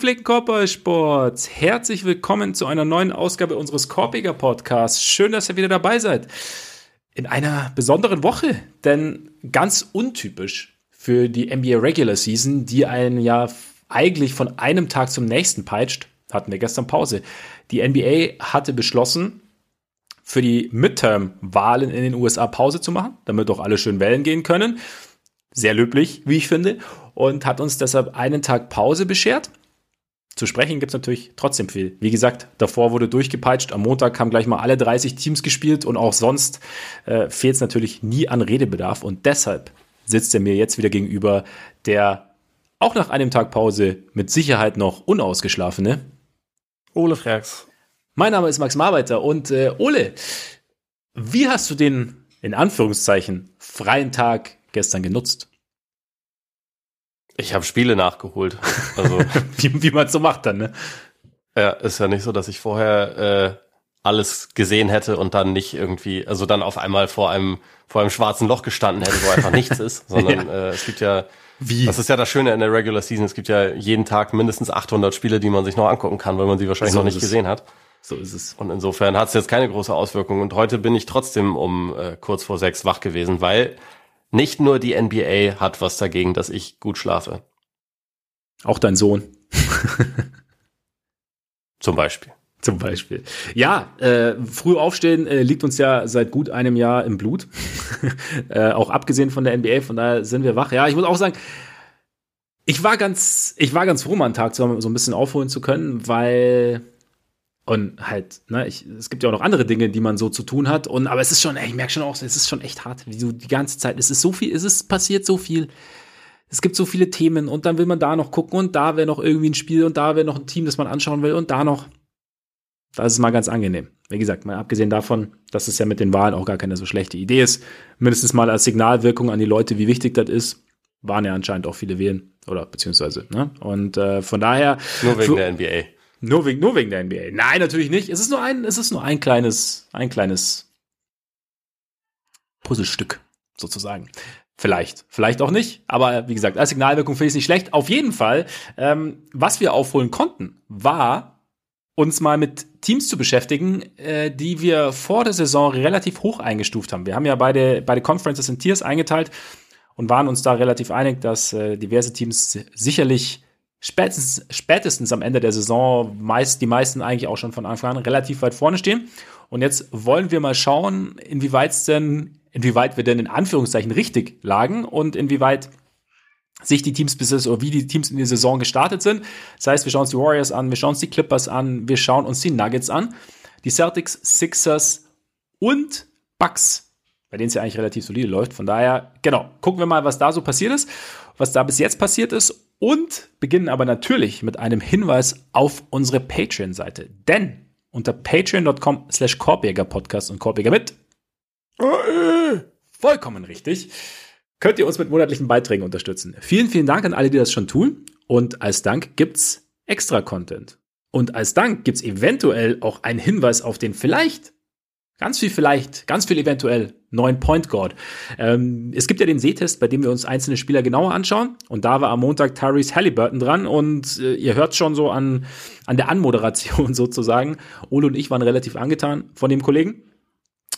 Gepflegten Korbballsports, herzlich willkommen zu einer neuen Ausgabe unseres Korbiger Podcasts. Schön, dass ihr wieder dabei seid. In einer besonderen Woche, denn ganz untypisch für die NBA Regular Season, die einen ja eigentlich von einem Tag zum nächsten peitscht, hatten wir gestern Pause. Die NBA hatte beschlossen, für die Midterm-Wahlen in den USA Pause zu machen, damit doch alle schön wählen gehen können sehr löblich, wie ich finde, und hat uns deshalb einen Tag Pause beschert. Zu sprechen gibt es natürlich trotzdem viel. Wie gesagt, davor wurde durchgepeitscht. Am Montag haben gleich mal alle 30 Teams gespielt und auch sonst äh, fehlt es natürlich nie an Redebedarf. Und deshalb sitzt er mir jetzt wieder gegenüber, der auch nach einem Tag Pause mit Sicherheit noch unausgeschlafene Ole Frags. Mein Name ist Max Marbeiter und äh, Ole, wie hast du den in Anführungszeichen freien Tag gestern genutzt? Ich habe Spiele nachgeholt. Also wie, wie man so macht dann, ne? Ja, ist ja nicht so, dass ich vorher äh, alles gesehen hätte und dann nicht irgendwie, also dann auf einmal vor einem vor einem schwarzen Loch gestanden hätte, wo einfach nichts ist, sondern ja. äh, es gibt ja wie? Das ist ja das Schöne in der Regular Season. Es gibt ja jeden Tag mindestens 800 Spiele, die man sich noch angucken kann, weil man sie wahrscheinlich so noch nicht gesehen hat. So ist es. Und insofern hat es jetzt keine große Auswirkung. Und heute bin ich trotzdem um äh, kurz vor sechs wach gewesen, weil nicht nur die NBA hat was dagegen, dass ich gut schlafe. Auch dein Sohn. Zum Beispiel. Zum Beispiel. Ja, äh, früh aufstehen äh, liegt uns ja seit gut einem Jahr im Blut. äh, auch abgesehen von der NBA, von daher sind wir wach. Ja, ich muss auch sagen, ich war ganz, ich war ganz froh, mal einen Tag so, so ein bisschen aufholen zu können, weil und halt, ne, ich, es gibt ja auch noch andere Dinge, die man so zu tun hat. Und aber es ist schon, ey, ich merke schon auch, es ist schon echt hart, wie so die ganze Zeit. Es ist so viel, es ist passiert so viel. Es gibt so viele Themen und dann will man da noch gucken und da wäre noch irgendwie ein Spiel und da wäre noch ein Team, das man anschauen will und da noch. Das ist mal ganz angenehm. Wie gesagt, mal abgesehen davon, dass es ja mit den Wahlen auch gar keine so schlechte Idee ist, mindestens mal als Signalwirkung an die Leute, wie wichtig das ist, waren ja anscheinend auch viele wählen oder beziehungsweise, ne? Und äh, von daher. Nur wegen der NBA. Nur wegen, nur wegen der NBA. Nein, natürlich nicht. Es ist nur ein, es ist nur ein kleines, ein kleines Puzzlestück, sozusagen. Vielleicht, vielleicht auch nicht. Aber wie gesagt, als Signalwirkung finde ich es nicht schlecht. Auf jeden Fall, ähm, was wir aufholen konnten, war uns mal mit Teams zu beschäftigen, äh, die wir vor der Saison relativ hoch eingestuft haben. Wir haben ja beide, beide Conferences in Tiers eingeteilt und waren uns da relativ einig, dass äh, diverse Teams sicherlich spätestens, spätestens am Ende der Saison meist die meisten eigentlich auch schon von Anfang an relativ weit vorne stehen. Und jetzt wollen wir mal schauen, inwieweit denn, inwieweit wir denn in Anführungszeichen richtig lagen und inwieweit sich die Teams bis oder wie die Teams in die Saison gestartet sind. Das heißt, wir schauen uns die Warriors an, wir schauen uns die Clippers an, wir schauen uns die Nuggets an, die Celtics, Sixers und Bucks, bei denen es ja eigentlich relativ solide läuft. Von daher, genau, gucken wir mal, was da so passiert ist, was da bis jetzt passiert ist und beginnen aber natürlich mit einem Hinweis auf unsere Patreon-Seite. Denn unter patreon.com slash Podcast und Korbjäger mit vollkommen richtig, könnt ihr uns mit monatlichen Beiträgen unterstützen. Vielen, vielen Dank an alle, die das schon tun. Und als Dank gibt's extra Content. Und als Dank gibt's eventuell auch einen Hinweis auf den vielleicht Ganz viel vielleicht, ganz viel eventuell neuen Point Guard. Ähm, es gibt ja den Sehtest, bei dem wir uns einzelne Spieler genauer anschauen. Und da war am Montag Tyrese Halliburton dran. Und äh, ihr hört schon so an, an der Anmoderation sozusagen. Ole und ich waren relativ angetan von dem Kollegen.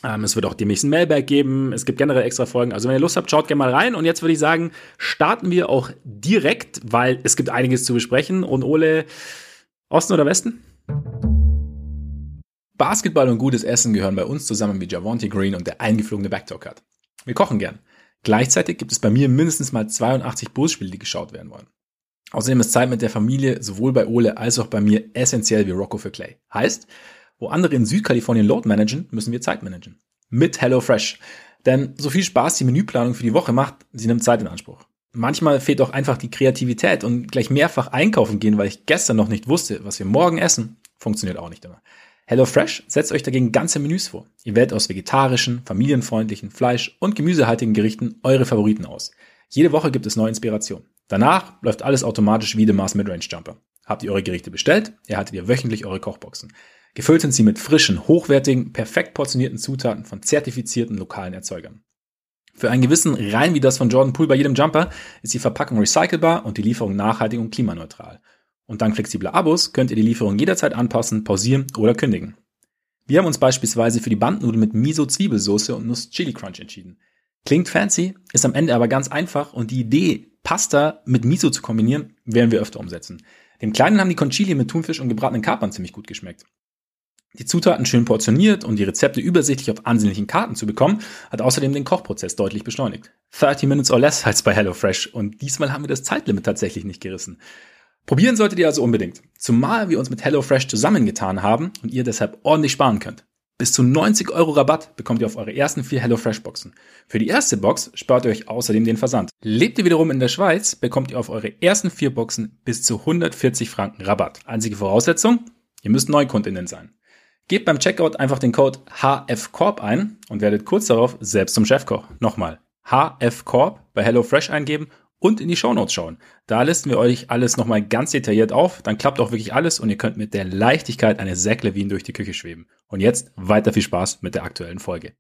Ähm, es wird auch demnächst ein Mailback geben. Es gibt generell extra Folgen. Also wenn ihr Lust habt, schaut gerne mal rein. Und jetzt würde ich sagen, starten wir auch direkt, weil es gibt einiges zu besprechen. Und Ole, Osten oder Westen? Basketball und gutes Essen gehören bei uns zusammen wie Javonte Green und der eingeflogene Backdoor Cut. Wir kochen gern. Gleichzeitig gibt es bei mir mindestens mal 82 Bulls-Spiele, die geschaut werden wollen. Außerdem ist Zeit mit der Familie sowohl bei Ole als auch bei mir essentiell wie Rocco für Clay. Heißt, wo andere in Südkalifornien Load managen, müssen wir Zeit managen. Mit HelloFresh. Denn so viel Spaß die Menüplanung für die Woche macht, sie nimmt Zeit in Anspruch. Manchmal fehlt auch einfach die Kreativität und gleich mehrfach einkaufen gehen, weil ich gestern noch nicht wusste, was wir morgen essen, funktioniert auch nicht immer. HelloFresh setzt euch dagegen ganze Menüs vor. Ihr wählt aus vegetarischen, familienfreundlichen, Fleisch- und gemüsehaltigen Gerichten eure Favoriten aus. Jede Woche gibt es neue Inspiration. Danach läuft alles automatisch wie The Mars Midrange Jumper. Habt ihr eure Gerichte bestellt, erhaltet ihr wöchentlich eure Kochboxen. Gefüllt sind sie mit frischen, hochwertigen, perfekt portionierten Zutaten von zertifizierten lokalen Erzeugern. Für einen gewissen Rein wie das von Jordan Poole bei jedem Jumper ist die Verpackung recycelbar und die Lieferung nachhaltig und klimaneutral. Und dank flexibler Abos könnt ihr die Lieferung jederzeit anpassen, pausieren oder kündigen. Wir haben uns beispielsweise für die Bandnudeln mit Miso-Zwiebelsauce und Nuss-Chili-Crunch entschieden. Klingt fancy, ist am Ende aber ganz einfach und die Idee, Pasta mit Miso zu kombinieren, werden wir öfter umsetzen. Dem Kleinen haben die Conchili mit Thunfisch und gebratenen Kapern ziemlich gut geschmeckt. Die Zutaten schön portioniert und die Rezepte übersichtlich auf ansehnlichen Karten zu bekommen, hat außerdem den Kochprozess deutlich beschleunigt. 30 Minutes or less heißt bei HelloFresh und diesmal haben wir das Zeitlimit tatsächlich nicht gerissen. Probieren solltet ihr also unbedingt, zumal wir uns mit HelloFresh zusammengetan haben und ihr deshalb ordentlich sparen könnt. Bis zu 90 Euro Rabatt bekommt ihr auf eure ersten vier HelloFresh-Boxen. Für die erste Box spart ihr euch außerdem den Versand. Lebt ihr wiederum in der Schweiz, bekommt ihr auf eure ersten vier Boxen bis zu 140 Franken Rabatt. Einzige Voraussetzung, ihr müsst Neukundinnen sein. Gebt beim Checkout einfach den Code HFCorp ein und werdet kurz darauf selbst zum Chefkoch. Nochmal, HFCorp bei HelloFresh eingeben und in die Shownotes schauen. Da listen wir euch alles nochmal ganz detailliert auf. Dann klappt auch wirklich alles und ihr könnt mit der Leichtigkeit eine Zach Levine durch die Küche schweben. Und jetzt weiter viel Spaß mit der aktuellen Folge.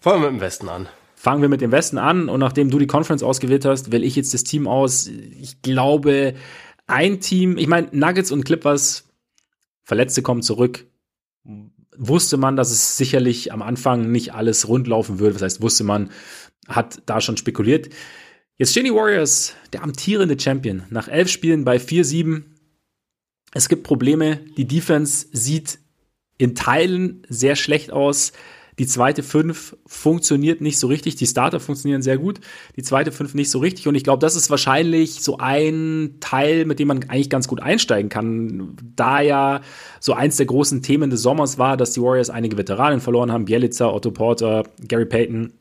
Fangen wir mit dem Westen an. Fangen wir mit dem Westen an und nachdem du die Conference ausgewählt hast, wähle ich jetzt das Team aus. Ich glaube, ein Team, ich meine, Nuggets und Clippers Verletzte kommen zurück. Wusste man, dass es sicherlich am Anfang nicht alles rundlaufen würde. Das heißt, wusste man, hat da schon spekuliert. Jetzt stehen die Warriors, der amtierende Champion, nach elf Spielen bei 4-7. Es gibt Probleme. Die Defense sieht in Teilen sehr schlecht aus. Die zweite Fünf funktioniert nicht so richtig. Die Starter funktionieren sehr gut. Die zweite Fünf nicht so richtig. Und ich glaube, das ist wahrscheinlich so ein Teil, mit dem man eigentlich ganz gut einsteigen kann. Da ja so eins der großen Themen des Sommers war, dass die Warriors einige Veteranen verloren haben. Bielica, Otto Porter, Gary Payton.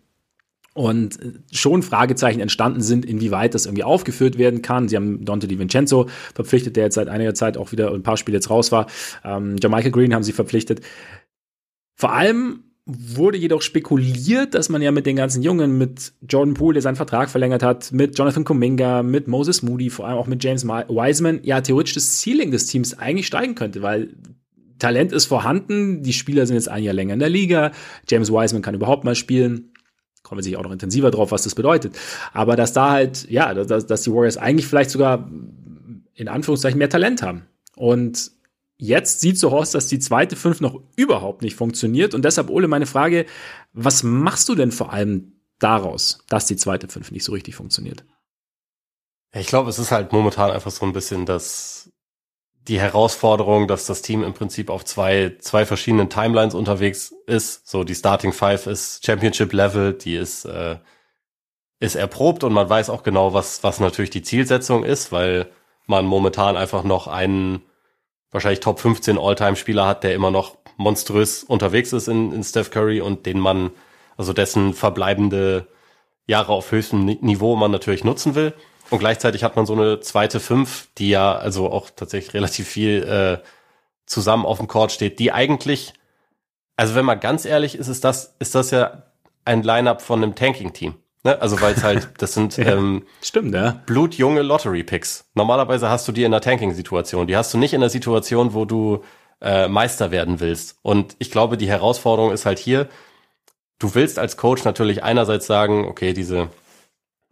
Und schon Fragezeichen entstanden sind, inwieweit das irgendwie aufgeführt werden kann. Sie haben Dante DiVincenzo verpflichtet, der jetzt seit einiger Zeit auch wieder ein paar Spiele jetzt raus war. Ähm, Jamaica Green haben sie verpflichtet. Vor allem wurde jedoch spekuliert, dass man ja mit den ganzen Jungen, mit Jordan Poole, der seinen Vertrag verlängert hat, mit Jonathan Kuminga, mit Moses Moody, vor allem auch mit James Wiseman, ja theoretisch das Ceiling des Teams eigentlich steigen könnte, weil Talent ist vorhanden, die Spieler sind jetzt ein Jahr länger in der Liga, James Wiseman kann überhaupt mal spielen, kommen wir sich auch noch intensiver drauf, was das bedeutet. Aber dass da halt, ja, dass, dass die Warriors eigentlich vielleicht sogar in Anführungszeichen mehr Talent haben. Und Jetzt sieht so aus, dass die zweite Fünf noch überhaupt nicht funktioniert. Und deshalb, Ole, meine Frage, was machst du denn vor allem daraus, dass die zweite Fünf nicht so richtig funktioniert? Ich glaube, es ist halt momentan einfach so ein bisschen das, die Herausforderung, dass das Team im Prinzip auf zwei, zwei verschiedenen Timelines unterwegs ist. So, die Starting Five ist Championship Level, die ist, äh, ist erprobt und man weiß auch genau, was, was natürlich die Zielsetzung ist, weil man momentan einfach noch einen wahrscheinlich Top 15 All-Time-Spieler hat, der immer noch monströs unterwegs ist in, in Steph Curry und den man, also dessen verbleibende Jahre auf höchstem Niveau man natürlich nutzen will. Und gleichzeitig hat man so eine zweite Fünf, die ja also auch tatsächlich relativ viel äh, zusammen auf dem Court steht, die eigentlich, also wenn man ganz ehrlich ist, ist das, ist das ja ein Line-up von einem Tanking-Team. Ne? Also weil es halt, das sind ja, ähm, stimmt, ja. blutjunge Lottery-Picks. Normalerweise hast du die in einer Tanking-Situation. Die hast du nicht in der Situation, wo du äh, Meister werden willst. Und ich glaube, die Herausforderung ist halt hier, du willst als Coach natürlich einerseits sagen, okay, diese,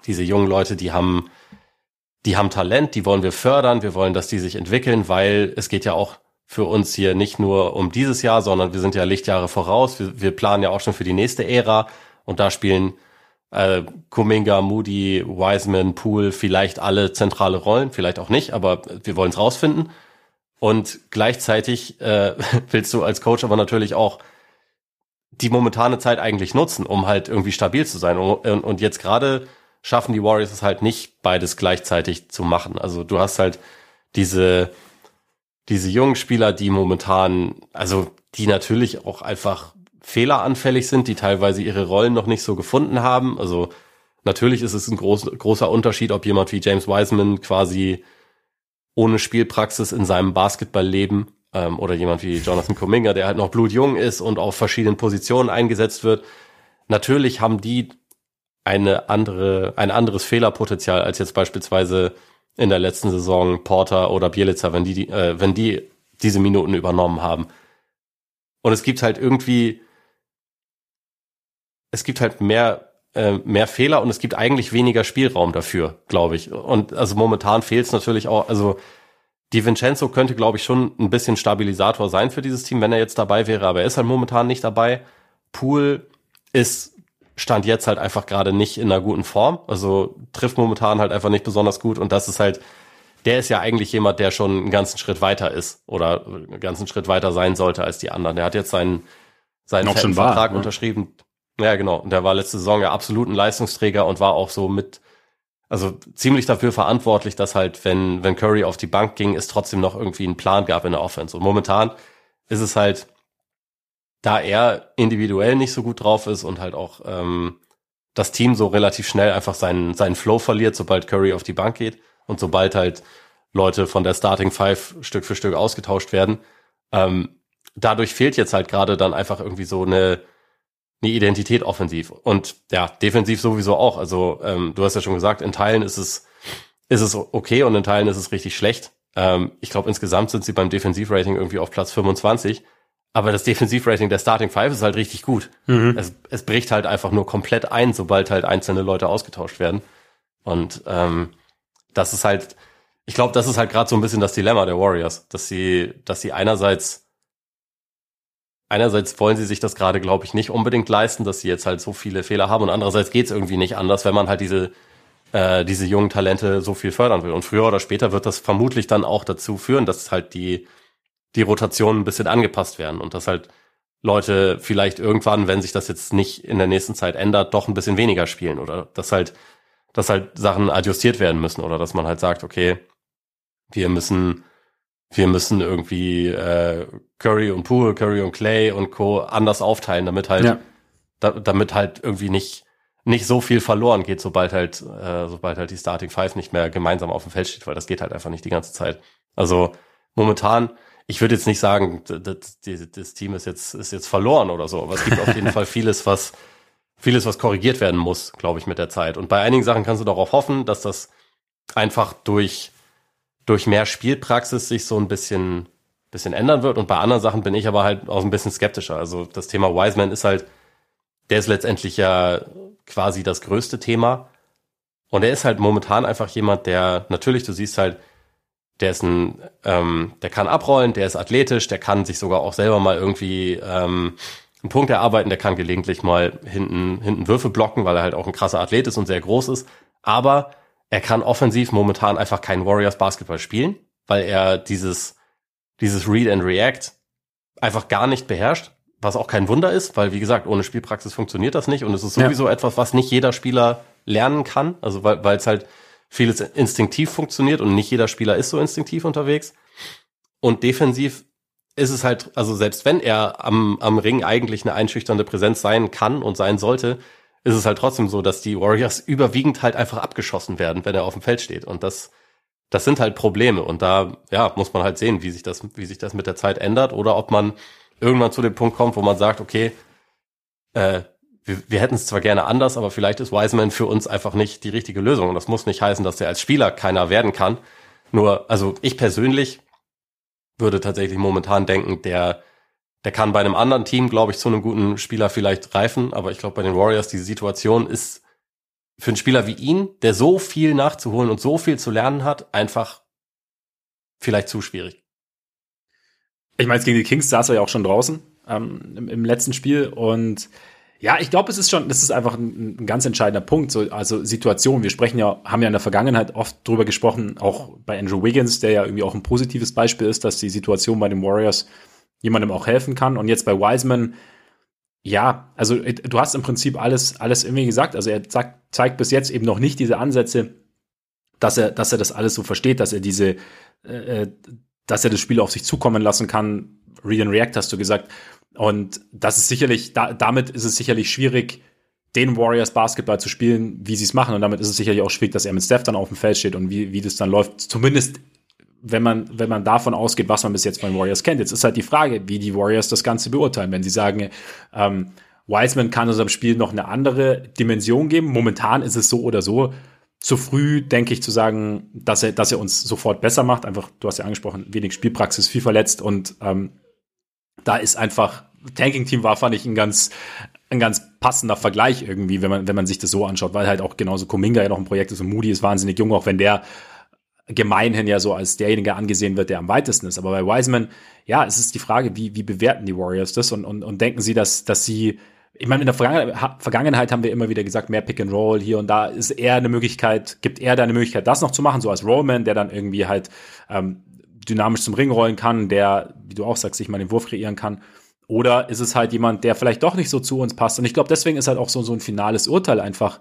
diese jungen Leute, die haben, die haben Talent, die wollen wir fördern, wir wollen, dass die sich entwickeln, weil es geht ja auch für uns hier nicht nur um dieses Jahr, sondern wir sind ja Lichtjahre voraus. Wir, wir planen ja auch schon für die nächste Ära und da spielen äh, Kuminga, Moody, Wiseman, Poole, vielleicht alle zentrale Rollen, vielleicht auch nicht, aber wir wollen es rausfinden. Und gleichzeitig äh, willst du als Coach aber natürlich auch die momentane Zeit eigentlich nutzen, um halt irgendwie stabil zu sein. Und, und jetzt gerade schaffen die Warriors es halt nicht, beides gleichzeitig zu machen. Also du hast halt diese, diese jungen Spieler, die momentan, also die natürlich auch einfach fehleranfällig sind, die teilweise ihre Rollen noch nicht so gefunden haben. Also natürlich ist es ein groß, großer Unterschied, ob jemand wie James Wiseman quasi ohne Spielpraxis in seinem Basketballleben ähm, oder jemand wie Jonathan Kuminga, der halt noch blutjung ist und auf verschiedenen Positionen eingesetzt wird. Natürlich haben die eine andere, ein anderes Fehlerpotenzial als jetzt beispielsweise in der letzten Saison Porter oder Bielica, wenn die, äh, wenn die diese Minuten übernommen haben. Und es gibt halt irgendwie es gibt halt mehr äh, mehr Fehler und es gibt eigentlich weniger Spielraum dafür, glaube ich. Und also momentan fehlt es natürlich auch, also die Vincenzo könnte, glaube ich, schon ein bisschen Stabilisator sein für dieses Team, wenn er jetzt dabei wäre, aber er ist halt momentan nicht dabei. Pool ist stand jetzt halt einfach gerade nicht in einer guten Form. Also trifft momentan halt einfach nicht besonders gut und das ist halt, der ist ja eigentlich jemand, der schon einen ganzen Schritt weiter ist oder einen ganzen Schritt weiter sein sollte als die anderen. Der hat jetzt seinen, seinen Vertrag ne? unterschrieben. Ja, genau. Und der war letzte Saison ja absolut ein Leistungsträger und war auch so mit, also ziemlich dafür verantwortlich, dass halt, wenn, wenn Curry auf die Bank ging, es trotzdem noch irgendwie einen Plan gab in der Offense. Und momentan ist es halt, da er individuell nicht so gut drauf ist und halt auch ähm, das Team so relativ schnell einfach seinen, seinen Flow verliert, sobald Curry auf die Bank geht und sobald halt Leute von der Starting Five Stück für Stück ausgetauscht werden. Ähm, dadurch fehlt jetzt halt gerade dann einfach irgendwie so eine, eine Identität offensiv. Und ja, defensiv sowieso auch. Also ähm, du hast ja schon gesagt, in Teilen ist es, ist es okay und in Teilen ist es richtig schlecht. Ähm, ich glaube, insgesamt sind sie beim Defensivrating irgendwie auf Platz 25. Aber das Defensivrating der Starting Five ist halt richtig gut. Mhm. Es, es bricht halt einfach nur komplett ein, sobald halt einzelne Leute ausgetauscht werden. Und ähm, das ist halt, ich glaube, das ist halt gerade so ein bisschen das Dilemma der Warriors, dass sie, dass sie einerseits einerseits wollen sie sich das gerade, glaube ich, nicht unbedingt leisten, dass sie jetzt halt so viele Fehler haben und andererseits geht es irgendwie nicht anders, wenn man halt diese äh, diese jungen Talente so viel fördern will. Und früher oder später wird das vermutlich dann auch dazu führen, dass halt die die Rotationen ein bisschen angepasst werden und dass halt Leute vielleicht irgendwann, wenn sich das jetzt nicht in der nächsten Zeit ändert, doch ein bisschen weniger spielen oder dass halt, dass halt Sachen adjustiert werden müssen oder dass man halt sagt, okay, wir müssen, wir müssen irgendwie äh, Curry und Poole, Curry und Clay und Co. anders aufteilen, damit halt, ja. da, damit halt irgendwie nicht nicht so viel verloren geht, sobald halt, äh, sobald halt die Starting Five nicht mehr gemeinsam auf dem Feld steht, weil das geht halt einfach nicht die ganze Zeit. Also momentan ich würde jetzt nicht sagen, das, das, Team ist jetzt, ist jetzt verloren oder so, aber es gibt auf jeden Fall vieles, was, vieles, was korrigiert werden muss, glaube ich, mit der Zeit. Und bei einigen Sachen kannst du darauf hoffen, dass das einfach durch, durch mehr Spielpraxis sich so ein bisschen, bisschen ändern wird. Und bei anderen Sachen bin ich aber halt auch ein bisschen skeptischer. Also das Thema Wiseman ist halt, der ist letztendlich ja quasi das größte Thema. Und er ist halt momentan einfach jemand, der, natürlich, du siehst halt, der ist ein, ähm, der kann abrollen, der ist athletisch, der kann sich sogar auch selber mal irgendwie ähm, einen Punkt erarbeiten, der kann gelegentlich mal hinten, hinten Würfe blocken, weil er halt auch ein krasser Athlet ist und sehr groß ist. Aber er kann offensiv momentan einfach kein Warriors Basketball spielen, weil er dieses, dieses Read and React einfach gar nicht beherrscht, was auch kein Wunder ist, weil wie gesagt, ohne Spielpraxis funktioniert das nicht und es ist sowieso ja. etwas, was nicht jeder Spieler lernen kann, also weil es halt vieles instinktiv funktioniert und nicht jeder Spieler ist so instinktiv unterwegs. Und defensiv ist es halt, also selbst wenn er am, am Ring eigentlich eine einschüchternde Präsenz sein kann und sein sollte, ist es halt trotzdem so, dass die Warriors überwiegend halt einfach abgeschossen werden, wenn er auf dem Feld steht. Und das, das sind halt Probleme. Und da, ja, muss man halt sehen, wie sich das, wie sich das mit der Zeit ändert oder ob man irgendwann zu dem Punkt kommt, wo man sagt, okay, äh, wir, wir hätten es zwar gerne anders, aber vielleicht ist Wiseman für uns einfach nicht die richtige Lösung. Und das muss nicht heißen, dass er als Spieler keiner werden kann. Nur, also ich persönlich würde tatsächlich momentan denken, der, der kann bei einem anderen Team, glaube ich, zu einem guten Spieler vielleicht reifen. Aber ich glaube, bei den Warriors, diese Situation ist für einen Spieler wie ihn, der so viel nachzuholen und so viel zu lernen hat, einfach vielleicht zu schwierig. Ich meine, gegen die Kings saß er ja auch schon draußen ähm, im, im letzten Spiel und ja, ich glaube, es ist schon, das ist einfach ein, ein, ganz entscheidender Punkt. So, also Situation. Wir sprechen ja, haben ja in der Vergangenheit oft drüber gesprochen, auch bei Andrew Wiggins, der ja irgendwie auch ein positives Beispiel ist, dass die Situation bei den Warriors jemandem auch helfen kann. Und jetzt bei Wiseman, ja, also du hast im Prinzip alles, alles irgendwie gesagt. Also er sagt, zeigt bis jetzt eben noch nicht diese Ansätze, dass er, dass er das alles so versteht, dass er diese, äh, äh dass er das Spiel auf sich zukommen lassen kann. Read and React hast du gesagt. Und das ist sicherlich, da, damit ist es sicherlich schwierig, den Warriors Basketball zu spielen, wie sie es machen. Und damit ist es sicherlich auch schwierig, dass er mit Steph dann auf dem Feld steht und wie, wie das dann läuft. Zumindest, wenn man, wenn man davon ausgeht, was man bis jetzt von Warriors kennt. Jetzt ist halt die Frage, wie die Warriors das Ganze beurteilen. Wenn sie sagen, ähm, Wiseman kann unserem Spiel noch eine andere Dimension geben. Momentan ist es so oder so zu früh, denke ich, zu sagen, dass er, dass er uns sofort besser macht. Einfach, du hast ja angesprochen, wenig Spielpraxis, viel verletzt und ähm, da ist einfach, Tanking-Team war, fand ich ein ganz, ein ganz passender Vergleich irgendwie, wenn man, wenn man sich das so anschaut, weil halt auch genauso Kuminga ja noch ein Projekt ist und Moody ist wahnsinnig jung, auch wenn der gemeinhin ja so als derjenige angesehen wird, der am weitesten ist. Aber bei Wiseman, ja, es ist die Frage, wie, wie bewerten die Warriors das und, und, und denken sie, dass, dass sie, ich meine, in der Vergangenheit haben wir immer wieder gesagt, mehr Pick and Roll hier und da ist eher eine Möglichkeit, gibt er da eine Möglichkeit, das noch zu machen, so als Rollman, der dann irgendwie halt ähm, dynamisch zum Ring rollen kann, der, wie du auch sagst, sich mal den Wurf kreieren kann. Oder ist es halt jemand, der vielleicht doch nicht so zu uns passt? Und ich glaube, deswegen ist halt auch so, so ein finales Urteil einfach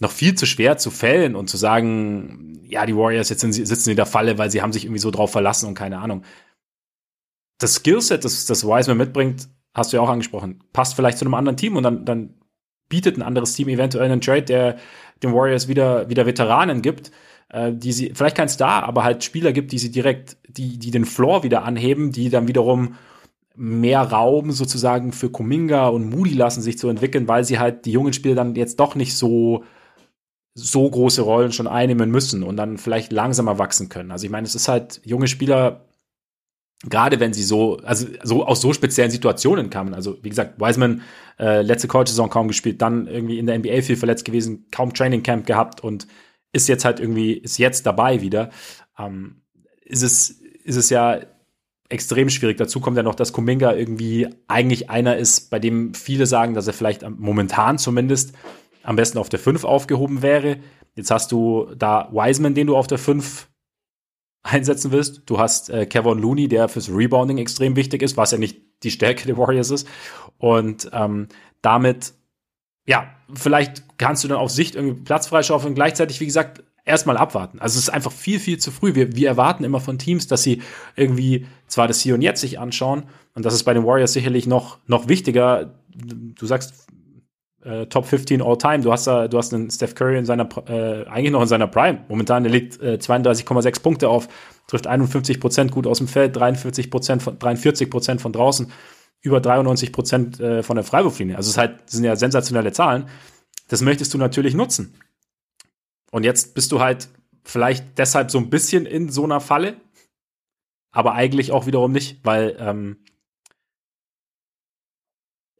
noch viel zu schwer zu fällen und zu sagen, ja, die Warriors jetzt sitzen in der Falle, weil sie haben sich irgendwie so drauf verlassen und keine Ahnung. Das Skillset, das, das Wiseman mitbringt, hast du ja auch angesprochen, passt vielleicht zu einem anderen Team und dann, dann bietet ein anderes Team eventuell einen Trade, der den Warriors wieder, wieder Veteranen gibt, äh, die sie, vielleicht kein Star, aber halt Spieler gibt, die sie direkt, die, die den Floor wieder anheben, die dann wiederum mehr Raum sozusagen für Kuminga und Moody lassen sich zu entwickeln, weil sie halt die jungen Spieler dann jetzt doch nicht so so große Rollen schon einnehmen müssen und dann vielleicht langsamer wachsen können. Also ich meine, es ist halt junge Spieler, gerade wenn sie so, also so aus so speziellen Situationen kamen. Also wie gesagt, Wiseman äh, letzte College-Saison kaum gespielt, dann irgendwie in der NBA viel verletzt gewesen, kaum Training Camp gehabt und ist jetzt halt irgendwie, ist jetzt dabei wieder. Ähm, ist es, ist es ja extrem schwierig. Dazu kommt ja noch, dass Kuminga irgendwie eigentlich einer ist, bei dem viele sagen, dass er vielleicht momentan zumindest am besten auf der 5 aufgehoben wäre. Jetzt hast du da Wiseman, den du auf der 5 einsetzen willst. Du hast äh, Kevin Looney, der fürs Rebounding extrem wichtig ist, was ja nicht die Stärke der Warriors ist. Und ähm, damit, ja, vielleicht kannst du dann auf Sicht irgendwie Platz freischaufeln. Gleichzeitig, wie gesagt, erstmal abwarten. Also es ist einfach viel, viel zu früh. Wir, wir erwarten immer von Teams, dass sie irgendwie zwar das Hier und Jetzt sich anschauen. Und das ist bei den Warriors sicherlich noch, noch wichtiger. Du sagst äh, Top 15 all time. Du hast da, du hast einen Steph Curry in seiner, äh, eigentlich noch in seiner Prime. Momentan, der legt äh, 32,6 Punkte auf, trifft 51 Prozent gut aus dem Feld, 43 Prozent von, 43 Prozent von draußen, über 93 Prozent äh, von der Freiwurflinie. Also es halt, sind ja sensationelle Zahlen. Das möchtest du natürlich nutzen. Und jetzt bist du halt vielleicht deshalb so ein bisschen in so einer Falle, aber eigentlich auch wiederum nicht, weil ähm,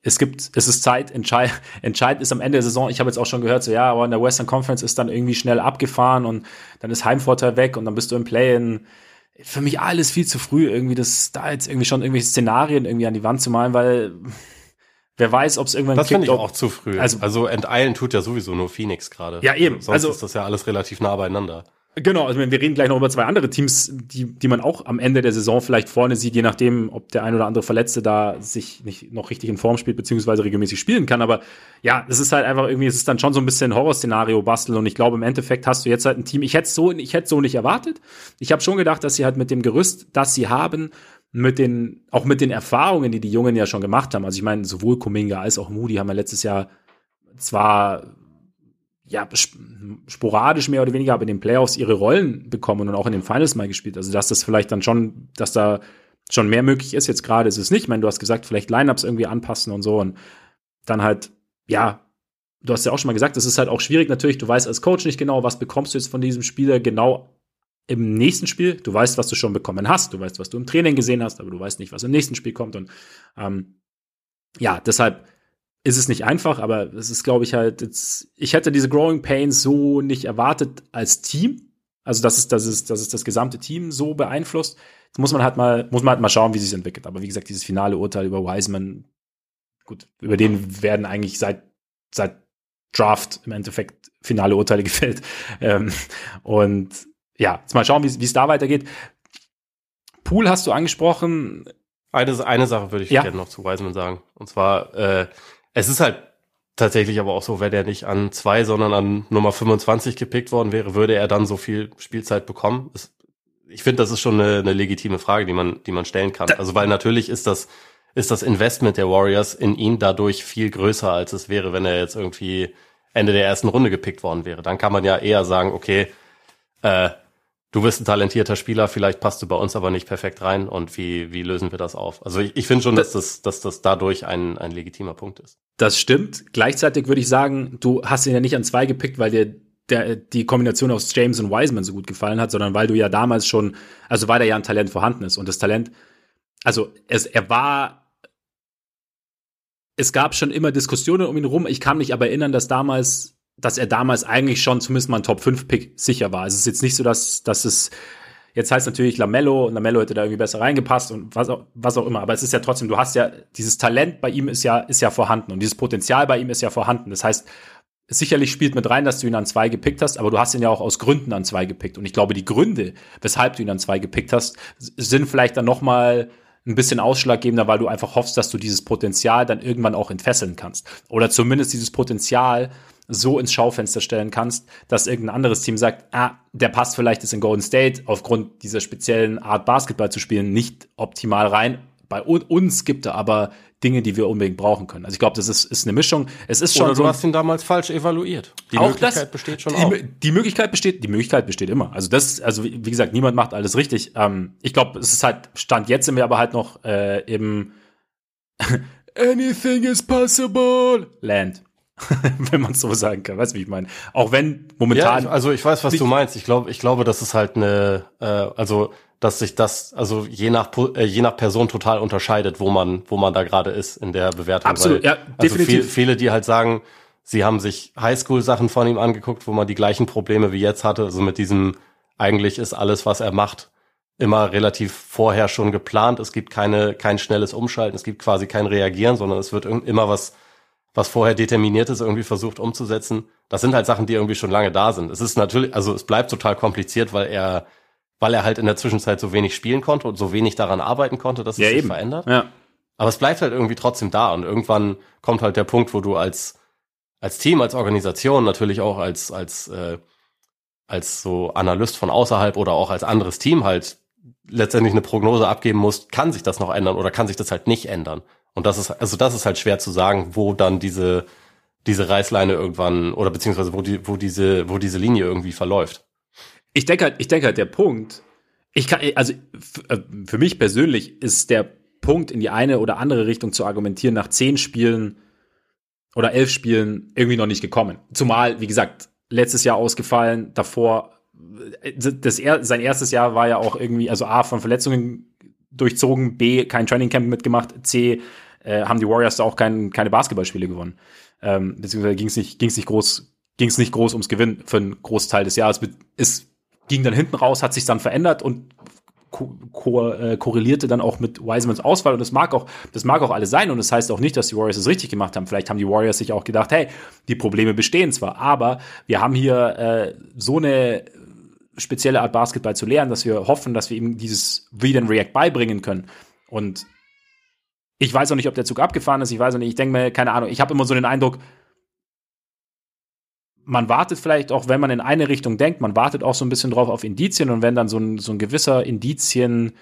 es gibt, es ist Zeit, entscheid, entscheidend ist am Ende der Saison, ich habe jetzt auch schon gehört, so ja, aber in der Western Conference ist dann irgendwie schnell abgefahren und dann ist Heimvorteil weg und dann bist du im Play-In. Für mich alles viel zu früh, irgendwie das, da jetzt irgendwie schon irgendwelche Szenarien irgendwie an die Wand zu malen, weil wer weiß, ob es irgendwann Das finde ich auch zu früh. Also, also enteilen tut ja sowieso nur Phoenix gerade. Ja, eben. Sonst also, ist das ja alles relativ nah beieinander. Genau, also wir reden gleich noch über zwei andere Teams, die, die man auch am Ende der Saison vielleicht vorne sieht, je nachdem, ob der ein oder andere Verletzte da sich nicht noch richtig in Form spielt, beziehungsweise regelmäßig spielen kann. Aber ja, es ist halt einfach irgendwie, es ist dann schon so ein bisschen Horrorszenario basteln. Und ich glaube, im Endeffekt hast du jetzt halt ein Team. Ich hätte so, ich hätte so nicht erwartet. Ich habe schon gedacht, dass sie halt mit dem Gerüst, das sie haben, mit den, auch mit den Erfahrungen, die die Jungen ja schon gemacht haben. Also ich meine, sowohl Kuminga als auch Moody haben ja letztes Jahr zwar ja, sporadisch mehr oder weniger, aber in den Playoffs ihre Rollen bekommen und auch in den Finals mal gespielt. Also, dass das vielleicht dann schon, dass da schon mehr möglich ist. Jetzt gerade ist es nicht. Ich meine, du hast gesagt, vielleicht Lineups irgendwie anpassen und so und dann halt, ja, du hast ja auch schon mal gesagt, es ist halt auch schwierig natürlich. Du weißt als Coach nicht genau, was bekommst du jetzt von diesem Spieler genau im nächsten Spiel. Du weißt, was du schon bekommen hast. Du weißt, was du im Training gesehen hast, aber du weißt nicht, was im nächsten Spiel kommt und, ähm, ja, deshalb ist es nicht einfach, aber es ist, glaube ich, halt, jetzt, ich hätte diese Growing Pains so nicht erwartet als Team. Also, dass es, dass es, dass es das gesamte Team so beeinflusst. Jetzt muss man halt mal, muss man halt mal schauen, wie sich entwickelt. Aber wie gesagt, dieses finale Urteil über Wiseman, gut, über den werden eigentlich seit, seit Draft im Endeffekt finale Urteile gefällt. Ähm, und ja, jetzt mal schauen, wie es da weitergeht. Pool hast du angesprochen. Eine, eine Sache würde ich ja. gerne noch zu Wiseman sagen. Und zwar, äh, es ist halt tatsächlich aber auch so, wenn er nicht an zwei, sondern an Nummer 25 gepickt worden wäre, würde er dann so viel Spielzeit bekommen? Es, ich finde, das ist schon eine, eine legitime Frage, die man, die man stellen kann. Also, weil natürlich ist das, ist das Investment der Warriors in ihn dadurch viel größer, als es wäre, wenn er jetzt irgendwie Ende der ersten Runde gepickt worden wäre. Dann kann man ja eher sagen, okay, äh, du bist ein talentierter Spieler, vielleicht passt du bei uns aber nicht perfekt rein und wie, wie lösen wir das auf? Also ich, ich finde schon, dass das, dass das dadurch ein, ein legitimer Punkt ist. Das stimmt. Gleichzeitig würde ich sagen, du hast ihn ja nicht an zwei gepickt, weil dir der, die Kombination aus James und Wiseman so gut gefallen hat, sondern weil du ja damals schon, also weil da ja ein Talent vorhanden ist. Und das Talent, also es, er war es gab schon immer Diskussionen um ihn rum. Ich kann mich aber erinnern, dass damals, dass er damals eigentlich schon zumindest mal ein Top 5 Pick sicher war. Also es ist jetzt nicht so, dass, dass es Jetzt heißt natürlich Lamello und Lamello hätte da irgendwie besser reingepasst und was auch, was auch immer. Aber es ist ja trotzdem, du hast ja, dieses Talent bei ihm ist ja, ist ja vorhanden und dieses Potenzial bei ihm ist ja vorhanden. Das heißt, sicherlich spielt mit rein, dass du ihn an zwei gepickt hast, aber du hast ihn ja auch aus Gründen an zwei gepickt. Und ich glaube, die Gründe, weshalb du ihn an zwei gepickt hast, sind vielleicht dann noch mal ein bisschen ausschlaggebender, weil du einfach hoffst, dass du dieses Potenzial dann irgendwann auch entfesseln kannst. Oder zumindest dieses Potenzial so ins Schaufenster stellen kannst, dass irgendein anderes Team sagt, ah, der passt vielleicht jetzt in Golden State aufgrund dieser speziellen Art Basketball zu spielen nicht optimal rein. Bei uns gibt er aber Dinge, die wir unbedingt brauchen können. Also ich glaube, das ist, ist eine Mischung. Es ist schon Oder du so hast ihn damals falsch evaluiert. Die auch Möglichkeit das, besteht schon die, auch. Die Möglichkeit besteht, die Möglichkeit besteht immer. Also das, also wie gesagt, niemand macht alles richtig. Ähm, ich glaube, es ist halt Stand jetzt sind wir aber halt noch äh, im Anything is possible Land. wenn man so sagen kann. Weißt du, wie ich meine? Auch wenn momentan. Ja, also ich weiß, was du meinst. Ich glaube, ich glaube, das ist halt eine, äh, also dass sich das, also je nach äh, je nach Person total unterscheidet, wo man, wo man da gerade ist in der Bewertung. Absolut, Weil, ja, definitiv. Also viele, die halt sagen, sie haben sich Highschool-Sachen von ihm angeguckt, wo man die gleichen Probleme wie jetzt hatte. Also mit diesem, eigentlich ist alles, was er macht, immer relativ vorher schon geplant. Es gibt keine, kein schnelles Umschalten, es gibt quasi kein Reagieren, sondern es wird immer was was vorher determiniert ist, irgendwie versucht umzusetzen. Das sind halt Sachen, die irgendwie schon lange da sind. Es ist natürlich, also es bleibt total kompliziert, weil er, weil er halt in der Zwischenzeit so wenig spielen konnte und so wenig daran arbeiten konnte, dass es ja, sich eben. verändert. Ja. Aber es bleibt halt irgendwie trotzdem da und irgendwann kommt halt der Punkt, wo du als als Team, als Organisation, natürlich auch als als äh, als so Analyst von außerhalb oder auch als anderes Team halt letztendlich eine Prognose abgeben musst, kann sich das noch ändern oder kann sich das halt nicht ändern. Und das ist, also das ist halt schwer zu sagen, wo dann diese, diese Reißleine irgendwann, oder beziehungsweise wo die, wo diese, wo diese Linie irgendwie verläuft. Ich denke halt, ich denke halt, der Punkt, ich kann, also äh, für mich persönlich ist der Punkt in die eine oder andere Richtung zu argumentieren nach zehn Spielen oder elf Spielen irgendwie noch nicht gekommen. Zumal, wie gesagt, letztes Jahr ausgefallen, davor, äh, das, sein erstes Jahr war ja auch irgendwie, also A, von Verletzungen durchzogen, B, kein Training Camp mitgemacht, C, äh, haben die Warriors da auch kein, keine Basketballspiele gewonnen. Ähm, beziehungsweise ging es nicht, ging's nicht groß, ging es nicht groß ums Gewinn für einen Großteil des Jahres. Es ging dann hinten raus, hat sich dann verändert und ko ko äh, korrelierte dann auch mit Wisemans Auswahl und das mag auch, das mag auch alles sein und das heißt auch nicht, dass die Warriors es richtig gemacht haben. Vielleicht haben die Warriors sich auch gedacht, hey, die Probleme bestehen zwar, aber wir haben hier äh, so eine spezielle Art Basketball zu lernen, dass wir hoffen, dass wir ihm dieses Read and React beibringen können. Und ich weiß auch nicht, ob der Zug abgefahren ist. Ich weiß auch nicht. Ich denke mir, keine Ahnung. Ich habe immer so den Eindruck, man wartet vielleicht auch, wenn man in eine Richtung denkt, man wartet auch so ein bisschen drauf auf Indizien. Und wenn dann so ein, so ein gewisser Indizienberg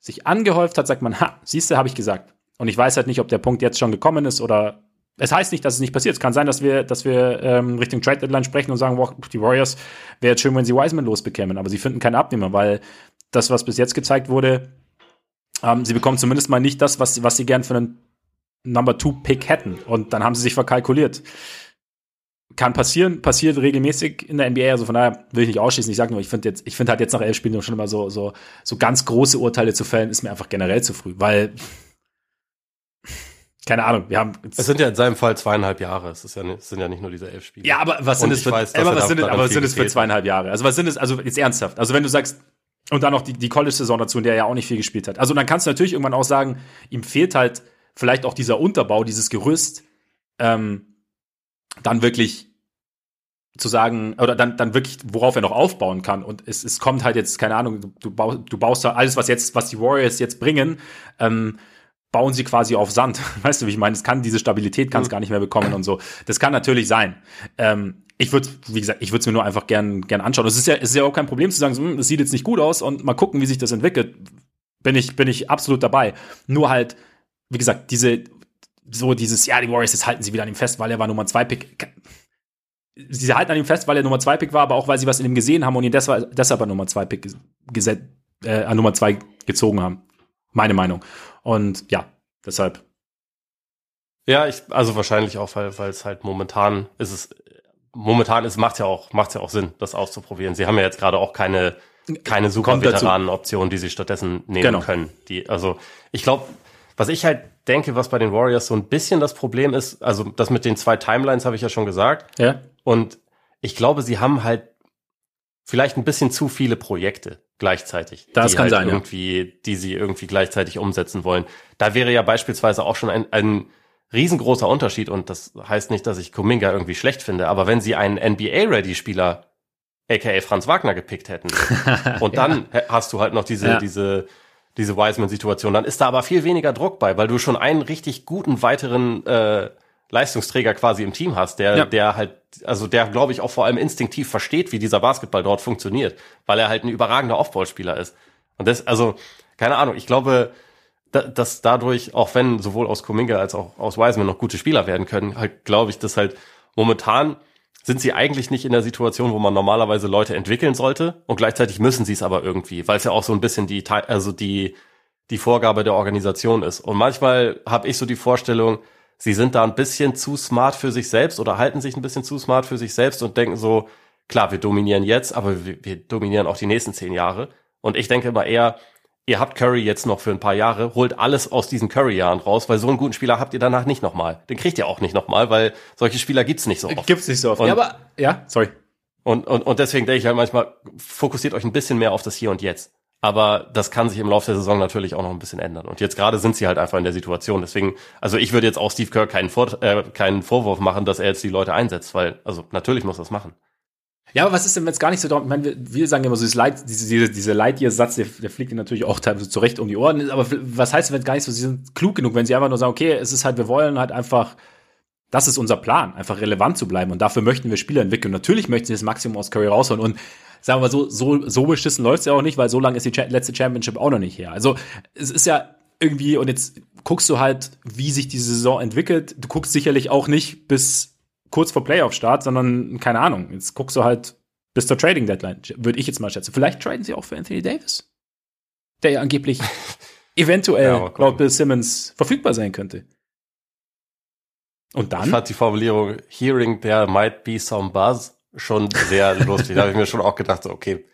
sich angehäuft hat, sagt man, ha, siehst du, habe ich gesagt. Und ich weiß halt nicht, ob der Punkt jetzt schon gekommen ist oder es heißt nicht, dass es nicht passiert. Es kann sein, dass wir, dass wir ähm, Richtung Trade Deadline sprechen und sagen, wow, die Warriors wäre jetzt schön, wenn sie Wiseman losbekämen, aber sie finden keine Abnehmer, weil das, was bis jetzt gezeigt wurde, ähm, sie bekommen zumindest mal nicht das, was, was sie gern für einen Number Two Pick hätten. Und dann haben sie sich verkalkuliert. Kann passieren, passiert regelmäßig in der NBA. Also von daher will ich nicht ausschließen. Ich sage nur, ich finde jetzt, ich finde halt jetzt nach elf Spielen schon immer so, so, so ganz große Urteile zu fällen, ist mir einfach generell zu früh, weil keine Ahnung, wir haben. Es sind ja in seinem Fall zweieinhalb Jahre. Es, ist ja es sind ja nicht nur diese elf Spiele. Ja, aber was sind es für, weiß, aber was sind es, aber was sind es für zweieinhalb Jahre? Also was sind es, also jetzt ernsthaft. Also wenn du sagst, und dann noch die, die College-Saison dazu, in der er ja auch nicht viel gespielt hat. Also dann kannst du natürlich irgendwann auch sagen, ihm fehlt halt vielleicht auch dieser Unterbau, dieses Gerüst, ähm, dann wirklich zu sagen, oder dann, dann wirklich, worauf er noch aufbauen kann. Und es, es kommt halt jetzt, keine Ahnung, du, du, baust, du baust da alles, was jetzt, was die Warriors jetzt bringen, ähm, bauen sie quasi auf Sand. Weißt du, wie ich meine? Es kann diese Stabilität kann es mhm. gar nicht mehr bekommen und so. Das kann natürlich sein. Ähm, ich würde, wie gesagt, ich würde es mir nur einfach gern, gern anschauen. Es ist ja, es ist ja auch kein Problem zu sagen, so, hm, das sieht jetzt nicht gut aus und mal gucken, wie sich das entwickelt. Bin ich, bin ich absolut dabei. Nur halt, wie gesagt, diese, so dieses, ja, die Warriors, jetzt halten sie wieder an ihm fest, weil er war Nummer zwei Pick. Sie halten an ihm fest, weil er Nummer zwei Pick war, aber auch, weil sie was in ihm gesehen haben und ihn deshalb, deshalb an Nummer zwei Pick gesetzt, äh, an Nummer zwei gezogen haben. Meine Meinung. Und ja, deshalb. Ja, ich, also wahrscheinlich auch, weil es halt momentan ist es momentan ist, macht ja auch, macht ja auch Sinn, das auszuprobieren. Sie haben ja jetzt gerade auch keine, keine super Veteranen-Option, die sie stattdessen nehmen genau. können. Die, also, ich glaube, was ich halt denke, was bei den Warriors so ein bisschen das Problem ist, also das mit den zwei Timelines habe ich ja schon gesagt. Ja. Und ich glaube, sie haben halt vielleicht ein bisschen zu viele Projekte gleichzeitig. Das die kann halt sein, ja. irgendwie, die sie irgendwie gleichzeitig umsetzen wollen. Da wäre ja beispielsweise auch schon ein, ein riesengroßer Unterschied und das heißt nicht, dass ich Kuminga irgendwie schlecht finde, aber wenn sie einen NBA-Ready-Spieler, aka Franz Wagner, gepickt hätten und dann hast du halt noch diese, Ja. diese, diese Wiseman-Situation, dann ist da aber viel weniger Druck bei, weil du schon einen richtig guten weiteren äh, Leistungsträger quasi im Team hast, der, Ja. der halt, also der, glaube ich, auch vor allem instinktiv versteht, wie dieser Basketball dort funktioniert, weil er halt ein überragender Offballspieler ist. Und das, also, keine Ahnung, ich glaube, dass dadurch, auch wenn sowohl aus Kuminga als auch aus Wiseman noch gute Spieler werden können, halt glaube ich, dass halt momentan sind sie eigentlich nicht in der Situation, wo man normalerweise Leute entwickeln sollte und gleichzeitig müssen sie es aber irgendwie, weil es ja auch so ein bisschen die, also die, die Vorgabe der Organisation ist. Und manchmal habe ich so die Vorstellung, sie sind da ein bisschen zu smart für sich selbst oder halten sich ein bisschen zu smart für sich selbst und denken so, klar, wir dominieren jetzt, aber wir, wir dominieren auch die nächsten zehn Jahre. Und ich denke immer eher, ihr habt Curry jetzt noch für ein paar Jahre, holt alles aus diesen Curry-Jahren raus, weil so einen guten Spieler habt ihr danach nicht nochmal. Den kriegt ihr auch nicht nochmal, weil solche Spieler gibt's nicht so oft. Gibt's nicht so oft. Und- ja, aber, ja, sorry. Und, und, und deswegen denke ich halt manchmal, fokussiert euch ein bisschen mehr auf das Hier und Jetzt. Aber das kann sich im Laufe der Saison natürlich auch noch ein bisschen ändern. Und jetzt gerade sind sie halt einfach in der Situation. Deswegen, also ich würde jetzt auch Steve Kerr keinen, Vor äh, keinen Vorwurf machen, dass er jetzt die Leute einsetzt, weil, also natürlich muss er das machen. Ja, aber was ist denn, wenn es gar nicht so darum, ich meine, wir, wir sagen immer so, dieses Light, diese, diese, Lightyear-Satz, der, der fliegt dir natürlich auch teilweise zurecht um die Ohren. Aber was heißt, wenn es gar nicht so, sie sind klug genug, wenn sie einfach nur sagen, okay, es ist halt, wir wollen halt einfach, das ist unser Plan, einfach relevant zu bleiben. Und dafür möchten wir Spieler entwickeln. Natürlich möchten sie das Maximum aus Curry rausholen. Und sagen wir mal so, so, so beschissen läuft's ja auch nicht, weil so lange ist die letzte Championship auch noch nicht her. Also es ist ja irgendwie, und jetzt guckst du halt, wie sich die Saison entwickelt. Du guckst sicherlich auch nicht bis kurz vor Playoff-Start, sondern keine Ahnung. Jetzt guckst du halt bis zur Trading Deadline, würde ich jetzt mal schätzen. Vielleicht traden sie auch für Anthony Davis, der ja angeblich eventuell Ja, laut Bill Simmons verfügbar sein könnte. Und Ich dann? fand die Formulierung Hearing there might be some buzz schon sehr lustig. da habe ich mir schon auch gedacht, okay,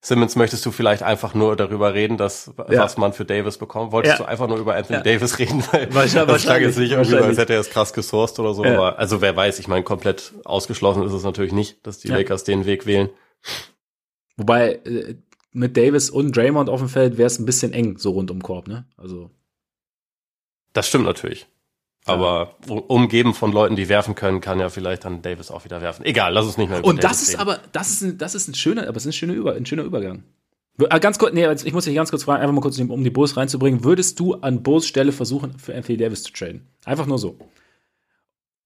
Simmons, möchtest du vielleicht einfach nur darüber reden, dass Ja. was man für Davis bekommt? Wolltest Ja. du einfach nur über Anthony Ja. Davis reden? Weil Wahrscheinlich- das klang jetzt nicht irgendwie, als hätte er es krass gesourced oder so. Aber also wer weiß, ich meine, komplett ausgeschlossen ist es natürlich nicht, dass die. Lakers den Weg wählen. Wobei äh, mit Davis und Draymond auf dem Feld wäre es ein bisschen eng, so rund um Korb, ne? Also. Das stimmt natürlich. Aber umgeben von Leuten, die werfen können, kann ja vielleicht dann Davis auch wieder werfen. Egal, lass uns nicht mehr über Und Davis das ist reden. aber, das ist ein, das ist ein schöner, aber es ist ein schöner, Über, ein schöner Übergang. Äh, Ganz kurz, nee, jetzt- ich muss dich ganz kurz fragen, einfach mal kurz, um die Bulls reinzubringen. Würdest du an Bulls Stelle versuchen, für Anthony Davis zu traden? Einfach nur so.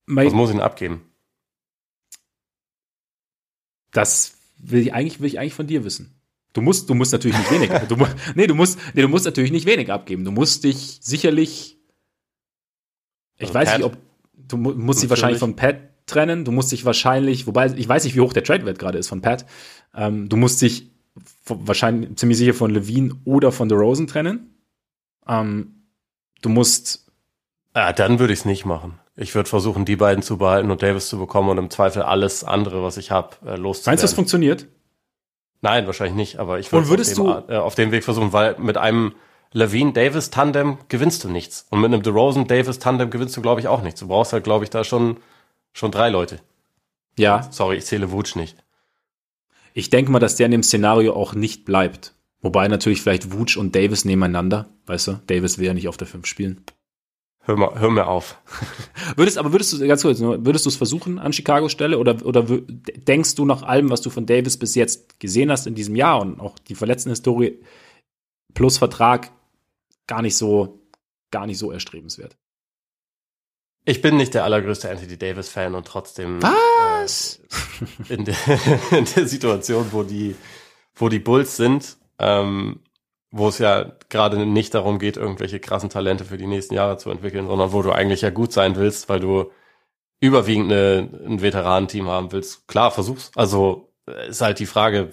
Mein, Was muss ich denn abgeben? Das will ich eigentlich, will ich eigentlich von dir wissen. Du musst, du musst natürlich nicht wenig, du, nee, du musst, nee, du musst natürlich nicht wenig abgeben. Du musst dich sicherlich, ich Also weiß Pat? nicht, ob, du mu musst dich Natürlich. wahrscheinlich von Pat trennen. Du musst dich wahrscheinlich, wobei, ich weiß nicht, wie hoch der Trade-Wert gerade ist von Pat. Ähm, du musst dich von- wahrscheinlich ziemlich sicher von Levine oder von DeRozan trennen. Ähm, du musst, Ah, dann würde ich es nicht machen. Ich würde versuchen, die beiden zu behalten und Davis zu bekommen und im Zweifel alles andere, was ich habe, äh, loszuwerden. meinst du, das funktioniert? Nein, wahrscheinlich nicht, aber ich würde würdest auf, dem, äh, auf dem Weg versuchen, weil mit einem Levine-Davis-Tandem gewinnst du nichts. Und mit einem DeRozan-Davis-Tandem gewinnst du, glaube ich, auch nichts. Du brauchst halt, glaube ich, da schon, schon drei Leute. Ja. Sorry, ich zähle Wutsch nicht. Ich denke mal, dass der in dem Szenario auch nicht bleibt. Wobei natürlich vielleicht Wutsch und Davis nebeneinander, weißt du? Davis will ja nicht auf der 5 spielen. Hör, mal, hör mir auf. Würdest, aber würdest du, ganz kurz, würdest du es versuchen an Chicago Stelle oder, oder denkst du nach allem, was du von Davis bis jetzt gesehen hast in diesem Jahr und auch die verletzten Historie plus Vertrag gar nicht so, gar nicht so erstrebenswert? Ich bin nicht der allergrößte Anthony Davis-Fan und trotzdem Was? Äh, in, der, in der Situation, wo die, wo die Bulls sind, ähm, wo es ja gerade nicht darum geht, irgendwelche krassen Talente für die nächsten Jahre zu entwickeln, sondern wo du eigentlich ja gut sein willst, weil du überwiegend eine, ein Veteranenteam haben willst. Klar, versuch's. Also äh, ist halt die Frage,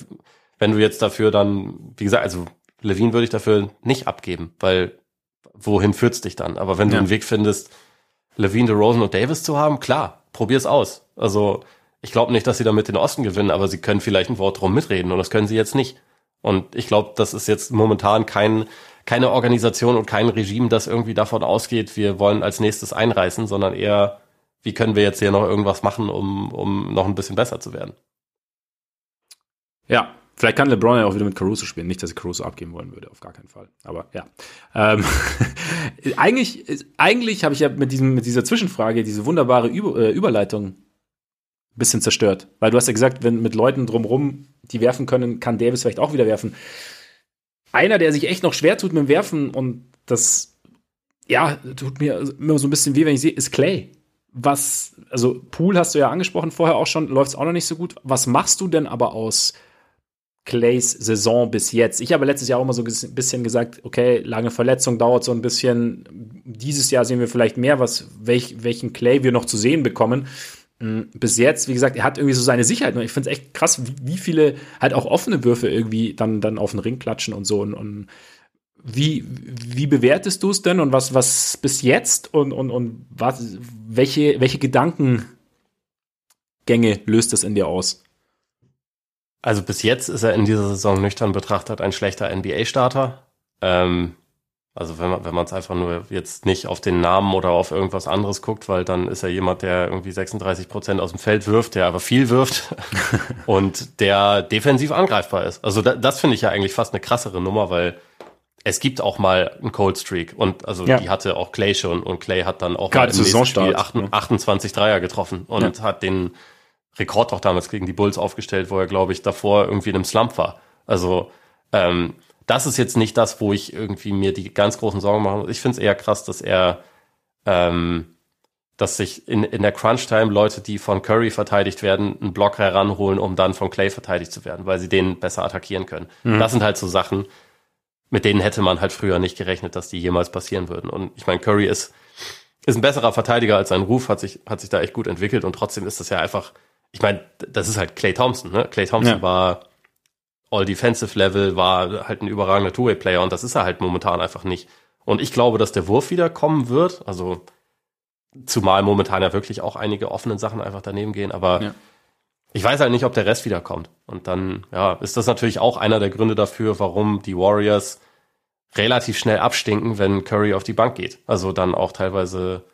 wenn du jetzt dafür dann, wie gesagt, also Levine würde ich dafür nicht abgeben, weil wohin führt's dich dann? Aber wenn Ja. du einen Weg findest, Levine, DeRozan und Davis zu haben, klar, probier's aus. Also ich glaube nicht, dass sie damit den Osten gewinnen, aber sie können vielleicht ein Wort drum mitreden und das können sie jetzt nicht. Und ich glaube, das ist jetzt momentan kein, keine Organisation und kein Regime, das irgendwie davon ausgeht, wir wollen als nächstes einreißen, sondern eher, wie können wir jetzt hier noch irgendwas machen, um, um noch ein bisschen besser zu werden. Ja, Vielleicht kann LeBron ja auch wieder mit Caruso spielen. Nicht, dass ich Caruso abgeben wollen würde, auf gar keinen Fall. Aber ja. Ähm, eigentlich eigentlich habe ich ja mit, diesem, mit dieser Zwischenfrage diese wunderbare Über, äh, Überleitung ein bisschen zerstört. Weil du hast ja gesagt, wenn mit Leuten drumrum die werfen können, kann Davis vielleicht auch wieder werfen. Einer, der sich echt noch schwer tut mit dem Werfen und das, ja, tut mir immer so ein bisschen weh, wenn ich sehe, ist Clay. Was, also Pool hast du ja angesprochen vorher auch schon, läuft es auch noch nicht so gut. Was machst du denn aber aus Clays Saison bis jetzt. Ich habe letztes Jahr auch mal so ein bisschen gesagt, okay, lange Verletzung dauert so ein bisschen. Dieses Jahr sehen wir vielleicht mehr, was, welch, welchen Clay wir noch zu sehen bekommen. Mm, bis jetzt, wie gesagt, er hat irgendwie so seine Sicherheit. Und ich finde es echt krass, wie, wie, viele halt auch offene Würfe irgendwie dann, dann auf den Ring klatschen und so. Und, und wie, wie bewertest du es denn und was, was bis jetzt und, und, und was, welche, welche Gedankengänge löst das in dir aus? Also bis jetzt ist er in dieser Saison nüchtern betrachtet ein schlechter NBA-Starter. Ähm, also wenn man wenn man es einfach nur jetzt nicht auf den Namen oder auf irgendwas anderes guckt, weil dann ist er jemand, der irgendwie 36 Prozent aus dem Feld wirft, der aber viel wirft und der defensiv angreifbar ist. Also da, das finde ich ja eigentlich fast eine krassere Nummer, weil es gibt auch mal einen Cold Streak und also ja. die hatte auch Clay schon und Clay hat dann auch Gerade im nächsten Spiel 28 Dreier getroffen und ja. hat den Rekord auch damals gegen die Bulls aufgestellt, wo er, glaube ich, davor irgendwie in einem Slump war. Also ähm, das ist jetzt nicht das, wo ich irgendwie mir die ganz großen Sorgen mache. Ich finde es eher krass, dass er, ähm, dass sich in, in der Crunch-Time Leute, die von Curry verteidigt werden, einen Block heranholen, um dann von Clay verteidigt zu werden, weil sie den besser attackieren können. Mhm. Das sind halt so Sachen, mit denen hätte man halt früher nicht gerechnet, dass die jemals passieren würden. Und ich meine, Curry ist, ist ein besserer Verteidiger als sein Ruf, hat sich, hat sich da echt gut entwickelt und trotzdem ist das ja einfach ich meine, das ist halt Clay Thompson, ne? Clay Thompson ja. war All-Defensive Level, war halt ein überragender Two-Way-Player und das ist er halt momentan einfach nicht. Und ich glaube, dass der Wurf wieder kommen wird. Also, zumal momentan ja wirklich auch einige offenen Sachen einfach daneben gehen, aber ja. ich weiß halt nicht, ob der Rest wiederkommt. Und dann, ja, ist das natürlich auch einer der Gründe dafür, warum die Warriors relativ schnell abstinken, wenn Curry auf die Bank geht. Also dann auch teilweise,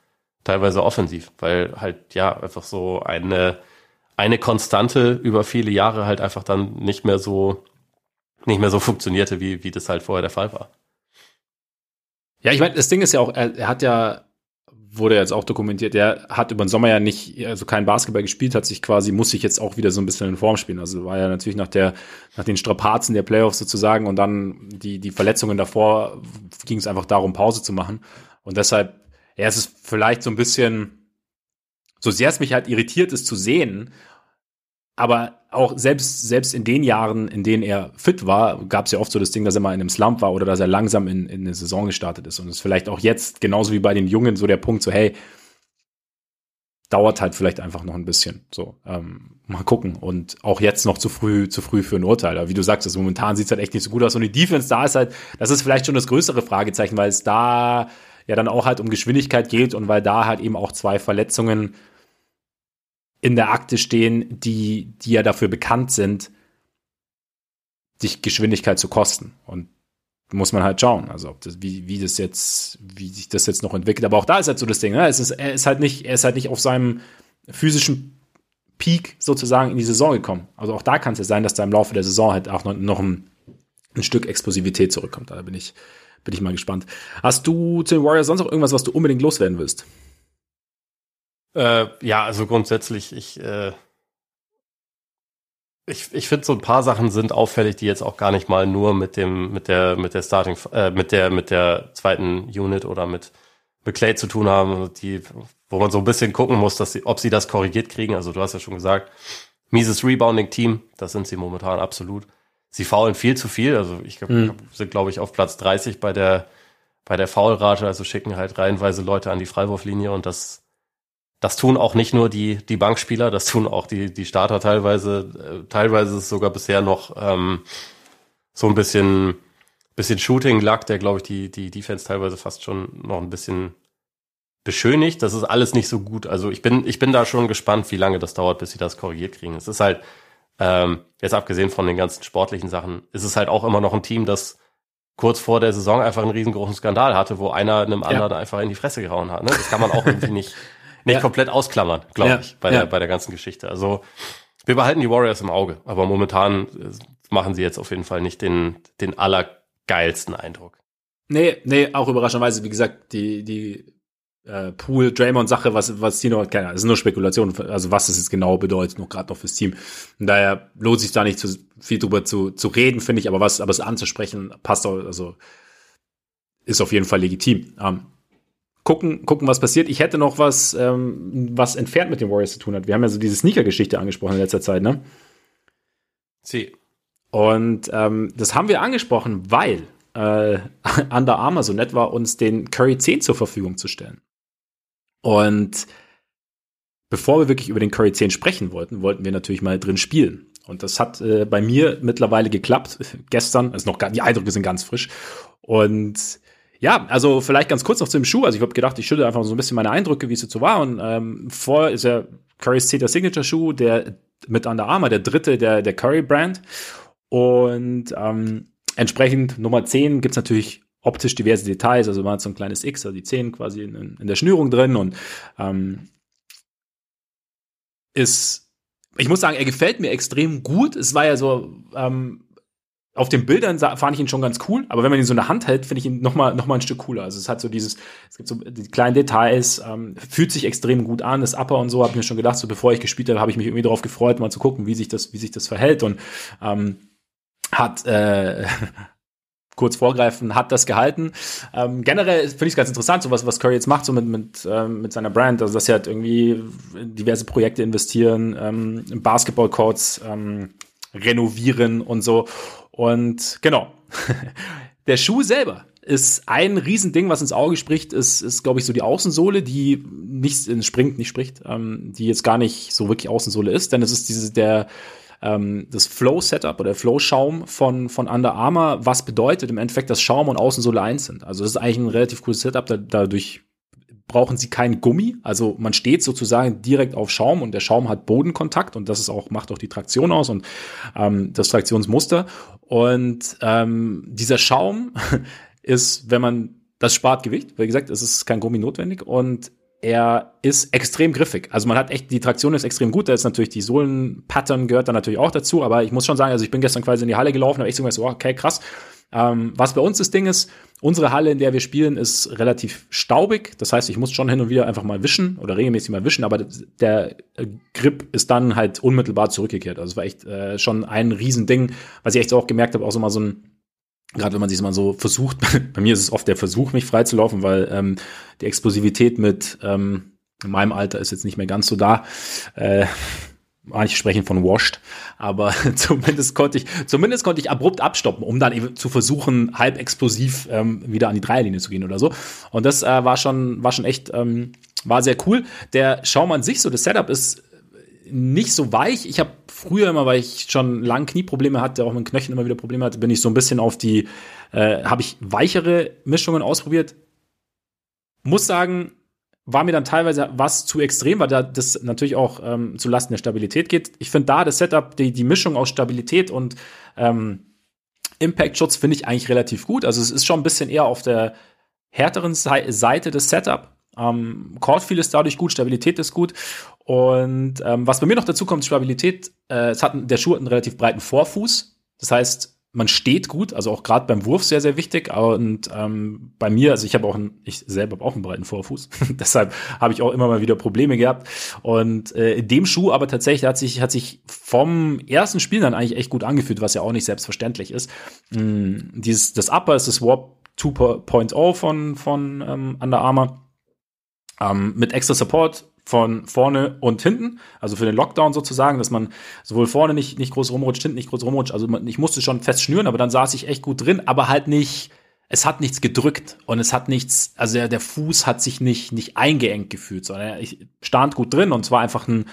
teilweise offensiv, weil halt, ja, einfach so eine, eine Konstante über viele Jahre halt einfach dann nicht mehr so, nicht mehr so funktionierte, wie, wie das halt vorher der Fall war. Ja, ich meine, das Ding ist ja auch, er, er hat ja, wurde jetzt auch dokumentiert, der hat über den Sommer ja nicht, also kein Basketball gespielt, hat sich quasi, muss sich jetzt auch wieder so ein bisschen in Form spielen. Also war ja natürlich nach der, nach den Strapazen der Playoffs sozusagen und dann die, die Verletzungen davor ging es einfach darum, Pause zu machen. Und deshalb, ja, es ist vielleicht so ein bisschen, so sehr es mich halt irritiert ist zu sehen, aber auch selbst, selbst in den Jahren, in denen er fit war, gab es ja oft so das Ding, dass er mal in einem Slump war oder dass er langsam in, in eine Saison gestartet ist. Und es ist vielleicht auch jetzt, genauso wie bei den Jungen, so der Punkt, so, hey, dauert halt vielleicht einfach noch ein bisschen. So, ähm, mal gucken. Und auch jetzt noch zu früh, zu früh für ein Urteil. Aber wie du sagst, also momentan sieht es halt echt nicht so gut aus. Und die Defense da ist halt, das ist vielleicht schon das größere Fragezeichen, weil es da ja dann auch halt um Geschwindigkeit geht und weil da halt eben auch zwei Verletzungen in der Akte stehen, die, die ja dafür bekannt sind, dich Geschwindigkeit zu kosten. Und muss man halt schauen, also ob das, wie, wie das jetzt, wie sich das jetzt noch entwickelt. Aber auch da ist halt so das Ding, ne? es ist, er ist halt nicht, er ist halt nicht auf seinem physischen Peak sozusagen in die Saison gekommen. Also auch da kann es ja sein, dass da im Laufe der Saison halt auch noch, noch ein, ein Stück Explosivität zurückkommt. Da bin ich, bin ich mal gespannt. Hast du zu den Warriors sonst noch irgendwas, was du unbedingt loswerden willst? Äh, ja, also grundsätzlich, ich, äh, ich, ich finde so ein paar Sachen sind auffällig, die jetzt auch gar nicht mal nur mit dem, mit der, mit der Starting, äh, mit der, mit der zweiten Unit oder mit, mit Clay zu tun haben, die, wo man so ein bisschen gucken muss, dass sie, ob sie das korrigiert kriegen. Also du hast ja schon gesagt, mieses Rebounding-Team, das sind sie momentan absolut. Sie faulen viel zu viel, also ich glaub, mhm. sind, glaube ich, auf Platz 30 bei der, bei der Foulrate, also schicken halt reihenweise Leute an die Freiwurflinie und das, das tun auch nicht nur die, die Bankspieler, das tun auch die, die Starter teilweise. Äh, teilweise ist es sogar bisher noch ähm, so ein bisschen, bisschen Shooting-Luck, der, glaube ich, die, die Defense teilweise fast schon noch ein bisschen beschönigt. Das ist alles nicht so gut. Also ich bin, ich bin da schon gespannt, wie lange das dauert, bis sie das korrigiert kriegen. Es ist halt, ähm, jetzt abgesehen von den ganzen sportlichen Sachen, ist es halt auch immer noch ein Team, das kurz vor der Saison einfach einen riesengroßen Skandal hatte, wo einer einem anderen ja. einfach in die Fresse gehauen hat. Ne? Das kann man auch irgendwie nicht, nicht ja. komplett ausklammern, glaube ja. ich, bei, der, bei der ganzen Geschichte. Also wir behalten die Warriors im Auge, aber momentan äh, machen sie jetzt auf jeden Fall nicht den, den allergeilsten Eindruck. Nee, nee, auch überraschenderweise, wie gesagt, die, die äh, Pool, Draymond-Sache, was, was die noch, keine Ahnung, das ist nur Spekulation, also was das jetzt genau bedeutet, noch gerade noch fürs Team. Und daher lohnt sich da nicht zu viel drüber zu, zu reden, finde ich, aber was, aber es anzusprechen, passt auch, also ist auf jeden Fall legitim. Ähm, gucken, gucken, was passiert. Ich hätte noch was, ähm, was entfernt mit den Warriors zu tun hat. Wir haben ja so diese Sneaker-Geschichte angesprochen in letzter Zeit, ne? Sie. Und ähm, das haben wir angesprochen, weil äh, Under Armour so nett war, uns den Curry 10 zur Verfügung zu stellen. Und bevor wir wirklich über den Curry 10 sprechen wollten, wollten wir natürlich mal drin spielen. Und das hat äh, bei mir mittlerweile geklappt. Gestern, also noch die Eindrücke sind ganz frisch. Und ja, also vielleicht ganz kurz noch zu dem Schuh. Also ich habe gedacht, ich schütte einfach so ein bisschen meine Eindrücke, wie es so war. Und ähm, vor ist ja Curry's 10 der Signature-Schuh, der mit Under Armour, der dritte der, der Curry-Brand. Und ähm, entsprechend Nummer 10 gibt's natürlich optisch diverse Details, also man hat so ein kleines X, also die 10 quasi in, in der Schnürung drin und ähm, ist, ich muss sagen, er gefällt mir extrem gut. Es war ja so, ähm, auf den Bildern fand ich ihn schon ganz cool, aber wenn man ihn so in der Hand hält, finde ich ihn noch mal, noch mal ein Stück cooler. Also es hat so dieses, es gibt so die kleinen Details, ähm, fühlt sich extrem gut an, das Upper und so, habe ich mir schon gedacht, so bevor ich gespielt habe, habe ich mich irgendwie darauf gefreut, mal zu gucken, wie sich das, wie sich das verhält und ähm, hat äh, kurz vorgreifen, hat das gehalten. Ähm, generell finde ich es ganz interessant, so was, was Curry jetzt macht, so mit, mit, ähm, mit seiner Brand, also dass sie halt irgendwie diverse Projekte investieren, ähm, Basketball-Courts ähm, renovieren und so. Und genau. Der Schuh selber ist ein Riesending, was ins Auge spricht, ist, ist glaube ich, so die Außensohle, die nicht springt, nicht spricht, ähm, die jetzt gar nicht so wirklich Außensohle ist, denn es ist diese, der, ähm, das Flow-Setup oder Flow-Schaum von, von Under Armour, was bedeutet im Endeffekt, dass Schaum und Außensohle eins sind. Also das ist eigentlich ein relativ cooles Setup, da, dadurch brauchen sie kein Gummi, also man steht sozusagen direkt auf Schaum und der Schaum hat Bodenkontakt und das ist auch macht auch die Traktion aus und ähm, das Traktionsmuster und ähm, dieser Schaum ist, wenn man das spart Gewicht, wie gesagt, es ist kein Gummi notwendig und er ist extrem griffig. Also man hat echt, die Traktion ist extrem gut. Da ist natürlich die Sohlen-Pattern gehört dann natürlich auch dazu. Aber ich muss schon sagen, also ich bin gestern quasi in die Halle gelaufen, habe echt so gesagt, okay, krass. Ähm, was bei uns das Ding ist, unsere Halle, in der wir spielen, ist relativ staubig. Das heißt, ich muss schon hin und wieder einfach mal wischen oder regelmäßig mal wischen, aber der Grip ist dann halt unmittelbar zurückgekehrt. Also es war echt äh, schon ein Riesending, was ich echt auch gemerkt habe, auch so mal so ein gerade wenn man sich mal so versucht, bei mir ist es oft der Versuch, mich freizulaufen, weil ähm, die Explosivität mit ähm, in meinem Alter ist jetzt nicht mehr ganz so da. Äh, manche sprechen von washed, aber zumindest konnte ich, zumindest konnte ich abrupt abstoppen, um dann eben zu versuchen, halb explosiv ähm, wieder an die Dreierlinie zu gehen oder so. Und das äh, war schon, war schon echt, ähm, war sehr cool. Der Schaum an sich, so das Setup ist nicht so weich. Ich habe früher immer, weil ich schon lang Knieprobleme hatte, auch mit Knöcheln immer wieder Probleme hatte, bin ich so ein bisschen auf die, äh, habe ich weichere Mischungen ausprobiert. Muss sagen, war mir dann teilweise was zu extrem, weil da das natürlich auch ähm, zu Lasten der Stabilität geht. Ich finde da das Setup, die, die Mischung aus Stabilität und ähm, Impact-Schutz finde ich eigentlich relativ gut. Also es ist schon ein bisschen eher auf der härteren Seite des Setup. Ähm, Court-Feel ist dadurch gut, Stabilität ist gut. Und ähm, was bei mir noch dazu kommt, Stabilität, äh, es hat, der Schuh hat einen relativ breiten Vorfuß. Das heißt, man steht gut, also auch gerade beim Wurf sehr, sehr wichtig. Und ähm, bei mir, also ich habe auch einen, ich selber habe auch einen breiten Vorfuß. Deshalb habe ich auch immer mal wieder Probleme gehabt. Und äh, in dem Schuh aber tatsächlich hat sich, hat sich vom ersten Spiel dann eigentlich echt gut angefühlt, was ja auch nicht selbstverständlich ist. Mhm, dieses, das Upper ist das Warp 2.0 von, von ähm, Under Armour ähm, mit extra Support von vorne und hinten, also für den Lockdown sozusagen, dass man sowohl vorne nicht, nicht groß rumrutscht, hinten nicht groß rumrutscht. Also man, ich musste schon fest schnüren, aber dann saß ich echt gut drin, aber halt nicht, es hat nichts gedrückt und es hat nichts, also der, der Fuß hat sich nicht, nicht eingeengt gefühlt, sondern ich stand gut drin und zwar einfach ein,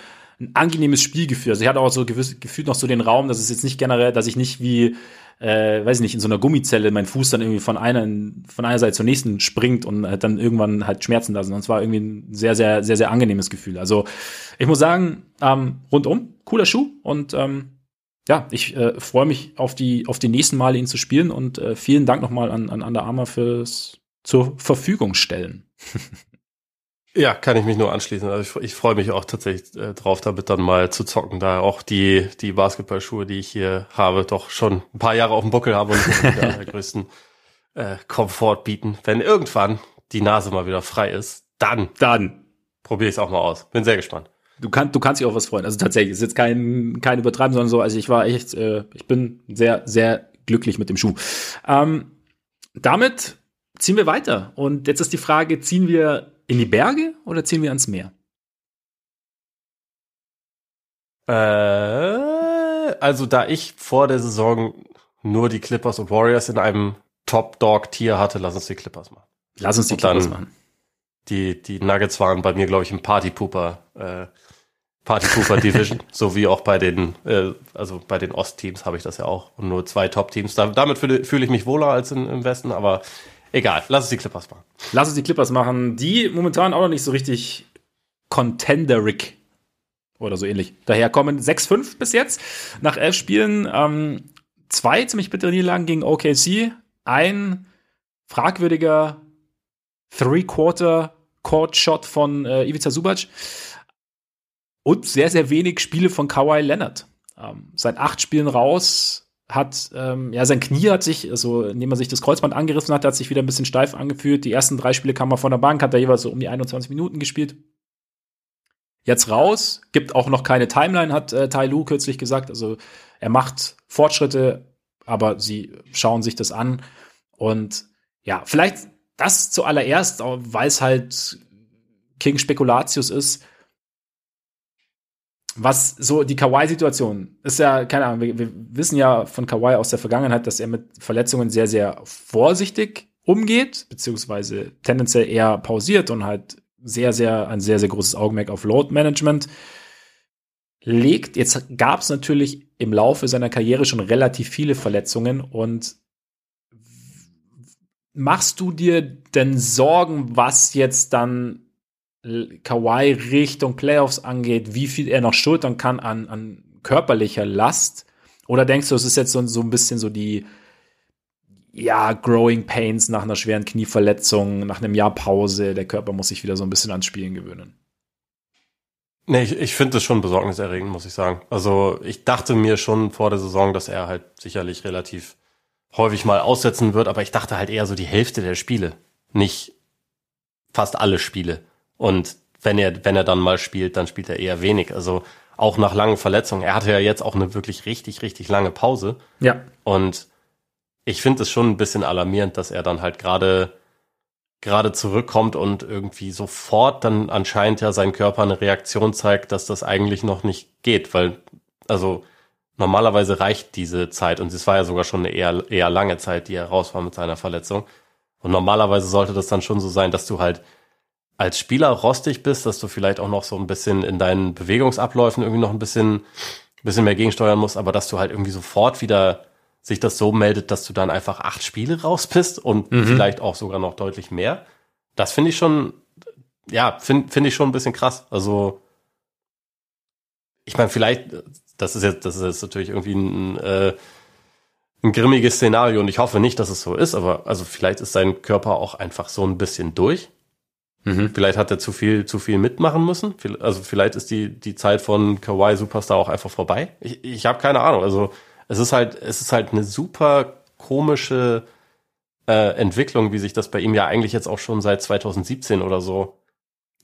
ein angenehmes Spielgefühl. Also ich hatte auch so gewiss, gefühlt noch so den Raum, dass es jetzt nicht generell, dass ich nicht wie äh, weiß ich nicht, in so einer Gummizelle mein Fuß dann irgendwie von einer, von einer Seite zur nächsten springt und halt dann irgendwann halt Schmerzen sind. Und es war irgendwie ein sehr, sehr, sehr, sehr angenehmes Gefühl. Also ich muss sagen, ähm, rundum, cooler Schuh und ähm, ja, ich äh, freue mich auf die, auf die nächsten Male, ihn zu spielen und äh, vielen Dank nochmal an, an Under Armour fürs zur Verfügung stellen. Ja, kann ich mich nur anschließen. Also ich, ich freue mich auch tatsächlich äh, drauf, damit dann mal zu zocken, da auch die, die Basketballschuhe, die ich hier habe, doch schon ein paar Jahre auf dem Buckel habe und der größten äh, Komfort bieten. Wenn irgendwann die Nase mal wieder frei ist, dann, dann probiere ich es auch mal aus. Bin sehr gespannt. Du, kannst, du kannst dich auch was freuen. Also tatsächlich, ist jetzt kein, kein Übertreiben, sondern so, also ich war echt, äh, ich bin sehr, sehr glücklich mit dem Schuh. Ähm, damit ziehen wir weiter. Und jetzt ist die Frage, ziehen wir in die Berge oder ziehen wir ans Meer? Äh, also da ich vor der Saison nur die Clippers und Warriors in einem Top-Dog-Tier hatte, lass uns die Clippers machen. Lass uns die Clippers machen. Die, die Nuggets waren bei mir, glaube ich, im Party-Pooper, äh, Party-Pooper Division, so wie auch bei den, äh, also bei den Ost-Teams habe ich das ja auch. Und nur zwei Top-Teams. Da, damit fühle fühl ich mich wohler als in, im Westen, aber Egal, lass uns die Clippers machen. Lass uns die Clippers machen, die momentan auch noch nicht so richtig contenderic oder so ähnlich daherkommen. 6-5 bis jetzt nach elf Spielen. Ähm, zwei ziemlich bittere Niederlagen gegen OKC. Ein fragwürdiger Three-Quarter-Court-Shot von äh, Ivica Subac. Und sehr, sehr wenig Spiele von Kawhi Leonard. Ähm, seit acht Spielen raus, hat, ähm, ja, sein Knie hat sich, also indem er sich das Kreuzband angerissen hat, hat sich wieder ein bisschen steif angefühlt. Die ersten drei Spiele kam er von der Bank, hat er jeweils so um die 21 Minuten gespielt. Jetzt raus, gibt auch noch keine Timeline, hat äh, Tai Lu kürzlich gesagt. Also er macht Fortschritte, aber sie schauen sich das an. Und ja, vielleicht das zuallererst, weil es halt King Spekulatius ist was so die Kawhi-Situation ist ja, keine Ahnung, wir, wir, wissen ja von Kawhi aus der Vergangenheit, dass er mit Verletzungen sehr, sehr vorsichtig umgeht, beziehungsweise tendenziell eher pausiert und halt sehr, sehr, ein sehr, sehr großes Augenmerk auf Load-Management legt. Jetzt gab es natürlich im Laufe seiner Karriere schon relativ viele Verletzungen und machst du dir denn Sorgen, was jetzt dann Kawhi Richtung Playoffs angeht, wie viel er noch schultern kann an, an körperlicher Last? Oder denkst du, es ist jetzt so, so ein bisschen so die, ja, Growing Pains nach einer schweren Knieverletzung, nach einem Jahr Pause, der Körper muss sich wieder so ein bisschen ans Spielen gewöhnen? Nee, ich, ich finde es schon besorgniserregend, muss ich sagen. Also ich dachte mir schon vor der Saison, dass er halt sicherlich relativ häufig mal aussetzen wird, aber ich dachte halt eher so die Hälfte der Spiele, nicht fast alle Spiele. Und wenn er, wenn er dann mal spielt, dann spielt er eher wenig. Also auch nach langen Verletzungen. Er hatte ja jetzt auch eine wirklich richtig, richtig lange Pause. Ja. Und ich finde es schon ein bisschen alarmierend, dass er dann halt gerade gerade zurückkommt und irgendwie sofort dann anscheinend ja sein Körper eine Reaktion zeigt, dass das eigentlich noch nicht geht, weil also normalerweise reicht diese Zeit und es war ja sogar schon eine eher eher lange Zeit, die er raus war mit seiner Verletzung und normalerweise sollte das dann schon so sein, dass du halt als Spieler rostig bist, dass du vielleicht auch noch so ein bisschen in deinen Bewegungsabläufen irgendwie noch ein bisschen, ein bisschen mehr gegensteuern musst, aber dass du halt irgendwie sofort wieder sich das so meldet, dass du dann einfach acht Spiele raus bist und mhm. vielleicht auch sogar noch deutlich mehr. Das finde ich schon, ja, finde find ich schon ein bisschen krass. Also, ich meine, vielleicht, das ist jetzt, das ist jetzt natürlich irgendwie ein, äh, ein grimmiges Szenario und ich hoffe nicht, dass es so ist, aber also vielleicht ist sein Körper auch einfach so ein bisschen durch Mhm. Vielleicht hat er zu viel, zu viel mitmachen müssen. Also vielleicht ist die, die Zeit von Kawaii Superstar auch einfach vorbei. Ich, ich habe keine Ahnung. Also es ist halt, es ist halt eine super komische äh, Entwicklung, wie sich das bei ihm ja eigentlich jetzt auch schon seit 2017 oder so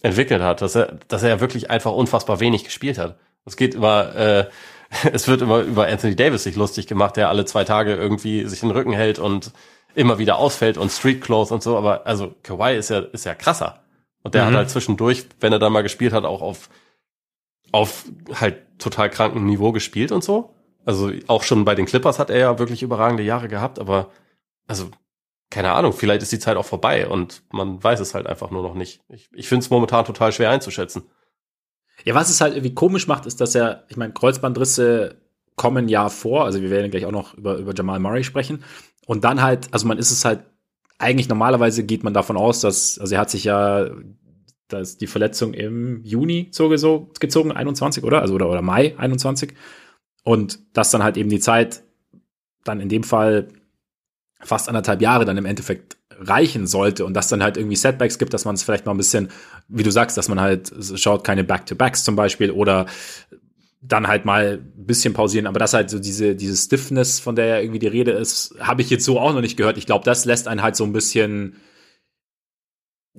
entwickelt hat, dass er, dass er wirklich einfach unfassbar wenig gespielt hat. Es geht immer, äh, es wird immer über Anthony Davis sich lustig gemacht, der alle zwei Tage irgendwie sich den Rücken hält und immer wieder ausfällt und Street Clothes und so, aber also Kawhi ist ja, ist ja krasser. Und der mhm. hat halt zwischendurch, wenn er dann mal gespielt hat, auch auf, auf halt total krankem Niveau gespielt und so. Also auch schon bei den Clippers hat er ja wirklich überragende Jahre gehabt, aber also keine Ahnung, vielleicht ist die Zeit auch vorbei und man weiß es halt einfach nur noch nicht. Ich, ich finde es momentan total schwer einzuschätzen. Ja, was es halt irgendwie komisch macht, ist, dass er, ich meine, Kreuzbandrisse kommen ja vor, also wir werden gleich auch noch über, über Jamal Murray sprechen. Und dann halt, also man ist es halt eigentlich normalerweise geht man davon aus, dass, also er hat sich ja dass die Verletzung im Juni gezogen, 21, oder? Also oder, oder Mai 21. Und dass dann halt eben die Zeit dann in dem Fall fast anderthalb Jahre dann im Endeffekt reichen sollte und dass dann halt irgendwie Setbacks gibt, dass man es vielleicht mal ein bisschen, wie du sagst, dass man halt schaut, keine Back-to-Backs zum Beispiel oder dann halt mal ein bisschen pausieren. Aber das halt so diese, diese Stiffness, von der ja irgendwie die Rede ist, habe ich jetzt so auch noch nicht gehört. Ich glaube, das lässt einen halt so ein bisschen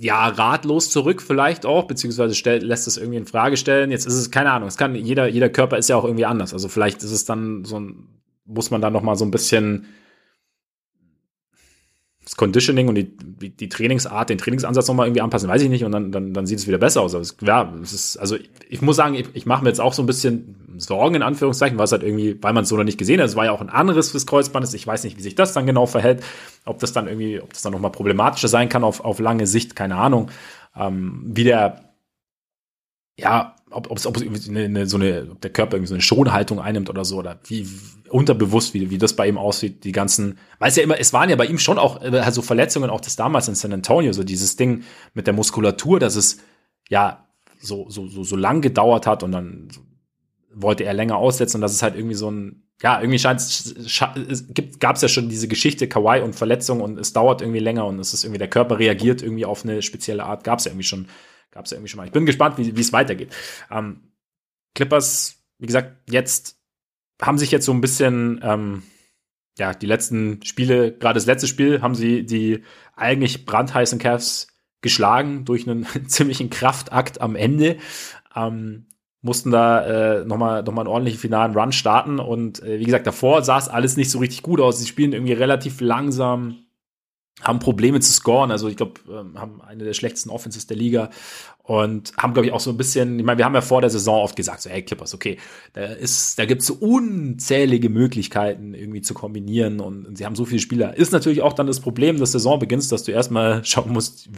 ja, ratlos zurück vielleicht auch, beziehungsweise stellt, lässt es irgendwie in Frage stellen. Jetzt ist es, keine Ahnung, es kann, jeder, jeder Körper ist ja auch irgendwie anders. Also vielleicht ist es dann so ein, muss man dann noch mal so ein bisschen das Conditioning und die, die, Trainingsart, den Trainingsansatz nochmal irgendwie anpassen, weiß ich nicht, und dann, dann, dann sieht es wieder besser aus. Also, ja, es ist, also ich, muss sagen, ich, ich mache mir jetzt auch so ein bisschen Sorgen, in Anführungszeichen, was halt irgendwie, weil man es so noch nicht gesehen hat. Es war ja auch ein anderes fürs Kreuzband. Ich weiß nicht, wie sich das dann genau verhält, ob das dann irgendwie, ob das dann nochmal problematischer sein kann auf, auf lange Sicht, keine Ahnung. Ähm, wie der ja, ob, ob, ob eine, eine, so eine, ob der Körper irgendwie so eine Schonhaltung einnimmt oder so, oder wie unterbewusst, wie, wie das bei ihm aussieht, die ganzen, weil es ja immer, es waren ja bei ihm schon auch äh, so Verletzungen, auch das damals in San Antonio, so dieses Ding mit der Muskulatur, dass es ja so, so, so, so lang gedauert hat und dann wollte er länger aussetzen und das ist halt irgendwie so ein, ja, irgendwie scheint es, gibt, gab es ja schon diese Geschichte Kawaii und Verletzung und es dauert irgendwie länger und es ist irgendwie, der Körper reagiert irgendwie auf eine spezielle Art, gab es ja irgendwie schon Gab es ja irgendwie schon mal. Ich bin gespannt, wie es weitergeht. Ähm, Clippers, wie gesagt, jetzt haben sich jetzt so ein bisschen, ähm, ja, die letzten Spiele, gerade das letzte Spiel, haben sie die eigentlich brandheißen Cavs geschlagen durch einen ziemlichen Kraftakt am Ende. Ähm, mussten da äh, nochmal noch mal einen ordentlichen finalen Run starten und äh, wie gesagt, davor sah es alles nicht so richtig gut aus. Sie spielen irgendwie relativ langsam, haben Probleme zu scoren. Also ich glaube, ähm, haben eine der schlechtesten Offenses der Liga und haben, glaube ich, auch so ein bisschen, ich meine, wir haben ja vor der Saison oft gesagt, so, hey, Clippers, okay, da ist, da gibt's so unzählige Möglichkeiten irgendwie zu kombinieren und, und, sie haben so viele Spieler. Ist natürlich auch dann das Problem des Saisonbeginns, dass du erstmal schauen musst,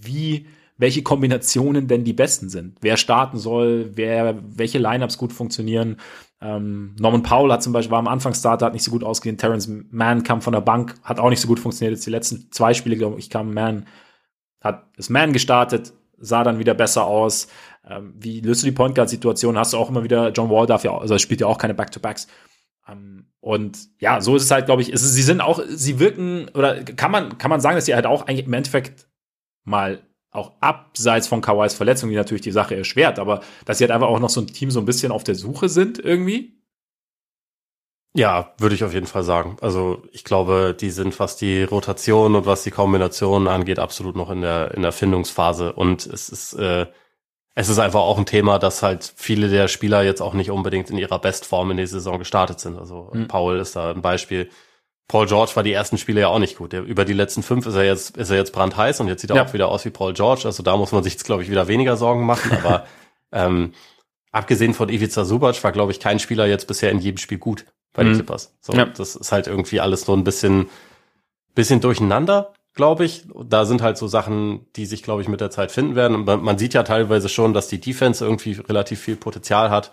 wie, welche Kombinationen denn die besten sind. Wer starten soll, wer, welche Lineups gut funktionieren. Ähm, Norman Powell hat zum Beispiel, war am Anfang Starter, hat nicht so gut ausgesehen. Terrence Mann kam von der Bank, hat auch nicht so gut funktioniert. Jetzt die letzten zwei Spiele, glaube ich, kam Mann, hat ist Mann gestartet, sah dann wieder besser aus. Ähm, wie löst du die Point Guard Situation? Hast du auch immer wieder John Wall darf ja, also spielt ja auch keine Back-to-Backs. Ähm, und ja, so ist es halt, glaube ich. Ist, sie sind auch, sie wirken oder kann man kann man sagen, dass sie halt auch eigentlich im Endeffekt mal auch abseits von Kawais Verletzung, die natürlich die Sache erschwert, aber dass sie halt einfach auch noch so ein Team so ein bisschen auf der Suche sind irgendwie. Ja, würde ich auf jeden Fall sagen. Also ich glaube, die sind, was die Rotation und was die Kombination angeht, absolut noch in der in der Findungsphase. Und es ist äh, es ist einfach auch ein Thema, dass halt viele der Spieler jetzt auch nicht unbedingt in ihrer Bestform in der Saison gestartet sind. Also mhm. Paul ist da ein Beispiel. Paul George war die ersten Spiele ja auch nicht gut. über die letzten fünf ist er jetzt, ist er jetzt brandheiß und jetzt sieht er ja. auch wieder aus wie Paul George. Also da muss man sich jetzt, glaube ich, wieder weniger Sorgen machen. Aber ähm, abgesehen von Ivica Subac war, glaube ich, kein Spieler jetzt bisher in jedem Spiel gut bei den mhm. Clippers. So, ja. das ist halt irgendwie alles so ein bisschen, bisschen durcheinander, glaube ich. Da sind halt so Sachen, die sich, glaube ich, mit der Zeit finden werden. Und man, man sieht ja teilweise schon, dass die Defense irgendwie relativ viel Potenzial hat.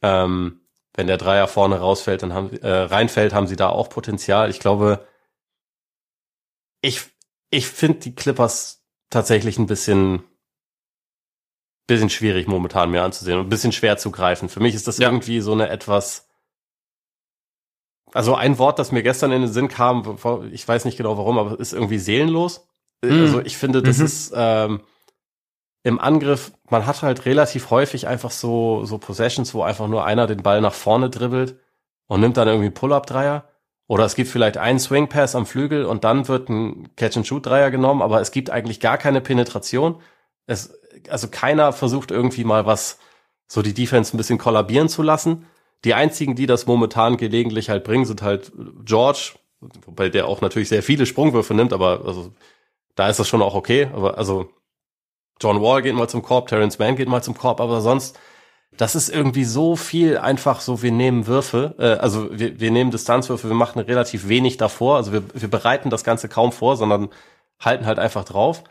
Ähm, wenn der Dreier vorne rausfällt, dann haben, äh, reinfällt, haben sie da auch Potenzial. Ich glaube, ich, ich finde die Clippers tatsächlich ein bisschen, bisschen schwierig momentan mir anzusehen und ein bisschen schwer zu greifen. Für mich ist das ja. irgendwie so eine etwas, also ein Wort, das mir gestern in den Sinn kam, ich weiß nicht genau warum, aber ist irgendwie seelenlos. Mhm. Also ich finde, das mhm. ist, ähm, im Angriff, man hat halt relativ häufig einfach so, so Possessions, wo einfach nur einer den Ball nach vorne dribbelt und nimmt dann irgendwie Pull-Up-Dreier. Oder es gibt vielleicht einen Swing-Pass am Flügel und dann wird ein Catch-and-Shoot-Dreier genommen, aber es gibt eigentlich gar keine Penetration. Es, also keiner versucht irgendwie mal was, so die Defense ein bisschen kollabieren zu lassen. Die einzigen, die das momentan gelegentlich halt bringen, sind halt George, wobei der auch natürlich sehr viele Sprungwürfe nimmt, aber also da ist das schon auch okay. Aber also John Wall geht mal zum Korb, Terrence Mann geht mal zum Korb, aber sonst, das ist irgendwie so viel einfach so, wir nehmen Würfe, äh, also wir, wir nehmen Distanzwürfe, wir machen relativ wenig davor, also wir, wir bereiten das Ganze kaum vor, sondern halten halt einfach drauf.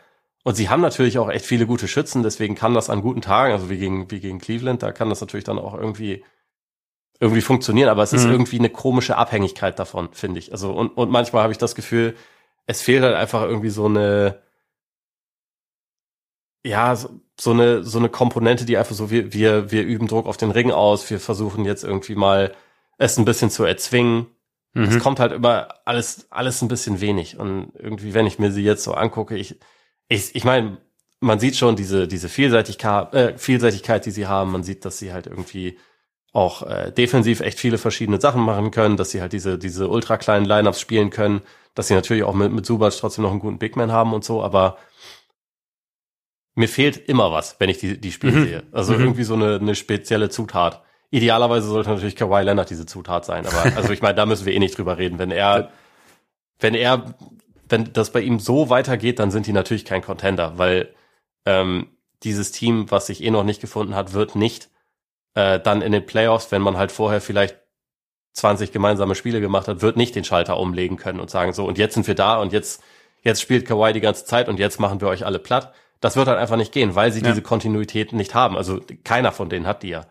Und sie haben natürlich auch echt viele gute Schützen, deswegen kann das an guten Tagen, also wie gegen, wie gegen Cleveland, da kann das natürlich dann auch irgendwie irgendwie funktionieren, aber es ist mhm. irgendwie eine komische Abhängigkeit davon, finde ich. Also und, und manchmal habe ich das Gefühl, es fehlt halt einfach irgendwie so eine ja, so, so eine, so eine Komponente, die einfach so, wir, wir, wir üben Druck auf den Ring aus, wir versuchen jetzt irgendwie mal es ein bisschen zu erzwingen. Mhm. Es kommt halt immer alles, alles ein bisschen wenig. Und irgendwie, wenn ich mir sie jetzt so angucke, ich, ich, ich meine, man sieht schon diese, diese Vielseitigkeit, äh, Vielseitigkeit, die sie haben. Man sieht, dass sie halt irgendwie auch äh, defensiv echt viele verschiedene Sachen machen können, dass sie halt diese, diese ultra kleinen Lineups spielen können, dass sie natürlich auch mit, mit Subac trotzdem noch einen guten Big Man haben und so, aber mir fehlt immer was, wenn ich die, die Spiele mhm. sehe. Also mhm. irgendwie so eine, eine spezielle Zutat. Idealerweise sollte natürlich Kawhi Leonard diese Zutat sein, aber also ich meine, da müssen wir eh nicht drüber reden. Wenn er, wenn er, wenn das bei ihm so weitergeht, dann sind die natürlich kein Contender, weil ähm, dieses Team, was sich eh noch nicht gefunden hat, wird nicht äh, dann in den Playoffs, wenn man halt vorher vielleicht 20 gemeinsame Spiele gemacht hat, wird nicht den Schalter umlegen können und sagen so, und jetzt sind wir da und jetzt, jetzt spielt Kawhi die ganze Zeit und jetzt machen wir euch alle platt. Das wird halt einfach nicht gehen, weil sie ja. diese Kontinuität nicht haben. Also keiner von denen hat die ja.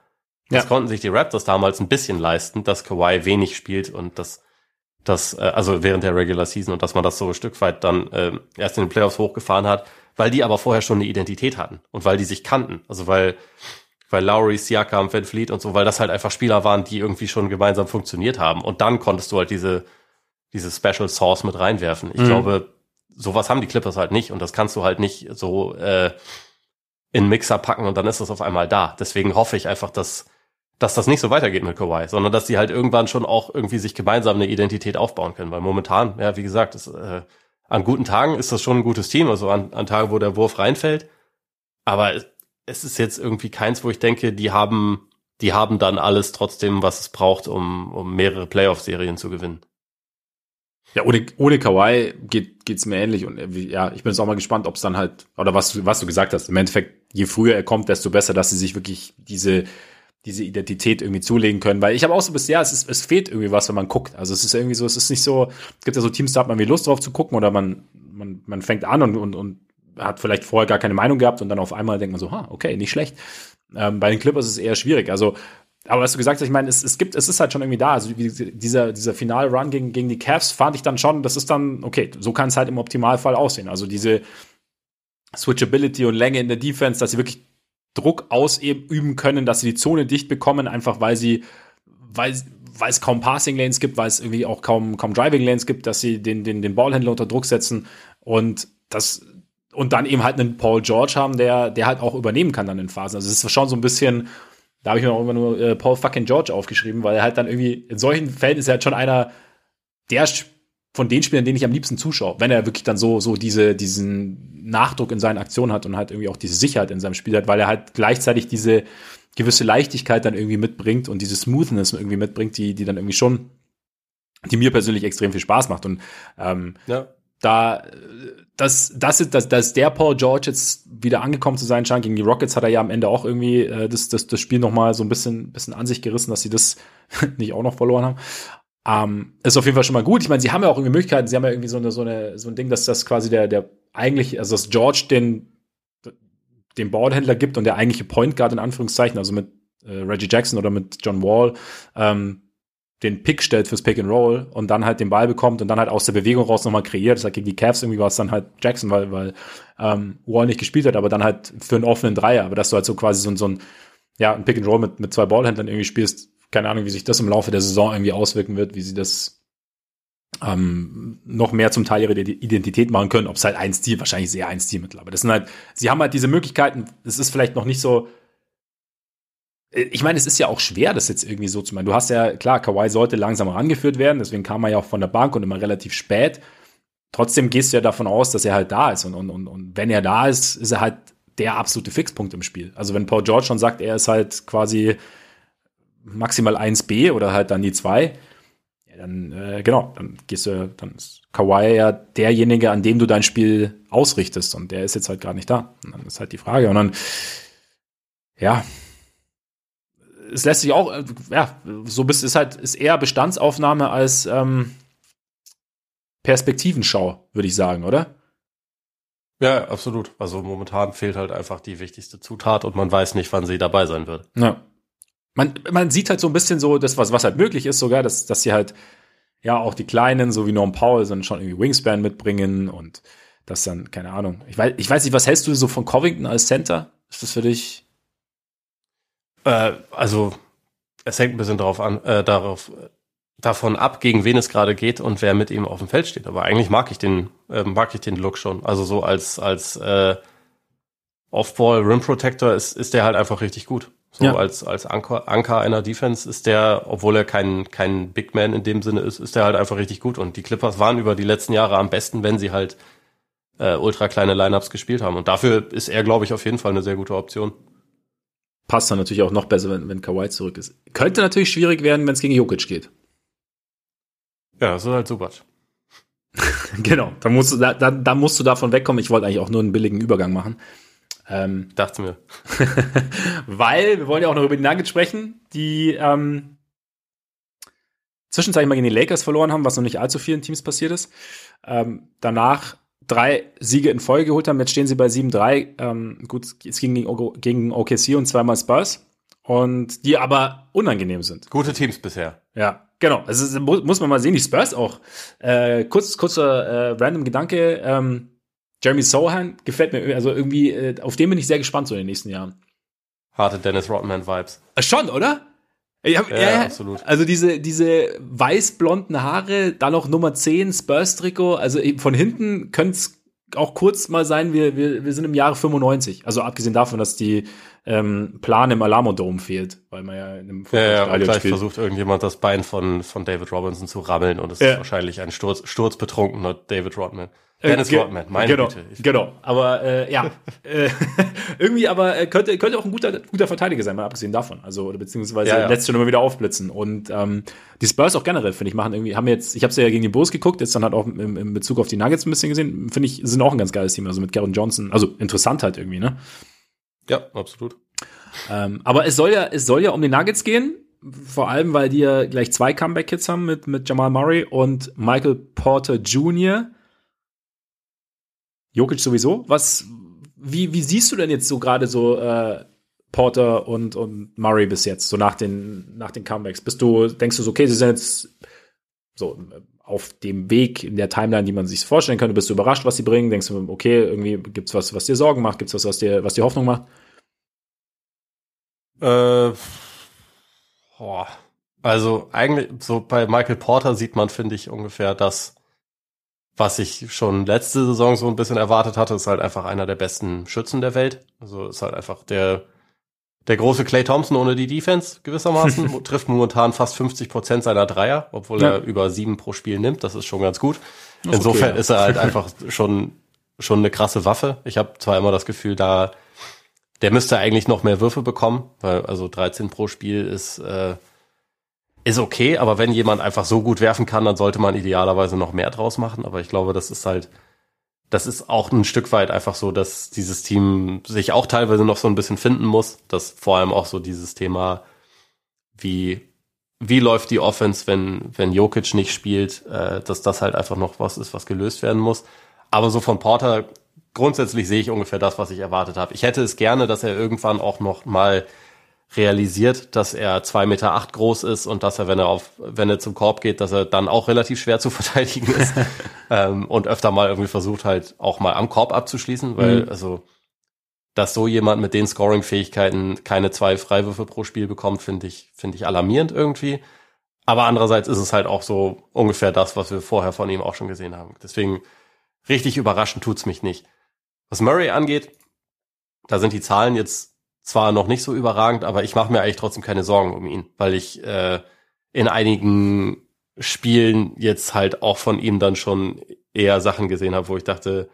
Das ja. konnten sich die Raptors damals ein bisschen leisten, dass Kawhi wenig spielt und das, das, äh, also während der Regular Season und dass man das so ein Stück weit dann äh, erst in den Playoffs hochgefahren hat, weil die aber vorher schon eine Identität hatten und weil die sich kannten. Also weil, weil Lowry, Siakam, Van Fleet und so, weil das halt einfach Spieler waren, die irgendwie schon gemeinsam funktioniert haben. Und dann konntest du halt diese, diese Special Source mit reinwerfen. Ich mhm. glaube, sowas haben die Clippers halt nicht und das kannst du halt nicht so äh, in Mixer packen und dann ist das auf einmal da. Deswegen hoffe ich einfach, dass dass das nicht so weitergeht mit Kawhi, sondern dass die halt irgendwann schon auch irgendwie sich gemeinsam eine Identität aufbauen können. Weil momentan, ja, wie gesagt, ist, äh, an guten Tagen ist das schon ein gutes Team, also an, an Tagen, wo der Wurf reinfällt. Aber es ist jetzt irgendwie keins, wo ich denke, die haben, die haben dann alles trotzdem, was es braucht, um, um mehrere Playoff-Serien zu gewinnen. Ja, ohne, ohne Kawhi geht geht's mir ähnlich und ja, ich bin jetzt auch mal gespannt, ob es dann halt oder was was du gesagt hast. Im Endeffekt, je früher er kommt, desto besser, dass sie sich wirklich diese diese Identität irgendwie zulegen können, weil ich habe auch so bisher, es ist, es fehlt irgendwie was, wenn man guckt. Also es ist irgendwie so, es ist nicht so, es gibt ja so Teams, da hat man wie Lust drauf zu gucken oder man man man fängt an und und, und hat vielleicht vorher gar keine Meinung gehabt und dann auf einmal denkt man so, ha, okay, nicht schlecht. Ähm, bei den Clippers ist es eher schwierig. Also aber was du gesagt hast, ich meine, es, es gibt, es ist halt schon irgendwie da. Also dieser, dieser Final-Run gegen, gegen die Cavs fand ich dann schon, das ist dann, okay, so kann es halt im Optimalfall aussehen. Also diese Switchability und Länge in der Defense, dass sie wirklich Druck ausüben können, dass sie die Zone dicht bekommen, einfach weil sie, weil, weil es kaum Passing Lanes gibt, weil es irgendwie auch kaum, kaum Driving Lanes gibt, dass sie den, den, den Ballhändler unter Druck setzen und das, und dann eben halt einen Paul George haben, der, der halt auch übernehmen kann dann in Phasen. Also es ist schon so ein bisschen, da habe ich mir auch immer nur äh, Paul fucking George aufgeschrieben, weil er halt dann irgendwie, in solchen Fällen ist er halt schon einer der von den Spielern, denen ich am liebsten zuschaue, wenn er wirklich dann so, so diese, diesen Nachdruck in seinen Aktionen hat und halt irgendwie auch diese Sicherheit in seinem Spiel hat, weil er halt gleichzeitig diese gewisse Leichtigkeit dann irgendwie mitbringt und diese Smoothness irgendwie mitbringt, die, die dann irgendwie schon, die mir persönlich extrem viel Spaß macht. Und ähm, ja da das, das ist, dass, dass der Paul George jetzt wieder angekommen zu sein scheint. Gegen die Rockets hat er ja am Ende auch irgendwie äh, das, das, das Spiel noch mal so ein bisschen, bisschen an sich gerissen, dass sie das nicht auch noch verloren haben. Ähm, ist auf jeden Fall schon mal gut. Ich meine, sie haben ja auch irgendwie Möglichkeiten. Sie haben ja irgendwie so eine, so eine, so ein Ding, dass das quasi der, der eigentlich, also dass George den, den Ballhändler gibt und der eigentliche Point Guard in Anführungszeichen, also mit äh, Reggie Jackson oder mit John Wall, ähm, den Pick stellt fürs Pick and Roll und dann halt den Ball bekommt und dann halt aus der Bewegung raus nochmal kreiert. Das heißt, gegen die Cavs irgendwie war es dann halt Jackson, weil, weil ähm, Wall nicht gespielt hat, aber dann halt für einen offenen Dreier. Aber dass du halt so quasi so, so ein, ja, ein Pick and Roll mit, mit zwei Ballhändlern irgendwie spielst, keine Ahnung, wie sich das im Laufe der Saison irgendwie auswirken wird, wie sie das ähm, noch mehr zum Teil ihre Identität machen können. Ob es halt ein Stil, wahrscheinlich sehr ein Stil mittlerweile. Das sind halt, sie haben halt diese Möglichkeiten, es ist vielleicht noch nicht so ich meine, es ist ja auch schwer, das jetzt irgendwie so zu machen. Du hast ja, klar, Kawhi sollte langsam rangeführt werden, deswegen kam er ja auch von der Bank und immer relativ spät. Trotzdem gehst du ja davon aus, dass er halt da ist. Und, und, und, und wenn er da ist, ist er halt der absolute Fixpunkt im Spiel. Also wenn Paul George schon sagt, er ist halt quasi maximal 1B oder halt dann die 2, ja, dann, äh, genau, dann gehst du, dann ist Kawhi ja derjenige, an dem du dein Spiel ausrichtest. Und der ist jetzt halt gerade nicht da. Und dann ist halt die Frage. Und dann, ja, es lässt sich auch, äh, ja, so bist ist halt, ist eher Bestandsaufnahme als ähm, Perspektivenschau, würde ich sagen, oder? Ja, absolut. Also momentan fehlt halt einfach die wichtigste Zutat und man weiß nicht, wann sie dabei sein wird. Ja. Man, man sieht halt so ein bisschen so, das, was, was halt möglich ist, sogar, dass, dass sie halt, ja, auch die Kleinen, so wie Norm Paul, dann schon irgendwie Wingspan mitbringen und das dann, keine Ahnung. Ich weiß, ich weiß nicht, was hältst du so von Covington als Center? Ist das für dich? Äh, also, es hängt ein bisschen darauf an, äh, darauf, davon ab, gegen wen es gerade geht und wer mit ihm auf dem Feld steht. Aber eigentlich mag ich den, äh, mag ich den Look schon. Also so als, als äh, Off-Ball Rim Protector ist, ist der halt einfach richtig gut. So ja. als, als Anker, Anker einer Defense ist der, obwohl er kein, kein Big Man in dem Sinne ist, ist der halt einfach richtig gut. Und die Clippers waren über die letzten Jahre am besten, wenn sie halt äh, ultra kleine Lineups gespielt haben. Und dafür ist er, glaube ich, auf jeden Fall eine sehr gute Option. Passt dann natürlich auch noch besser, wenn, wenn Kawhi zurück ist. Könnte natürlich schwierig werden, wenn es gegen Jokic geht. Ja, das ist halt super. genau, da musst, du, da, da musst du davon wegkommen. Ich wollte eigentlich auch nur einen billigen Übergang machen. Ähm, Dachte mir. weil wir wollen ja auch noch über die Nuggets sprechen, die ähm, zwischenzeitlich mal gegen die Lakers verloren haben, was noch nicht allzu vielen Teams passiert ist. Ähm, danach drei Siege in Folge geholt haben. Jetzt stehen sie bei 7-3. Ähm, gut, es ging gegen, gegen OKC und zweimal Spurs. Und die aber unangenehm sind. Gute Teams bisher. Ja, genau. Also muss man mal sehen, die Spurs auch. Äh, kurz, kurzer äh, random Gedanke. Ähm, Jeremy Sohan gefällt mir, also irgendwie, äh, auf den bin ich sehr gespannt so in den nächsten Jahren. Harte Dennis Rodman-Vibes. Äh, schon, oder? Ja, ja, ja, absolut. Also diese, diese weiß-blonden Haare, dann noch Nummer 10, Spurs-Trikot, also von hinten könnte es auch kurz mal sein, wir, wir, wir sind im Jahre 95. Also abgesehen davon, dass die ähm, Plan im Alarmodrom fehlt, weil man ja in einem ja, ja, gleich spielt. versucht irgendjemand das Bein von, von David Robinson zu rammeln und es ja. ist wahrscheinlich ein Sturz, sturzbetrunkener David Rodman. Äh, Dennis Rodman, meine genau, Güte. Genau, aber äh, ja, äh, irgendwie aber äh, könnte, könnte auch ein guter, guter Verteidiger sein, mal abgesehen davon. Also, oder beziehungsweise ja, ja. lässt schon immer wieder aufblitzen. Und ähm, die Spurs auch generell, finde ich, machen irgendwie, haben jetzt, ich habe ja gegen die Bulls geguckt, jetzt dann halt auch im, im Bezug auf die Nuggets ein bisschen gesehen, finde ich, sind auch ein ganz geiles Team. Also mit Karen Johnson, also interessant halt irgendwie, ne? Ja, absolut. Ähm, aber es soll ja, es soll ja um die Nuggets gehen. Vor allem, weil die ja gleich zwei Comeback-Kits haben mit, mit Jamal Murray und Michael Porter Jr Jokic sowieso. Was, wie, wie siehst du denn jetzt so gerade so äh, Porter und, und Murray bis jetzt, so nach den, nach den Comebacks? Bist du, denkst du so, okay, sie sind jetzt so auf dem Weg in der Timeline, die man sich vorstellen könnte, bist du überrascht, was sie bringen? Denkst du, okay, irgendwie gibt's was, was dir Sorgen macht? Gibt's was, was dir, was dir Hoffnung macht? Äh, boah. Also eigentlich so bei Michael Porter sieht man, finde ich, ungefähr das, was ich schon letzte Saison so ein bisschen erwartet hatte, ist halt einfach einer der besten Schützen der Welt. Also ist halt einfach der, der große Clay Thompson ohne die Defense gewissermaßen, trifft momentan fast 50 Prozent seiner Dreier, obwohl ja. er über sieben pro Spiel nimmt. Das ist schon ganz gut. Ist Insofern okay, ja. ist er halt einfach schon, schon eine krasse Waffe. Ich habe zwar immer das Gefühl, da der müsste eigentlich noch mehr Würfe bekommen, weil also 13 pro Spiel ist äh, ist okay, aber wenn jemand einfach so gut werfen kann, dann sollte man idealerweise noch mehr draus machen. Aber ich glaube, das ist halt, das ist auch ein Stück weit einfach so, dass dieses Team sich auch teilweise noch so ein bisschen finden muss. Dass vor allem auch so dieses Thema, wie, wie läuft die Offense, wenn, wenn Jokic nicht spielt, äh, dass das halt einfach noch was ist, was gelöst werden muss. Aber so von Porter, grundsätzlich sehe ich ungefähr das, was ich erwartet habe. Ich hätte es gerne, dass er irgendwann auch noch mal realisiert, dass er zwei Meter acht groß ist und dass er, wenn er auf, wenn er zum Korb geht, dass er dann auch relativ schwer zu verteidigen ist ähm, und öfter mal irgendwie versucht halt auch mal am Korb abzuschließen, weil mhm. also dass so jemand mit den Scoring-Fähigkeiten keine zwei Freiwürfe pro Spiel bekommt, finde ich finde ich alarmierend irgendwie. Aber andererseits ist es halt auch so ungefähr das, was wir vorher von ihm auch schon gesehen haben. Deswegen richtig überraschend tut's mich nicht. Was Murray angeht, da sind die Zahlen jetzt zwar noch nicht so überragend, aber ich mache mir eigentlich trotzdem keine Sorgen um ihn, weil ich äh, in einigen Spielen jetzt halt auch von ihm dann schon eher Sachen gesehen habe, wo ich dachte,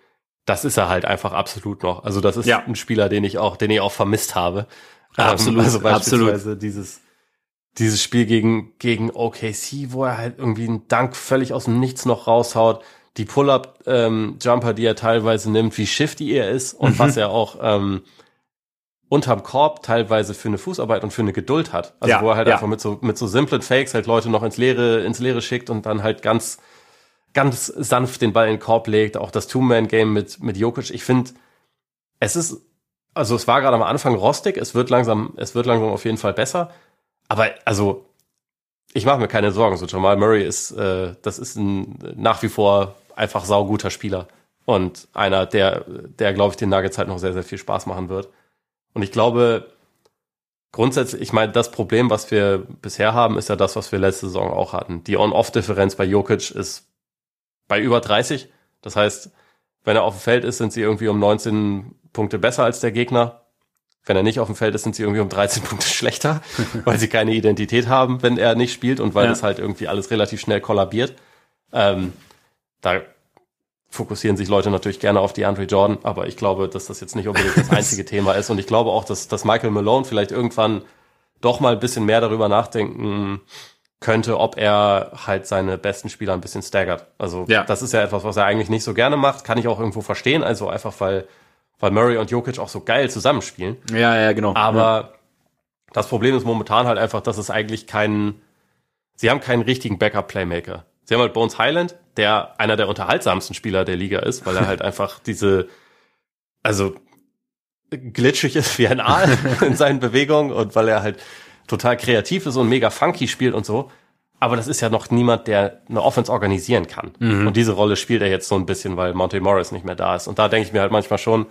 das ist er halt einfach absolut noch. Also das ist ja. ein Spieler, den ich auch, den ich auch vermisst habe. Ähm, absolut, also beispielsweise absolut. dieses dieses Spiel gegen gegen OKC, wo er halt irgendwie einen Dank völlig aus dem Nichts noch raushaut, die Pull-up-Jumper, ähm, die er teilweise nimmt, wie shifty er ist und mhm. was er auch ähm, unterm Korb teilweise für eine Fußarbeit und für eine Geduld hat. Also ja, wo er halt ja. einfach mit so, mit so simplen Fakes halt Leute noch ins Leere, ins Leere schickt und dann halt ganz, ganz sanft den Ball in den Korb legt. Auch das Two-Man-Game mit, mit Jokic. Ich finde, es ist, also es war gerade am Anfang rostig. Es wird langsam, es wird langsam auf jeden Fall besser. Aber also, ich mache mir keine Sorgen. So Jamal Murray ist, äh, das ist ein nach wie vor einfach sauguter Spieler. Und einer, der, der, glaube ich, den Nuggets halt noch sehr, sehr viel Spaß machen wird. Und ich glaube, grundsätzlich, ich meine, das Problem, was wir bisher haben, ist ja das, was wir letzte Saison auch hatten. Die On-Off-Differenz bei Jokic ist bei über 30. Das heißt, wenn er auf dem Feld ist, sind sie irgendwie um 19 Punkte besser als der Gegner. Wenn er nicht auf dem Feld ist, sind sie irgendwie um 13 Punkte schlechter, weil sie keine Identität haben, wenn er nicht spielt und weil ja. das halt irgendwie alles relativ schnell kollabiert. Ähm, da fokussieren sich Leute natürlich gerne auf die Andre Jordan, aber ich glaube, dass das jetzt nicht unbedingt das einzige Thema ist. Und ich glaube auch, dass, dass Michael Malone vielleicht irgendwann doch mal ein bisschen mehr darüber nachdenken könnte, ob er halt seine besten Spieler ein bisschen staggert. Also ja. das ist ja etwas, was er eigentlich nicht so gerne macht, kann ich auch irgendwo verstehen. Also einfach weil, weil Murray und Jokic auch so geil zusammenspielen. Ja, ja, genau. Aber ja. das Problem ist momentan halt einfach, dass es eigentlich keinen, sie haben keinen richtigen Backup-Playmaker. Sie haben halt Bones Highland, der einer der unterhaltsamsten Spieler der Liga ist, weil er halt einfach diese, also glitschig ist wie ein Aal in seinen Bewegungen und weil er halt total kreativ ist und mega funky spielt und so. Aber das ist ja noch niemand, der eine Offense organisieren kann. Mhm. Und diese Rolle spielt er jetzt so ein bisschen, weil Monte Morris nicht mehr da ist. Und da denke ich mir halt manchmal schon,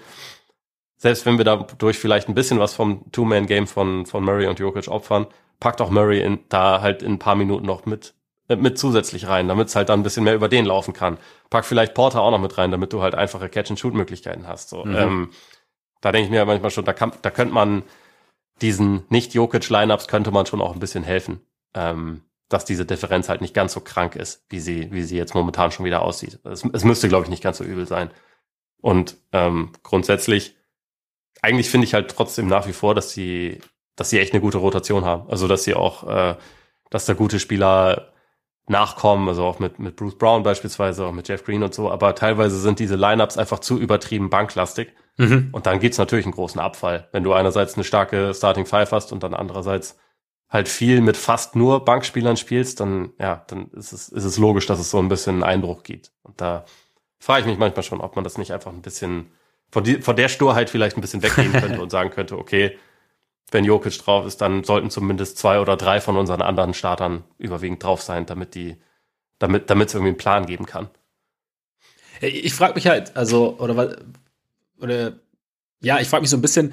selbst wenn wir dadurch vielleicht ein bisschen was vom Two-Man-Game von, von Murray und Jokic opfern, packt auch Murray in, da halt in ein paar Minuten noch mit mit zusätzlich rein, damit es halt dann ein bisschen mehr über den laufen kann. Pack vielleicht Porter auch noch mit rein, damit du halt einfache Catch-and-Shoot-Möglichkeiten hast. So. Mhm. Ähm, da denke ich mir manchmal schon, da, kann, da könnte man diesen Nicht-Jokic-Lineups könnte man schon auch ein bisschen helfen, ähm, dass diese Differenz halt nicht ganz so krank ist, wie sie, wie sie jetzt momentan schon wieder aussieht. Es, es müsste, glaube ich, nicht ganz so übel sein. Und ähm, grundsätzlich, eigentlich finde ich halt trotzdem nach wie vor, dass sie, dass sie echt eine gute Rotation haben. Also dass sie auch, äh, dass da gute Spieler nachkommen, also auch mit, mit Bruce Brown beispielsweise, auch mit Jeff Green und so, aber teilweise sind diese Lineups einfach zu übertrieben banklastig. Mhm. Und dann gibt's natürlich einen großen Abfall. Wenn du einerseits eine starke Starting Five hast und dann andererseits halt viel mit fast nur Bankspielern spielst, dann, ja, dann ist es, ist es logisch, dass es so ein bisschen einen Einbruch gibt. Und da frage ich mich manchmal schon, ob man das nicht einfach ein bisschen von, die, von der Sturheit vielleicht ein bisschen weggehen könnte und sagen könnte, okay, wenn Jokic drauf ist, dann sollten zumindest zwei oder drei von unseren anderen Startern überwiegend drauf sein, damit die, damit, damit es irgendwie einen Plan geben kann. Ich frage mich halt, also, oder, oder, ja, ich frage mich so ein bisschen,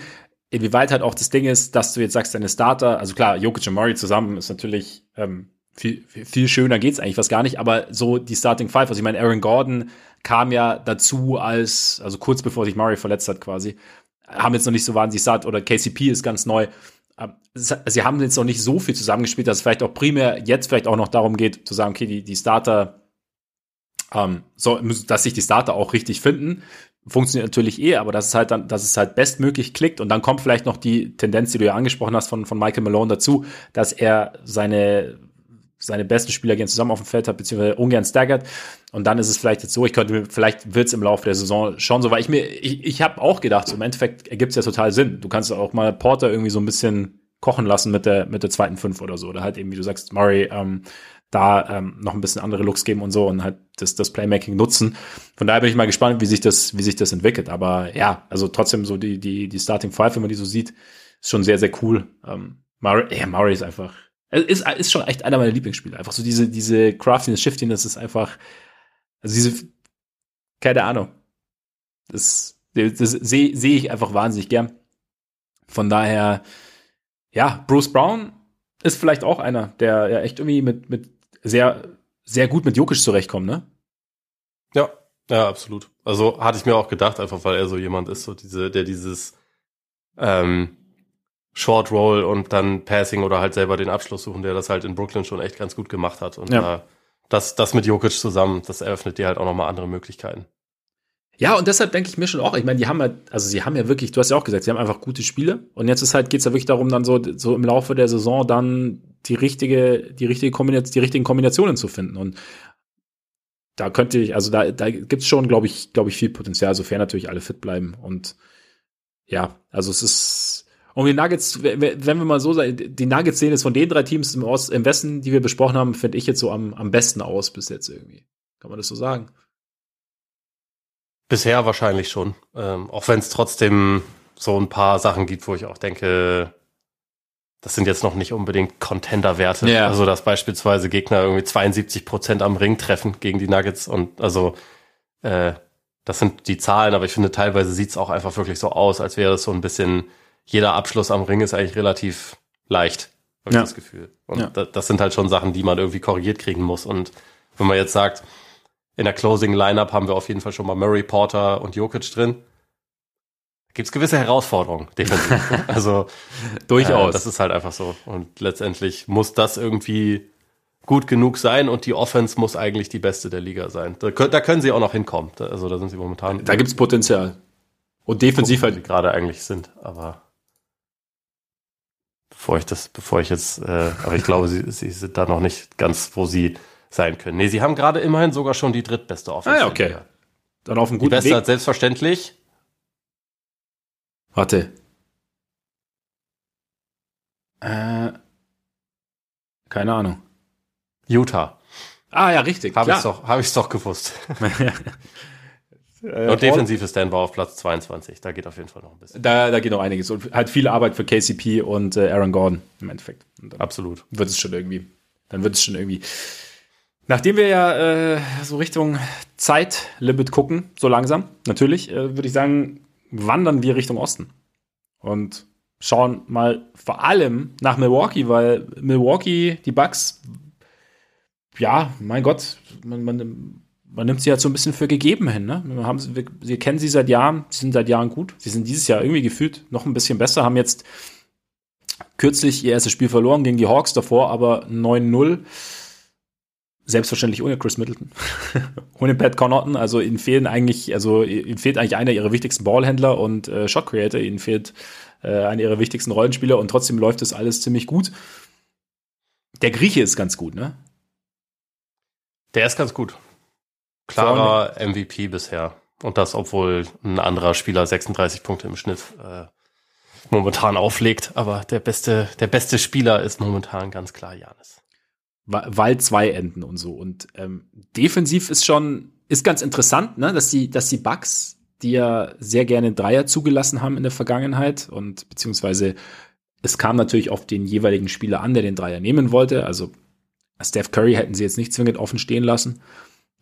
inwieweit halt auch das Ding ist, dass du jetzt sagst, deine Starter, also klar, Jokic und Murray zusammen ist natürlich ähm, viel, viel schöner geht's eigentlich was gar nicht, aber so die Starting Five, also ich meine, Aaron Gordon kam ja dazu als, also kurz bevor sich Murray verletzt hat quasi, haben jetzt noch nicht so wahnsinnig satt oder KCP ist ganz neu. Ähm, sie haben jetzt noch nicht so viel zusammengespielt, dass es vielleicht auch primär jetzt vielleicht auch noch darum geht, zu sagen, okay, die, die Starter, ähm, so, dass sich die Starter auch richtig finden. Funktioniert natürlich eh, aber dass es halt dann, dass es halt bestmöglich klickt und dann kommt vielleicht noch die Tendenz, die du ja angesprochen hast von, von Michael Malone dazu, dass er seine seine besten Spieler gehen zusammen auf dem Feld hat, beziehungsweise ungern staggert. Und dann ist es vielleicht jetzt so, ich könnte mir, vielleicht wird es im Laufe der Saison schon so, weil ich mir, ich, ich habe auch gedacht, so im Endeffekt ergibt es ja total Sinn. Du kannst auch mal Porter irgendwie so ein bisschen kochen lassen mit der, mit der zweiten Fünf oder so. Oder halt eben, wie du sagst, Murray, ähm, da ähm, noch ein bisschen andere Looks geben und so und halt das, das Playmaking nutzen. Von daher bin ich mal gespannt, wie sich das, wie sich das entwickelt. Aber ja, also trotzdem so die, die, die Starting Five, wenn man die so sieht, ist schon sehr, sehr cool. Ähm, Murray, ja, Murray ist einfach, ist, ist schon echt einer meiner Lieblingsspiele. Einfach so diese, diese Craftiness, Shiftiness ist einfach, also diese, keine Ahnung. Das, das sehe seh ich einfach wahnsinnig gern. Von daher, ja, Bruce Brown ist vielleicht auch einer, der ja echt irgendwie mit, mit sehr, sehr gut mit Jokic zurechtkommt, ne? Ja, ja, absolut. Also hatte ich mir auch gedacht, einfach weil er so jemand ist, so diese, der dieses, ähm, Short Roll und dann Passing oder halt selber den Abschluss suchen, der das halt in Brooklyn schon echt ganz gut gemacht hat. Und ja. äh, das, das mit Jokic zusammen, das eröffnet dir halt auch nochmal andere Möglichkeiten. Ja, und deshalb denke ich mir schon auch, ich meine, die haben ja, also sie haben ja wirklich, du hast ja auch gesagt, sie haben einfach gute Spiele. Und jetzt ist halt, geht's ja wirklich darum, dann so, so im Laufe der Saison dann die richtige, die richtige Kombination, die richtigen Kombinationen zu finden. Und da könnte ich, also da, da gibt's schon, glaube ich, glaube ich, viel Potenzial, sofern natürlich alle fit bleiben. Und ja, also es ist, und die Nuggets, wenn wir mal so sagen, die Nuggets sehen es von den drei Teams im, Ost, im Westen, die wir besprochen haben, finde ich jetzt so am, am besten aus bis jetzt irgendwie. Kann man das so sagen? Bisher wahrscheinlich schon. Ähm, auch wenn es trotzdem so ein paar Sachen gibt, wo ich auch denke, das sind jetzt noch nicht unbedingt Contender-Werte. Yeah. Also, dass beispielsweise Gegner irgendwie 72 Prozent am Ring treffen gegen die Nuggets und also äh, das sind die Zahlen, aber ich finde, teilweise sieht's auch einfach wirklich so aus, als wäre es so ein bisschen, jeder Abschluss am Ring ist eigentlich relativ leicht, habe ja. ich das Gefühl. Und ja. das, das sind halt schon Sachen, die man irgendwie korrigiert kriegen muss. Und wenn man jetzt sagt, in der Closing Lineup haben wir auf jeden Fall schon mal Murray, Porter und Jokic drin. Gibt es gewisse Herausforderungen, definitiv. also durchaus. Äh, das ist halt einfach so. Und letztendlich muss das irgendwie gut genug sein und die Offense muss eigentlich die beste der Liga sein. Da, da können sie auch noch hinkommen. Also da sind sie momentan. Da gibt's Potenzial. Und defensiv halt. Gerade eigentlich sind, aber bevor ich das, bevor ich jetzt, äh, aber ich glaube, sie, sie sind da noch nicht ganz, wo sie sein können. Nee, sie haben gerade immerhin sogar schon die drittbeste Offense. Ah, ja, okay. Dann auf einem guten die beste Weg. Hat selbstverständlich. Warte. Äh, keine Ahnung. Utah. Ah, ja, richtig. Habe ich doch, hab ich's doch gewusst. Und defensiv ist Denver auf Platz 22. Da geht auf jeden Fall noch ein bisschen. Da, da geht noch einiges. Und halt viel Arbeit für KCP und äh, Aaron Gordon im Endeffekt. Absolut. Wird es schon irgendwie. Dann wird es schon irgendwie. Nachdem wir ja äh, so Richtung Zeitlimit gucken, so langsam, natürlich, äh, würde ich sagen, wandern wir Richtung Osten. Und schauen mal vor allem nach Milwaukee, weil Milwaukee, die Bucks, ja, mein Gott, man, man, man nimmt sie halt so ein bisschen für gegeben hin. Ne? Wir, haben, wir, wir kennen sie seit Jahren, sie sind seit Jahren gut. Sie sind dieses Jahr irgendwie gefühlt noch ein bisschen besser, haben jetzt kürzlich ihr erstes Spiel verloren gegen die Hawks davor, aber 9-0 Selbstverständlich ohne Chris Middleton. ohne Pat Connaughton. Also ihnen fehlen eigentlich, also ihnen fehlt eigentlich einer ihrer wichtigsten Ballhändler und äh, Shot Creator. Ihnen fehlt äh, einer ihrer wichtigsten Rollenspieler und trotzdem läuft das alles ziemlich gut. Der Grieche ist ganz gut, ne? Der ist ganz gut. Klarer MVP bisher. Und das, obwohl ein anderer Spieler 36 Punkte im Schnitt äh, momentan auflegt. Aber der beste, der beste Spieler ist momentan ganz klar Janis weil zwei Enden und so. Und ähm, defensiv ist schon, ist ganz interessant, ne, dass die, dass die Bucks, die ja sehr gerne Dreier zugelassen haben in der Vergangenheit und beziehungsweise es kam natürlich auf den jeweiligen Spieler an, der den Dreier nehmen wollte. Also Steph Curry hätten sie jetzt nicht zwingend offen stehen lassen.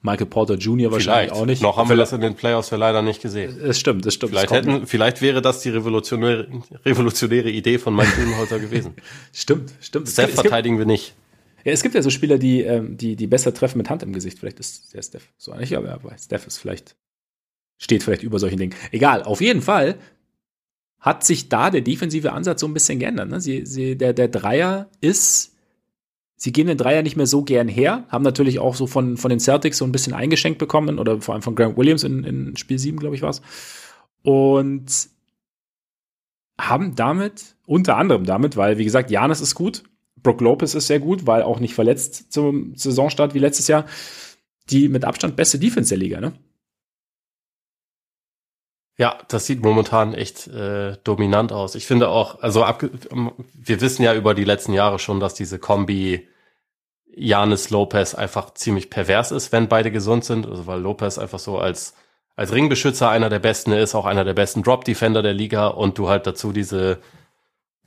Michael Porter Jr. wahrscheinlich vielleicht. auch nicht. Noch haben wir das in den Playoffs ja leider nicht gesehen. Das stimmt, das stimmt. Vielleicht, das hätten, vielleicht wäre das die revolutionäre, revolutionäre Idee von Mike Budenholzer gewesen. Stimmt, stimmt. Steph verteidigen wir nicht. Ja, es gibt ja so Spieler, die, ähm, die, die besser treffen mit Hand im Gesicht. Vielleicht ist der Steph so nicht, aber Steph ist vielleicht, steht vielleicht über solchen Dingen. Egal, auf jeden Fall hat sich da der defensive Ansatz so ein bisschen geändert. Ne? Sie, sie, der, der Dreier ist, sie gehen den Dreier nicht mehr so gern her, haben natürlich auch so von, von den Celtics so ein bisschen eingeschenkt bekommen oder vor allem von Grant Williams in, in Spiel 7, glaube ich, war es. Und haben damit, unter anderem damit, weil, wie gesagt, Janis ist gut, Brook Lopez ist sehr gut, weil auch nicht verletzt zum Saisonstart wie letztes Jahr. Die mit Abstand beste Defense der Liga, ne? Ja, das sieht momentan echt äh, dominant aus. Ich finde auch, also wir wissen ja über die letzten Jahre schon, dass diese Kombi Janis Lopez einfach ziemlich pervers ist, wenn beide gesund sind. Also weil Lopez einfach so als als Ringbeschützer einer der besten ist, auch einer der besten Drop Defender der Liga und du halt dazu diese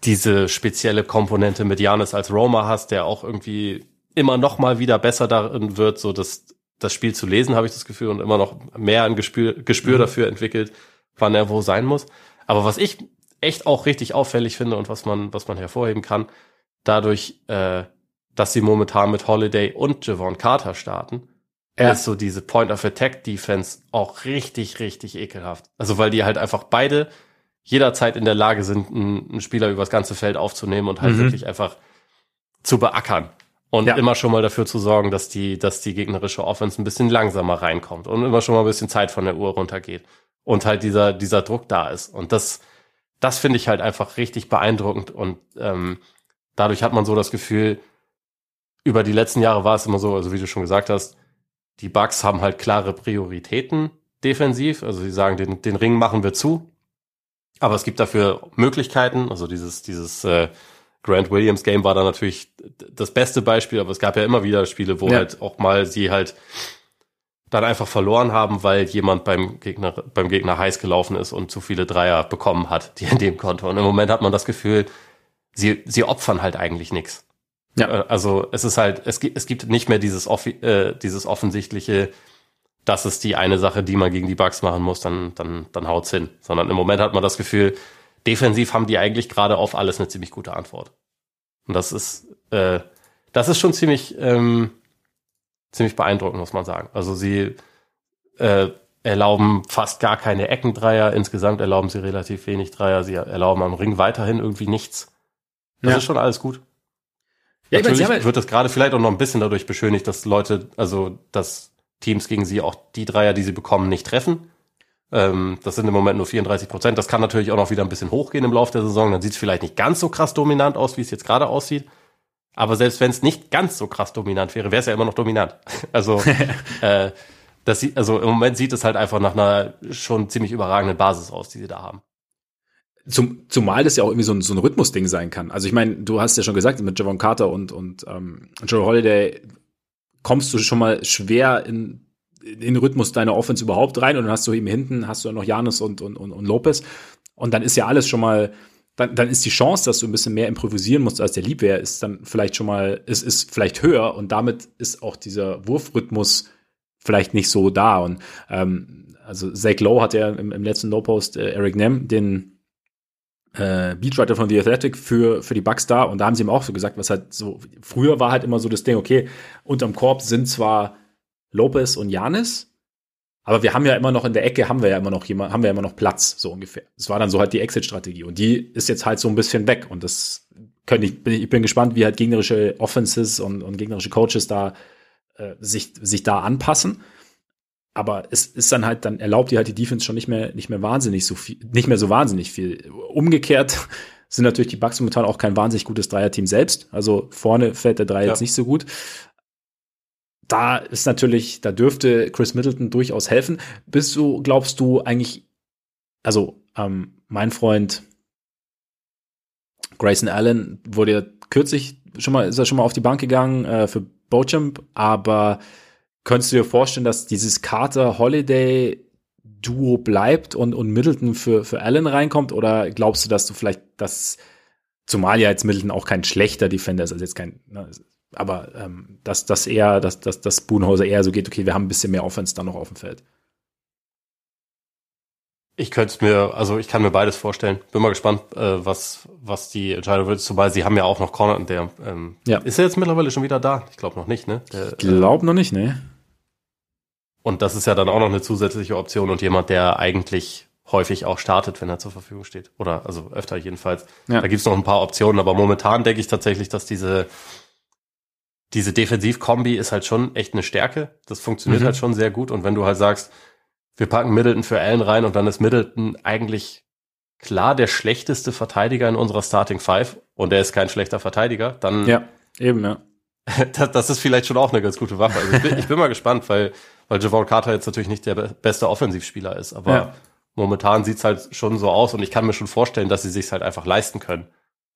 diese spezielle Komponente mit Janis als Roma hast, der auch irgendwie immer noch mal wieder besser darin wird, so das, das Spiel zu lesen, habe ich das Gefühl, und immer noch mehr ein Gespür, Gespür mhm. dafür entwickelt, wann er wo sein muss. Aber was ich echt auch richtig auffällig finde und was man, was man hervorheben kann, dadurch, äh, dass sie momentan mit Holiday und Javon Carter starten, ja. ist so diese Point of Attack Defense auch richtig, richtig ekelhaft. Also weil die halt einfach beide jederzeit in der Lage sind, einen, Spieler übers ganze Feld aufzunehmen und halt mhm. wirklich einfach zu beackern. Und ja. immer schon mal dafür zu sorgen, dass die, dass die gegnerische Offense ein bisschen langsamer reinkommt und immer schon mal ein bisschen Zeit von der Uhr runtergeht. Und halt dieser, dieser Druck da ist. Und das, das finde ich halt einfach richtig beeindruckend. Und ähm, dadurch hat man so das Gefühl, über die letzten Jahre war es immer so, also wie du schon gesagt hast, die Bugs haben halt klare Prioritäten defensiv. Also sie sagen, den, den Ring machen wir zu. Aber es gibt dafür Möglichkeiten. Also dieses, dieses äh, Grant Williams Game war da natürlich das beste Beispiel, aber es gab ja immer wieder Spiele, wo ja. halt auch mal sie halt dann einfach verloren haben, weil jemand beim Gegner, beim Gegner heiß gelaufen ist und zu viele Dreier bekommen hat, die in dem Konto. Und im Moment hat man das Gefühl, sie, sie opfern halt eigentlich nichts. Ja. Äh, also es ist halt, es gibt, es gibt nicht mehr dieses, äh, dieses offensichtliche, das ist die eine Sache, die man gegen die Bugs machen muss, dann, dann, dann haut's hin. Sondern im Moment hat man das Gefühl, defensiv haben die eigentlich gerade auf alles eine ziemlich gute Antwort. Und das ist, äh, das ist schon ziemlich, ähm, ziemlich beeindruckend, muss man sagen. Also sie äh, erlauben fast gar keine Eckendreier. Insgesamt erlauben sie relativ wenig Dreier. Sie erlauben am Ring weiterhin irgendwie nichts. Das ja. ist schon alles gut. Ja, Natürlich meine, halt wird das gerade vielleicht auch noch ein bisschen dadurch beschönigt, dass Leute, also dass Teams gegen sie auch die Dreier, die sie bekommen, nicht treffen. Ähm, das sind im Moment nur 34 Prozent. Das kann natürlich auch noch wieder ein bisschen hochgehen im Laufe der Saison. Dann sieht es vielleicht nicht ganz so krass dominant aus, wie es jetzt gerade aussieht. Aber selbst wenn es nicht ganz so krass dominant wäre, wäre es ja immer noch dominant. Also, äh, das sieht, also im Moment sieht es halt einfach nach einer schon ziemlich überragenden Basis aus, die sie da haben. Zum, zumal das ja auch irgendwie so ein, so ein Rhythmusding sein kann. Also ich meine, du hast ja schon gesagt, mit Javon Carter und, und ähm, Joe Holiday kommst du schon mal schwer in, in den Rhythmus deiner Offense überhaupt rein und dann hast du eben hinten, hast du noch Janis und, und, und, und Lopez und dann ist ja alles schon mal dann, dann ist die Chance, dass du ein bisschen mehr improvisieren musst, als der lieb wäre, ist dann vielleicht schon mal, ist, ist vielleicht höher und damit ist auch dieser Wurfrhythmus vielleicht nicht so da. Und ähm, also Zach Lowe hat ja im, im letzten Low-Post äh, Eric Nem, den äh, Beatwriter von The Athletic für, für die Bucks da und da haben sie ihm auch so gesagt, was halt so, früher war halt immer so das Ding, okay, unterm Korb sind zwar Lopez und Janis, aber wir haben ja immer noch in der Ecke, haben wir ja immer noch jemand, haben wir ja immer noch Platz, so ungefähr. Das war dann so halt die Exit-Strategie. Und die ist jetzt halt so ein bisschen weg. Und das könnte ich, bin, ich bin gespannt, wie halt gegnerische Offenses und, und gegnerische Coaches da äh, sich, sich da anpassen. Aber es ist dann halt, dann erlaubt die halt die Defense schon nicht mehr, nicht mehr wahnsinnig so viel, nicht mehr so wahnsinnig viel. Umgekehrt sind natürlich die Bucks momentan auch kein wahnsinnig gutes Dreierteam selbst. Also vorne fällt der Dreier ja. jetzt nicht so gut da ist natürlich, da dürfte Chris Middleton durchaus helfen. Bist du, glaubst du eigentlich, also ähm, mein Freund Grayson Allen wurde ja kürzlich schon mal, ist er schon mal auf die Bank gegangen äh, für Bochamp, aber könntest du dir vorstellen, dass dieses Carter Holiday Duo bleibt und, und Middleton für, für Allen reinkommt? Oder glaubst du, dass du vielleicht das, zumal ja jetzt Middleton auch kein schlechter Defender ist, also jetzt kein, ne, aber ähm, dass das eher, dass, dass, dass Budenhauser eher so geht, okay, wir haben ein bisschen mehr Offense dann noch auf dem Feld. Ich könnte es mir, also ich kann mir beides vorstellen. Bin mal gespannt, äh, was, was die Entscheidung wird. Zumal sie haben ja auch noch Corner und der ähm, ja. ist er jetzt mittlerweile schon wieder da? Ich glaube noch nicht, ne? Der, ich glaube äh, noch nicht, ne? Und das ist ja dann auch noch eine zusätzliche Option und jemand, der eigentlich häufig auch startet, wenn er zur Verfügung steht. Oder also öfter jedenfalls. Ja. Da gibt's noch ein paar Optionen, aber momentan denke ich tatsächlich, dass diese diese Defensivkombi ist halt schon echt eine Stärke. Das funktioniert mhm. halt schon sehr gut. Und wenn du halt sagst, wir packen Middleton für Allen rein und dann ist Middleton eigentlich klar der schlechteste Verteidiger in unserer Starting Five und er ist kein schlechter Verteidiger, dann ja eben ja. das, das ist vielleicht schon auch eine ganz gute Waffe. Also ich bin, ich bin mal gespannt, weil weil Javon Carter jetzt natürlich nicht der beste Offensivspieler ist, aber ja. momentan sieht's halt schon so aus und ich kann mir schon vorstellen, dass sie sich halt einfach leisten können,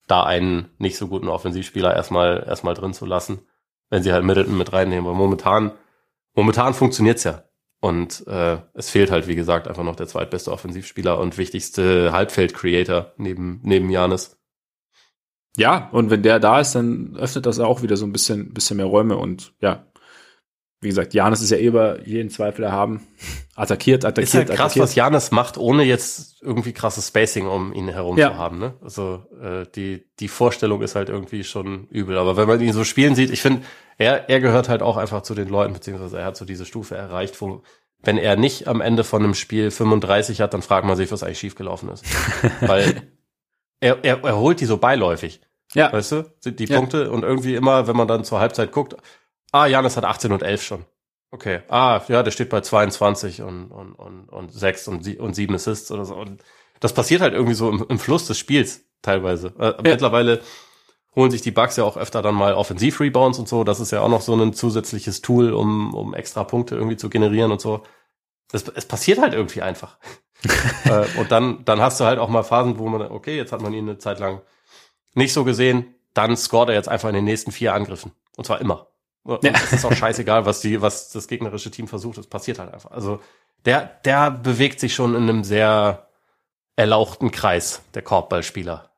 da einen nicht so guten Offensivspieler erstmal erstmal drin zu lassen wenn sie halt Middleton mit reinnehmen. Weil momentan, momentan funktioniert's ja. Und äh, es fehlt halt, wie gesagt, einfach noch der zweitbeste Offensivspieler und wichtigste Halbfeld-Creator neben, neben Janis. Ja, und wenn der da ist, dann öffnet das auch wieder so ein bisschen, bisschen mehr Räume und ja, wie gesagt, Janis ist ja eh über jeden Zweifel erhaben. Attackiert, attackiert, ist halt krass, attackiert. was Janis macht, ohne jetzt irgendwie krasses Spacing um ihn herum ja. zu haben. Ne? Also äh, die die Vorstellung ist halt irgendwie schon übel. Aber wenn man ihn so spielen sieht, ich finde, er er gehört halt auch einfach zu den Leuten, beziehungsweise er hat so diese Stufe erreicht, wo wenn er nicht am Ende von einem Spiel 35 hat, dann fragt man sich, was eigentlich schiefgelaufen ist. Weil er, er, er holt die so beiläufig. Ja. Weißt du, die ja. Punkte und irgendwie immer, wenn man dann zur Halbzeit guckt, Ah, Janis hat 18 und 11 schon. Okay. Ah, ja, der steht bei 22 und, und, und, und 6 und, und 7 Assists oder so. Und das passiert halt irgendwie so im, im Fluss des Spiels teilweise. Äh, ja. Mittlerweile holen sich die Bugs ja auch öfter dann mal Offensiv-Rebounds und so. Das ist ja auch noch so ein zusätzliches Tool, um, um extra Punkte irgendwie zu generieren und so. Das, es passiert halt irgendwie einfach. äh, und dann, dann hast du halt auch mal Phasen, wo man, okay, jetzt hat man ihn eine Zeit lang nicht so gesehen, dann scoret er jetzt einfach in den nächsten vier Angriffen. Und zwar immer. Und ja. es ist auch scheißegal, was die, was das gegnerische Team versucht. Es passiert halt einfach. Also der, der bewegt sich schon in einem sehr erlauchten Kreis, der Korbballspieler,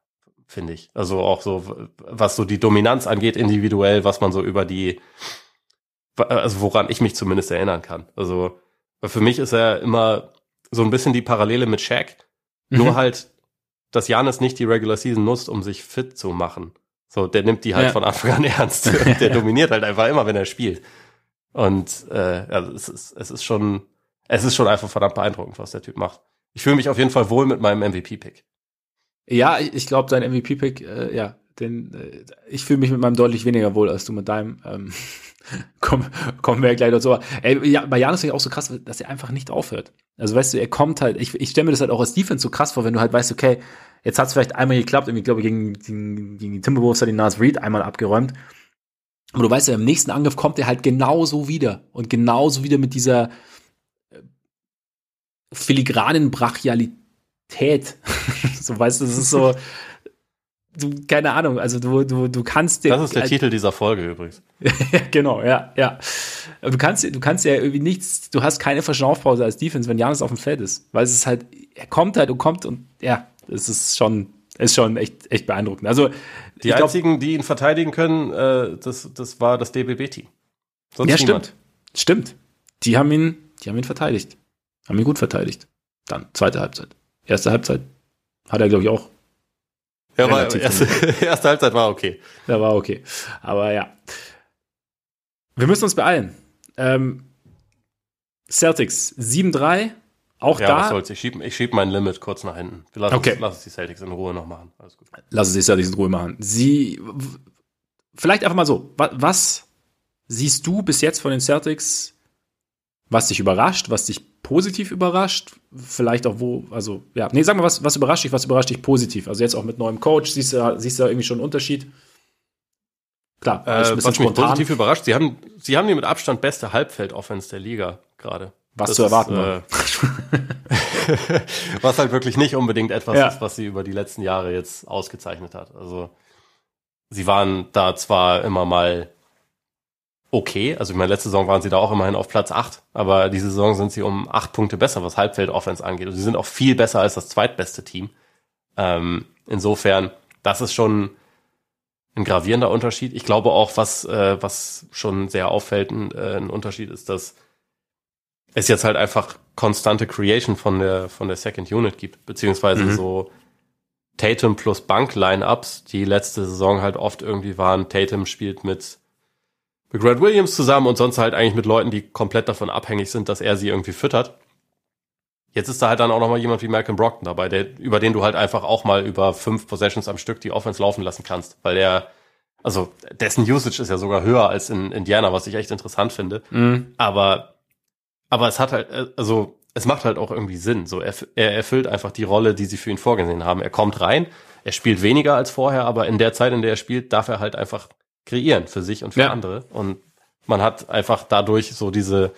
finde ich. Also auch so, was so die Dominanz angeht, individuell, was man so über die, also woran ich mich zumindest erinnern kann. Also Für mich ist er immer so ein bisschen die Parallele mit Shaq. Mhm. Nur halt, dass Janis nicht die Regular Season nutzt, um sich fit zu machen. So, der nimmt die halt ja. von Anfang an ernst. der dominiert halt einfach immer, wenn er spielt. Und äh, also es, ist, es ist schon, es ist schon einfach verdammt beeindruckend, was der Typ macht. Ich fühle mich auf jeden Fall wohl mit meinem MVP-Pick. Ja, ich glaube, dein MVP-Pick, äh, ja, den, äh, ich fühle mich mit meinem deutlich weniger wohl als du mit deinem. Ähm, komm, kommen wir gleich dazu. Ey, ja, bei Janis ist ja auch so krass, dass er einfach nicht aufhört. Also weißt du, er kommt halt, ich, ich stelle mir das halt auch als Defense so krass vor, wenn du halt weißt, okay, jetzt hat es vielleicht einmal geklappt, irgendwie, glaube ich, gegen, gegen, gegen die Timberwolves hat die Nas Reed einmal abgeräumt. Aber du weißt ja, im nächsten Angriff kommt er halt genauso wieder. Und genauso wieder mit dieser äh, filigranen Brachialität. so weißt du, das ist so, du, keine Ahnung, also du, du, du kannst dir. Das ist der Titel dieser Folge übrigens. genau, ja, ja. Du kannst, du kannst ja irgendwie nichts, du hast keine Verschnaufpause als Defense, wenn Janis auf dem Feld ist. Weil es ist halt, er kommt halt und kommt und ja, es ist schon, ist schon echt, echt beeindruckend. Also, die einzigen, die ihn verteidigen können, äh, das, das war das DBB-Team. Ja, niemand. stimmt. Stimmt. Die haben ihn, die haben ihn verteidigt. Haben ihn gut verteidigt. Dann, zweite Halbzeit. Erste Halbzeit hat er, glaube ich, auch ja, war, erste, erste Halbzeit war okay. Da war okay. Aber ja. Wir müssen uns beeilen. Ähm, Celtics 7-3. Auch ja, da. Was soll's. Ich schiebe ich schieb mein Limit kurz nach hinten. Lass, okay. uns, lass uns die Celtics in Ruhe noch machen. Alles gut. Lass uns die Celtics in Ruhe machen. Sie, vielleicht einfach mal so. Was, was siehst du bis jetzt von den Celtics, was dich überrascht, was dich positiv überrascht? Vielleicht auch wo, also, ja, nee, sag mal, was, was überrascht dich, was überrascht dich positiv? Also jetzt auch mit neuem Coach, siehst du, siehst du da irgendwie schon einen Unterschied? Klar, äh, was mich positiv überrascht, sie haben, sie haben die mit Abstand beste Halbfeld-Offense der Liga gerade. Was das zu erwarten ist, äh, Was halt wirklich nicht unbedingt etwas ja. ist, was sie über die letzten Jahre jetzt ausgezeichnet hat. Also sie waren da zwar immer mal okay. Also ich meine, letzte Saison waren sie da auch immerhin auf Platz 8, aber diese Saison sind sie um acht Punkte besser, was Halbfeld-Offense angeht. Und sie sind auch viel besser als das zweitbeste Team. Ähm, insofern, das ist schon ein gravierender Unterschied. Ich glaube auch, was, äh, was schon sehr auffällt, ein, äh, ein Unterschied ist, dass es jetzt halt einfach konstante Creation von der, von der Second Unit gibt, beziehungsweise mhm. so Tatum plus Bank-Line-Ups, die letzte Saison halt oft irgendwie waren. Tatum spielt mit mit Grant Williams zusammen und sonst halt eigentlich mit Leuten, die komplett davon abhängig sind, dass er sie irgendwie füttert. Jetzt ist da halt dann auch nochmal jemand wie Malcolm Brockton dabei, der, über den du halt einfach auch mal über fünf Possessions am Stück die Offense laufen lassen kannst, weil der, also dessen Usage ist ja sogar höher als in Indiana, was ich echt interessant finde. Mhm. Aber, aber es hat halt, also es macht halt auch irgendwie Sinn. So, er, er erfüllt einfach die Rolle, die sie für ihn vorgesehen haben. Er kommt rein, er spielt weniger als vorher, aber in der Zeit, in der er spielt, darf er halt einfach kreieren für sich und für ja. andere. Und man hat einfach dadurch so diese,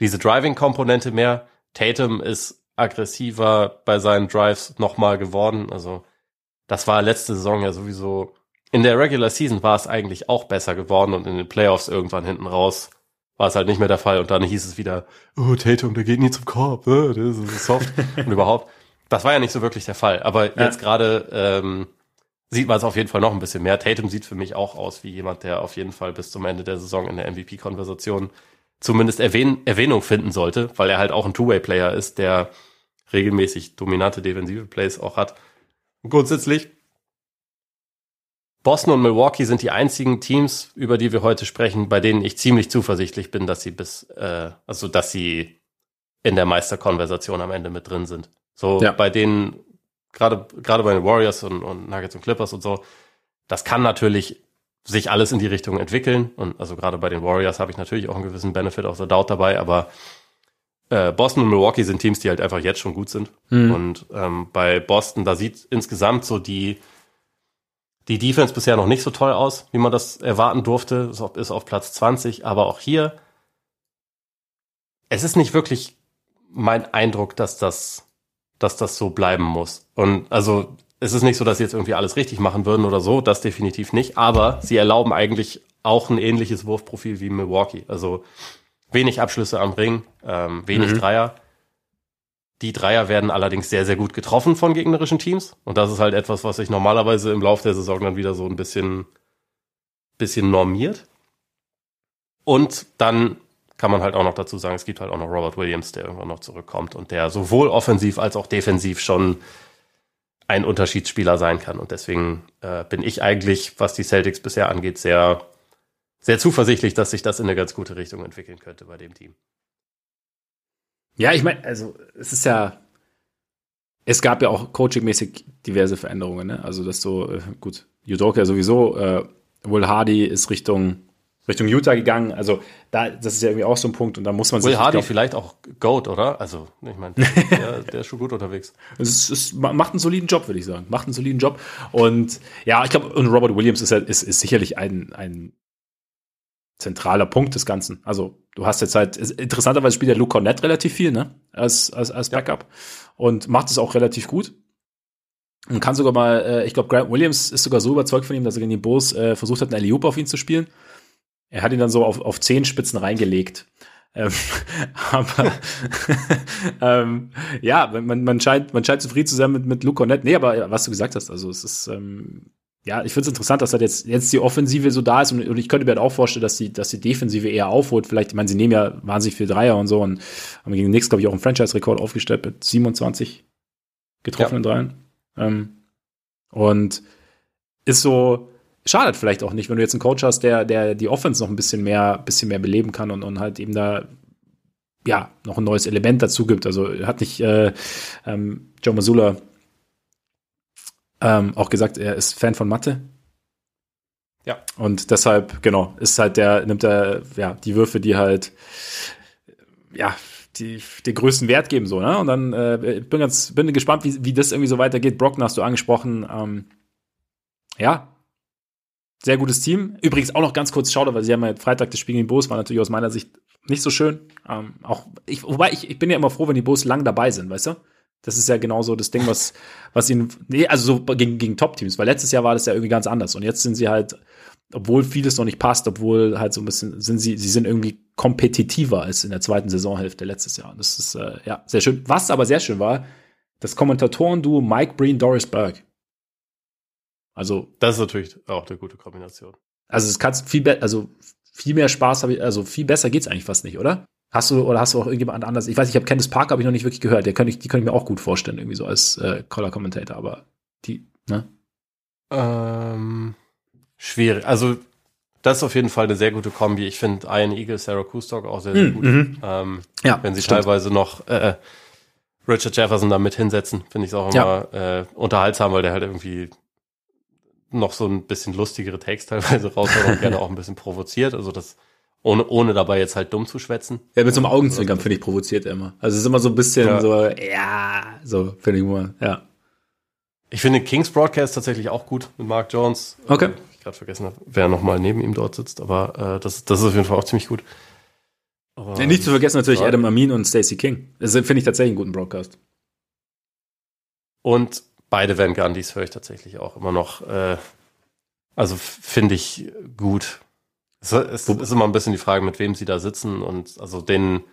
diese Driving-Komponente mehr. Tatum ist aggressiver bei seinen Drives nochmal geworden. Also das war letzte Saison ja sowieso. In der Regular Season war es eigentlich auch besser geworden und in den Playoffs irgendwann hinten raus war es halt nicht mehr der Fall. Und dann hieß es wieder, oh, Tatum, der geht nie zum Korb, äh, das ist soft. und überhaupt. Das war ja nicht so wirklich der Fall. Aber ja. jetzt gerade ähm, sieht man es auf jeden Fall noch ein bisschen mehr. Tatum sieht für mich auch aus wie jemand, der auf jeden Fall bis zum Ende der Saison in der MVP-Konversation zumindest Erwähn Erwähnung finden sollte, weil er halt auch ein Two-Way-Player ist, der regelmäßig dominante defensive Plays auch hat. Und grundsätzlich Boston und Milwaukee sind die einzigen Teams, über die wir heute sprechen, bei denen ich ziemlich zuversichtlich bin, dass sie bis, äh, also dass sie in der Meisterkonversation am Ende mit drin sind. So ja. bei denen gerade gerade bei den Warriors und, und Nuggets und Clippers und so, das kann natürlich sich alles in die Richtung entwickeln. Und also gerade bei den Warriors habe ich natürlich auch einen gewissen Benefit of the Doubt dabei, aber äh, Boston und Milwaukee sind Teams, die halt einfach jetzt schon gut sind. Mhm. Und ähm, bei Boston, da sieht insgesamt so die, die Defense bisher noch nicht so toll aus, wie man das erwarten durfte. Ist auf, ist auf Platz 20, aber auch hier, es ist nicht wirklich mein Eindruck, dass das dass das so bleiben muss. Und also es ist nicht so, dass sie jetzt irgendwie alles richtig machen würden oder so, das definitiv nicht, aber sie erlauben eigentlich auch ein ähnliches Wurfprofil wie Milwaukee. Also wenig Abschlüsse am Ring, ähm, wenig mhm. Dreier. Die Dreier werden allerdings sehr, sehr gut getroffen von gegnerischen Teams. Und das ist halt etwas, was sich normalerweise im Laufe der Saison dann wieder so ein bisschen, bisschen normiert. Und dann kann man halt auch noch dazu sagen, es gibt halt auch noch Robert Williams, der irgendwann noch zurückkommt und der sowohl offensiv als auch defensiv schon ein Unterschiedsspieler sein kann. Und deswegen äh, bin ich eigentlich, was die Celtics bisher angeht, sehr, sehr zuversichtlich, dass sich das in eine ganz gute Richtung entwickeln könnte bei dem Team. Ja, ich meine, also es ist ja, es gab ja auch coachingmäßig diverse Veränderungen. Ne? Also dass so, äh, gut, Udoka sowieso, äh, Will Hardy ist Richtung Richtung Utah gegangen. Also da, das ist ja irgendwie auch so ein Punkt und da muss man Will sich. Will Hardy glaub, vielleicht auch Goat, oder? Also ich meine, der, der, ist schon gut unterwegs. Es, es, macht einen soliden Job, würde ich sagen. Macht einen soliden Job. Und ja, ich glaube, und Robert Williams ist, ist, ist sicherlich ein, ein zentraler Punkt des Ganzen. Also du hast jetzt halt, interessanterweise spielt der Luke Cornett relativ viel, ne? Als, als, als Backup. Und macht es auch relativ gut. Und kann sogar mal, äh, ich glaube, Grant Williams ist sogar so überzeugt von ihm, dass er gegen die Bulls äh, versucht hat, einen Alley auf ihn zu spielen. Er hat ihn dann so auf, auf zehn Spitzen reingelegt. Ähm, aber ähm, ja, man, man, scheint, man scheint zufrieden zu sein mit, mit Luke Cornett. Nee, aber was du gesagt hast, also es ist, ähm, ja, ich finde es interessant, dass halt jetzt, jetzt die Offensive so da ist und, und ich könnte mir halt auch vorstellen, dass die, dass die Defensive eher aufholt. Vielleicht, ich meine, sie nehmen ja wahnsinnig viel Dreier und so und haben gegen den Knicks, glaube ich, auch einen Franchise-Rekord aufgestellt mit 27 getroffenen ja. Dreien. Ähm, und ist so, schadet vielleicht auch nicht, wenn du jetzt einen Coach hast, der, der die Offense noch ein bisschen mehr, bisschen mehr beleben kann und, und halt eben da ja noch ein neues Element dazu gibt. Also hat nicht äh, ähm, Joe Masula ähm, auch gesagt, er ist Fan von Mathe. Ja. Und deshalb, genau, ist halt der, nimmt er, ja, die Würfe, die halt, ja, die den größten Wert geben, so, ne? Und dann äh, bin ganz, bin gespannt, wie, wie das irgendwie so weitergeht. Brockton hast du angesprochen. Ähm, ja, sehr gutes Team. Übrigens auch noch ganz kurz schade, weil sie haben ja Freitag das Spiel gegen Bos, war natürlich aus meiner Sicht nicht so schön. Ähm, auch ich, wobei ich, ich bin ja immer froh, wenn die Bos lang dabei sind, weißt du? Das ist ja genauso das Ding, was, was ihnen, nee, also so gegen, gegen Top-Teams, weil letztes Jahr war das ja irgendwie ganz anders. Und jetzt sind sie halt, obwohl vieles noch nicht passt, obwohl halt so ein bisschen, sind sie, sie sind irgendwie kompetitiver als in der zweiten Saisonhälfte letztes Jahr. Und das ist, äh, ja, sehr schön. Was aber sehr schön war, das Kommentatoren-Duo Mike Breen, Doris Berg. Also das ist natürlich auch eine gute Kombination. Also es kannst viel also viel mehr Spaß habe ich, also viel besser geht's eigentlich fast nicht, oder? Hast du oder hast du auch irgendjemand anders? Ich weiß, ich habe Candice Parker habe ich noch nicht wirklich gehört. Der könnte ich, die könnte ich mir auch gut vorstellen irgendwie so als äh, Color Commentator, aber die, ne? Ähm, schwierig. Also das ist auf jeden Fall eine sehr gute Kombi. Ich finde Ian Eagle, Sarah Kustok auch sehr, sehr mm, gut. Mm ähm, ja, wenn sie stimmt. teilweise noch äh, Richard Jefferson da mit hinsetzen, finde ich es auch immer ja. äh, unterhaltsam, weil der halt irgendwie noch so ein bisschen lustigere Takes teilweise raushaut und gerne auch ein bisschen provoziert. Also das ohne, ohne dabei jetzt halt dumm zu schwätzen. Ja, mit so einem Augenzwinkern finde ich provoziert er immer. Also es ist immer so ein bisschen ja. so, ja, so finde ich immer, ja. Ich finde Kings Broadcast tatsächlich auch gut mit Mark Jones. Okay. Ähm, ich gerade vergessen habe, wer nochmal neben ihm dort sitzt, aber äh, das, das ist auf jeden Fall auch ziemlich gut. Aber, ja, nicht zu vergessen natürlich ja. Adam Amin und Stacey King. Das finde ich tatsächlich einen guten Broadcast. Und beide Van Gandhis höre ich tatsächlich auch immer noch. Äh, also finde ich gut. Es, es ist immer ein bisschen die Frage, mit wem sie da sitzen und also den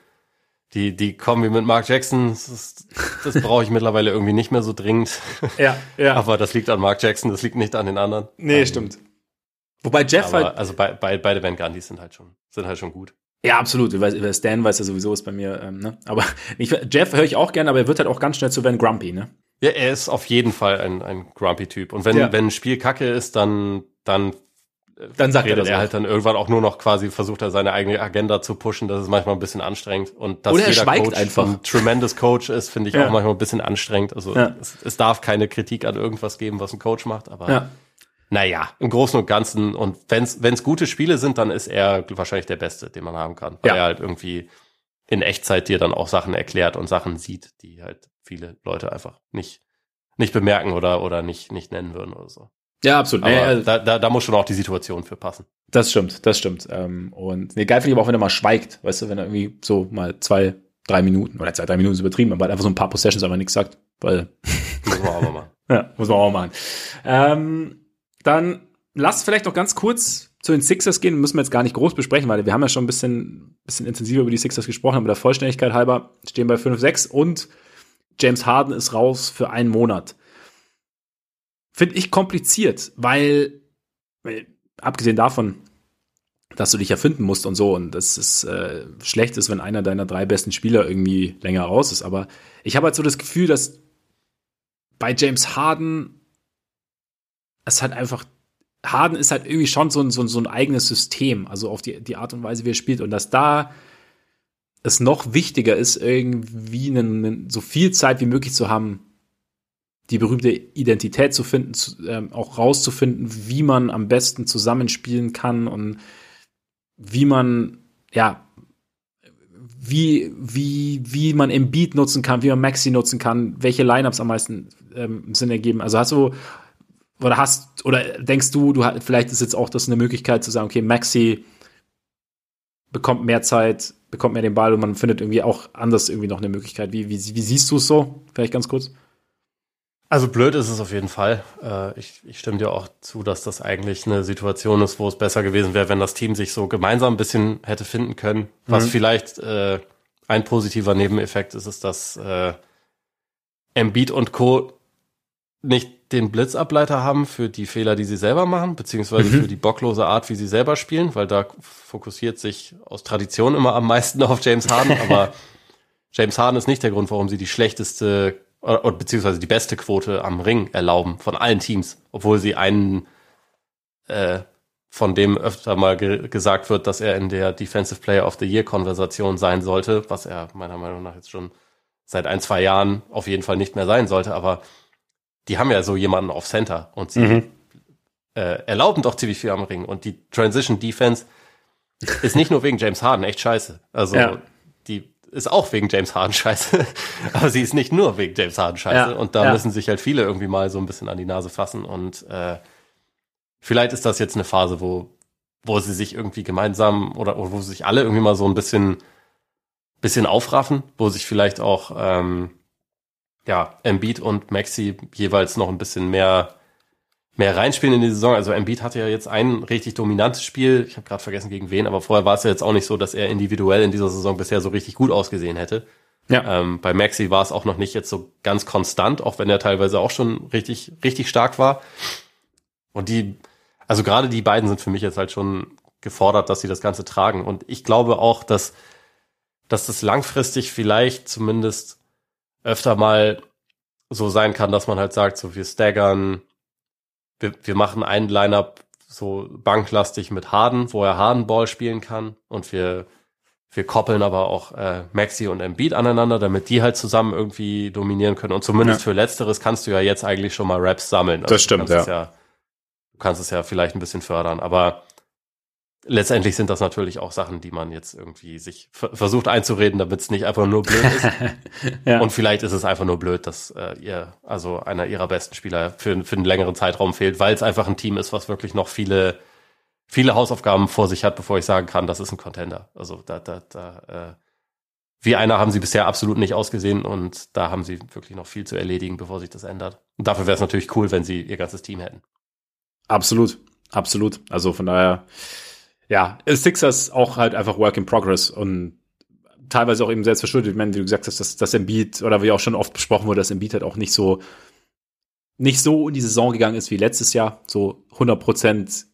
die die Kombi mit Mark Jackson, das, das brauche ich mittlerweile irgendwie nicht mehr so dringend. Ja, ja. Aber das liegt an Mark Jackson, das liegt nicht an den anderen. Nee, ähm, stimmt. Wobei Jeff aber, halt also bei, bei, beide Van Gandhis sind halt schon sind halt schon gut. Ja, absolut. Stan weiß ja sowieso ist bei mir, ähm, ne? Aber ich, Jeff höre ich auch gerne, aber er wird halt auch ganz schnell zu Van Grumpy, ne? Ja, er ist auf jeden Fall ein, ein Grumpy-Typ. Und wenn, ja. wenn ein Spiel kacke ist, dann, dann, dann sagt er, das er halt dann irgendwann auch nur noch quasi versucht er seine eigene Agenda zu pushen. Das ist manchmal ein bisschen anstrengend. Und dass Oder er jeder schweigt Coach einfach. ein tremendous Coach ist, finde ich ja. auch manchmal ein bisschen anstrengend. Also ja. es, es, darf keine Kritik an irgendwas geben, was ein Coach macht, aber ja. naja, im Großen und Ganzen. Und wenn es gute Spiele sind, dann ist er wahrscheinlich der Beste, den man haben kann. Weil er halt irgendwie in Echtzeit dir dann auch Sachen erklärt und Sachen sieht, die halt viele Leute einfach nicht, nicht bemerken oder, oder nicht, nicht nennen würden oder so. Ja, absolut. Aber nee, also, da, da, da muss schon auch die Situation für passen. Das stimmt, das stimmt. Ähm, und nee, geil finde ich aber auch, wenn er mal schweigt, weißt du, wenn er irgendwie so mal zwei, drei Minuten, oder zwei, drei Minuten ist übertrieben, aber halt einfach so ein paar Possessions aber nichts sagt, weil. muss man auch mal machen. ja, muss man auch machen. Ähm, dann lass vielleicht noch ganz kurz zu den Sixers gehen, müssen wir jetzt gar nicht groß besprechen, weil wir haben ja schon ein bisschen, bisschen intensiver über die Sixers gesprochen, aber der Vollständigkeit halber stehen bei 5-6 und James Harden ist raus für einen Monat. Finde ich kompliziert, weil, weil, abgesehen davon, dass du dich erfinden musst und so und dass es äh, schlecht ist, wenn einer deiner drei besten Spieler irgendwie länger raus ist. Aber ich habe halt so das Gefühl, dass bei James Harden es halt einfach Harden ist halt irgendwie schon so ein, so, ein, so ein eigenes System, also auf die, die Art und Weise, wie er spielt. Und dass da es noch wichtiger ist, irgendwie einen, so viel Zeit wie möglich zu haben, die berühmte Identität zu finden, zu, ähm, auch rauszufinden, wie man am besten zusammenspielen kann und wie man, ja, wie, wie, wie man im Beat nutzen kann, wie man Maxi nutzen kann, welche Lineups am meisten ähm, Sinn ergeben. Also hast du, oder hast, oder denkst du, du vielleicht ist jetzt auch das eine Möglichkeit zu sagen, okay, Maxi bekommt mehr Zeit, bekommt mehr den Ball und man findet irgendwie auch anders irgendwie noch eine Möglichkeit. Wie, wie, wie siehst du es so? Vielleicht ganz kurz. Also blöd ist es auf jeden Fall. Äh, ich, ich stimme dir auch zu, dass das eigentlich eine Situation ist, wo es besser gewesen wäre, wenn das Team sich so gemeinsam ein bisschen hätte finden können. Was mhm. vielleicht äh, ein positiver Nebeneffekt ist, ist, dass äh, Embiid und Co. nicht den Blitzableiter haben für die Fehler, die sie selber machen, beziehungsweise mhm. für die bocklose Art, wie sie selber spielen, weil da fokussiert sich aus Tradition immer am meisten auf James Harden, aber James Harden ist nicht der Grund, warum sie die schlechteste oder, beziehungsweise die beste Quote am Ring erlauben von allen Teams, obwohl sie einen äh, von dem öfter mal ge gesagt wird, dass er in der Defensive Player of the Year Konversation sein sollte, was er meiner Meinung nach jetzt schon seit ein, zwei Jahren auf jeden Fall nicht mehr sein sollte, aber die haben ja so jemanden auf Center und sie mhm. äh, erlauben doch ziemlich viel am Ring und die Transition Defense ist nicht nur wegen James Harden echt scheiße. Also ja. die ist auch wegen James Harden scheiße, aber sie ist nicht nur wegen James Harden scheiße. Ja, und da ja. müssen sich halt viele irgendwie mal so ein bisschen an die Nase fassen. Und äh, vielleicht ist das jetzt eine Phase, wo, wo sie sich irgendwie gemeinsam oder, oder wo sich alle irgendwie mal so ein bisschen, bisschen aufraffen, wo sich vielleicht auch ähm, ja, Embiid und Maxi jeweils noch ein bisschen mehr mehr reinspielen in die Saison. Also Embiid hatte ja jetzt ein richtig dominantes Spiel. Ich habe gerade vergessen gegen wen, aber vorher war es ja jetzt auch nicht so, dass er individuell in dieser Saison bisher so richtig gut ausgesehen hätte. Ja. Ähm, bei Maxi war es auch noch nicht jetzt so ganz konstant, auch wenn er teilweise auch schon richtig richtig stark war. Und die, also gerade die beiden sind für mich jetzt halt schon gefordert, dass sie das Ganze tragen. Und ich glaube auch, dass dass das langfristig vielleicht zumindest öfter mal so sein kann, dass man halt sagt, so wir staggern wir, wir machen ein Lineup so banklastig mit Harden, wo er Harden-Ball spielen kann und wir wir koppeln aber auch äh, Maxi und Embiid aneinander, damit die halt zusammen irgendwie dominieren können. Und zumindest ja. für Letzteres kannst du ja jetzt eigentlich schon mal Raps sammeln. Also das stimmt, ja. ja. Du kannst es ja vielleicht ein bisschen fördern, aber letztendlich sind das natürlich auch Sachen, die man jetzt irgendwie sich versucht einzureden, damit es nicht einfach nur blöd ist. ja. Und vielleicht ist es einfach nur blöd, dass äh, ihr, also einer ihrer besten Spieler für, für einen längeren Zeitraum fehlt, weil es einfach ein Team ist, was wirklich noch viele, viele Hausaufgaben vor sich hat, bevor ich sagen kann, das ist ein Contender. Also da, da, da, äh, wie einer haben sie bisher absolut nicht ausgesehen und da haben sie wirklich noch viel zu erledigen, bevor sich das ändert. Und dafür wäre es natürlich cool, wenn sie ihr ganzes Team hätten. Absolut, absolut. Also von daher, ja, Sixers auch halt einfach Work in Progress und teilweise auch eben selbst verschuldet. Ich meine, wie du gesagt hast, dass das Embiid, oder wie auch schon oft besprochen wurde, dass Embiid halt auch nicht so, nicht so in die Saison gegangen ist wie letztes Jahr. So 100 Prozent,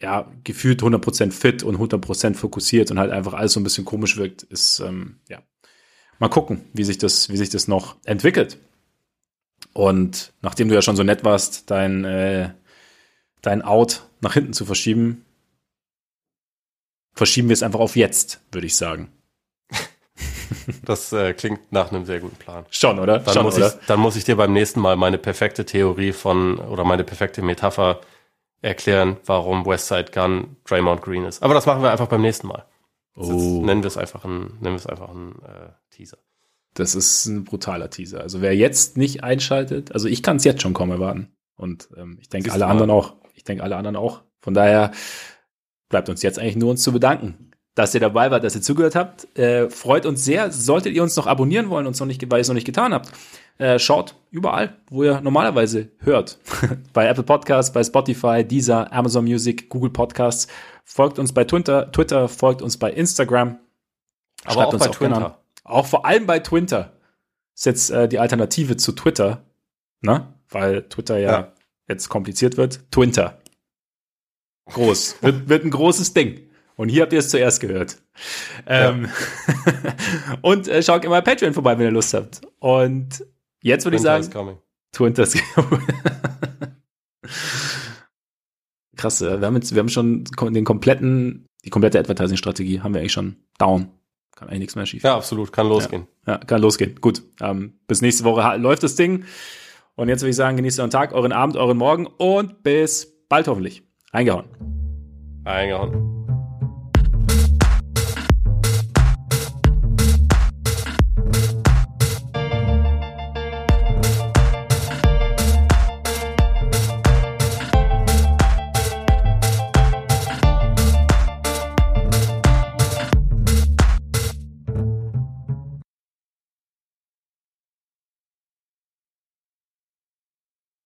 ja, gefühlt 100 Prozent fit und 100 Prozent fokussiert und halt einfach alles so ein bisschen komisch wirkt, ist, ähm, ja. Mal gucken, wie sich das, wie sich das noch entwickelt. Und nachdem du ja schon so nett warst, dein, äh, dein Out nach hinten zu verschieben, verschieben wir es einfach auf jetzt, würde ich sagen. Das äh, klingt nach einem sehr guten Plan. Schon, oder? Dann, Schon, muss oder? Ich, dann muss ich dir beim nächsten Mal meine perfekte Theorie von oder meine perfekte Metapher erklären, warum Westside Gun Draymond Green ist. Aber das machen wir einfach beim nächsten Mal. Oh. nennen wir es einfach ein, nennen wir es einfach ein äh, Teaser. Das ist ein brutaler Teaser. Also wer jetzt nicht einschaltet, also ich kann es jetzt schon kaum erwarten. Und ähm, ich denke alle anderen auch. Ich denke alle anderen auch. Von daher bleibt uns jetzt eigentlich nur uns zu bedanken, dass ihr dabei wart, dass ihr zugehört habt. Äh, freut uns sehr. Solltet ihr uns noch abonnieren wollen und noch nicht, weil ihr es noch nicht getan habt, äh, schaut überall, wo ihr normalerweise hört. bei Apple Podcasts, bei Spotify, Deezer, Amazon Music, Google Podcasts. Folgt uns bei Twitter, Twitter folgt uns bei Instagram. Aber Schreibt auch uns bei auch Twitter. Auch vor allem bei Twitter. Ist jetzt äh, die Alternative zu Twitter, ne? Weil Twitter ja, ja. jetzt kompliziert wird. Twitter. Groß. wird, wird ein großes Ding. Und hier habt ihr es zuerst gehört. Ähm, und äh, schaut immer bei Patreon vorbei, wenn ihr Lust habt. Und jetzt würde ich sagen. Coming. Twinters Krass, wir haben jetzt, wir haben schon den kompletten, die komplette Advertising-Strategie haben wir eigentlich schon down. Kann eigentlich nichts mehr schief. Ja, absolut, kann losgehen. Ja, ja kann losgehen. Gut. Ähm, bis nächste Woche läuft das Ding. Und jetzt würde ich sagen, genießt euren Tag, euren Abend, euren Morgen und bis bald hoffentlich. Hang on. Hang on.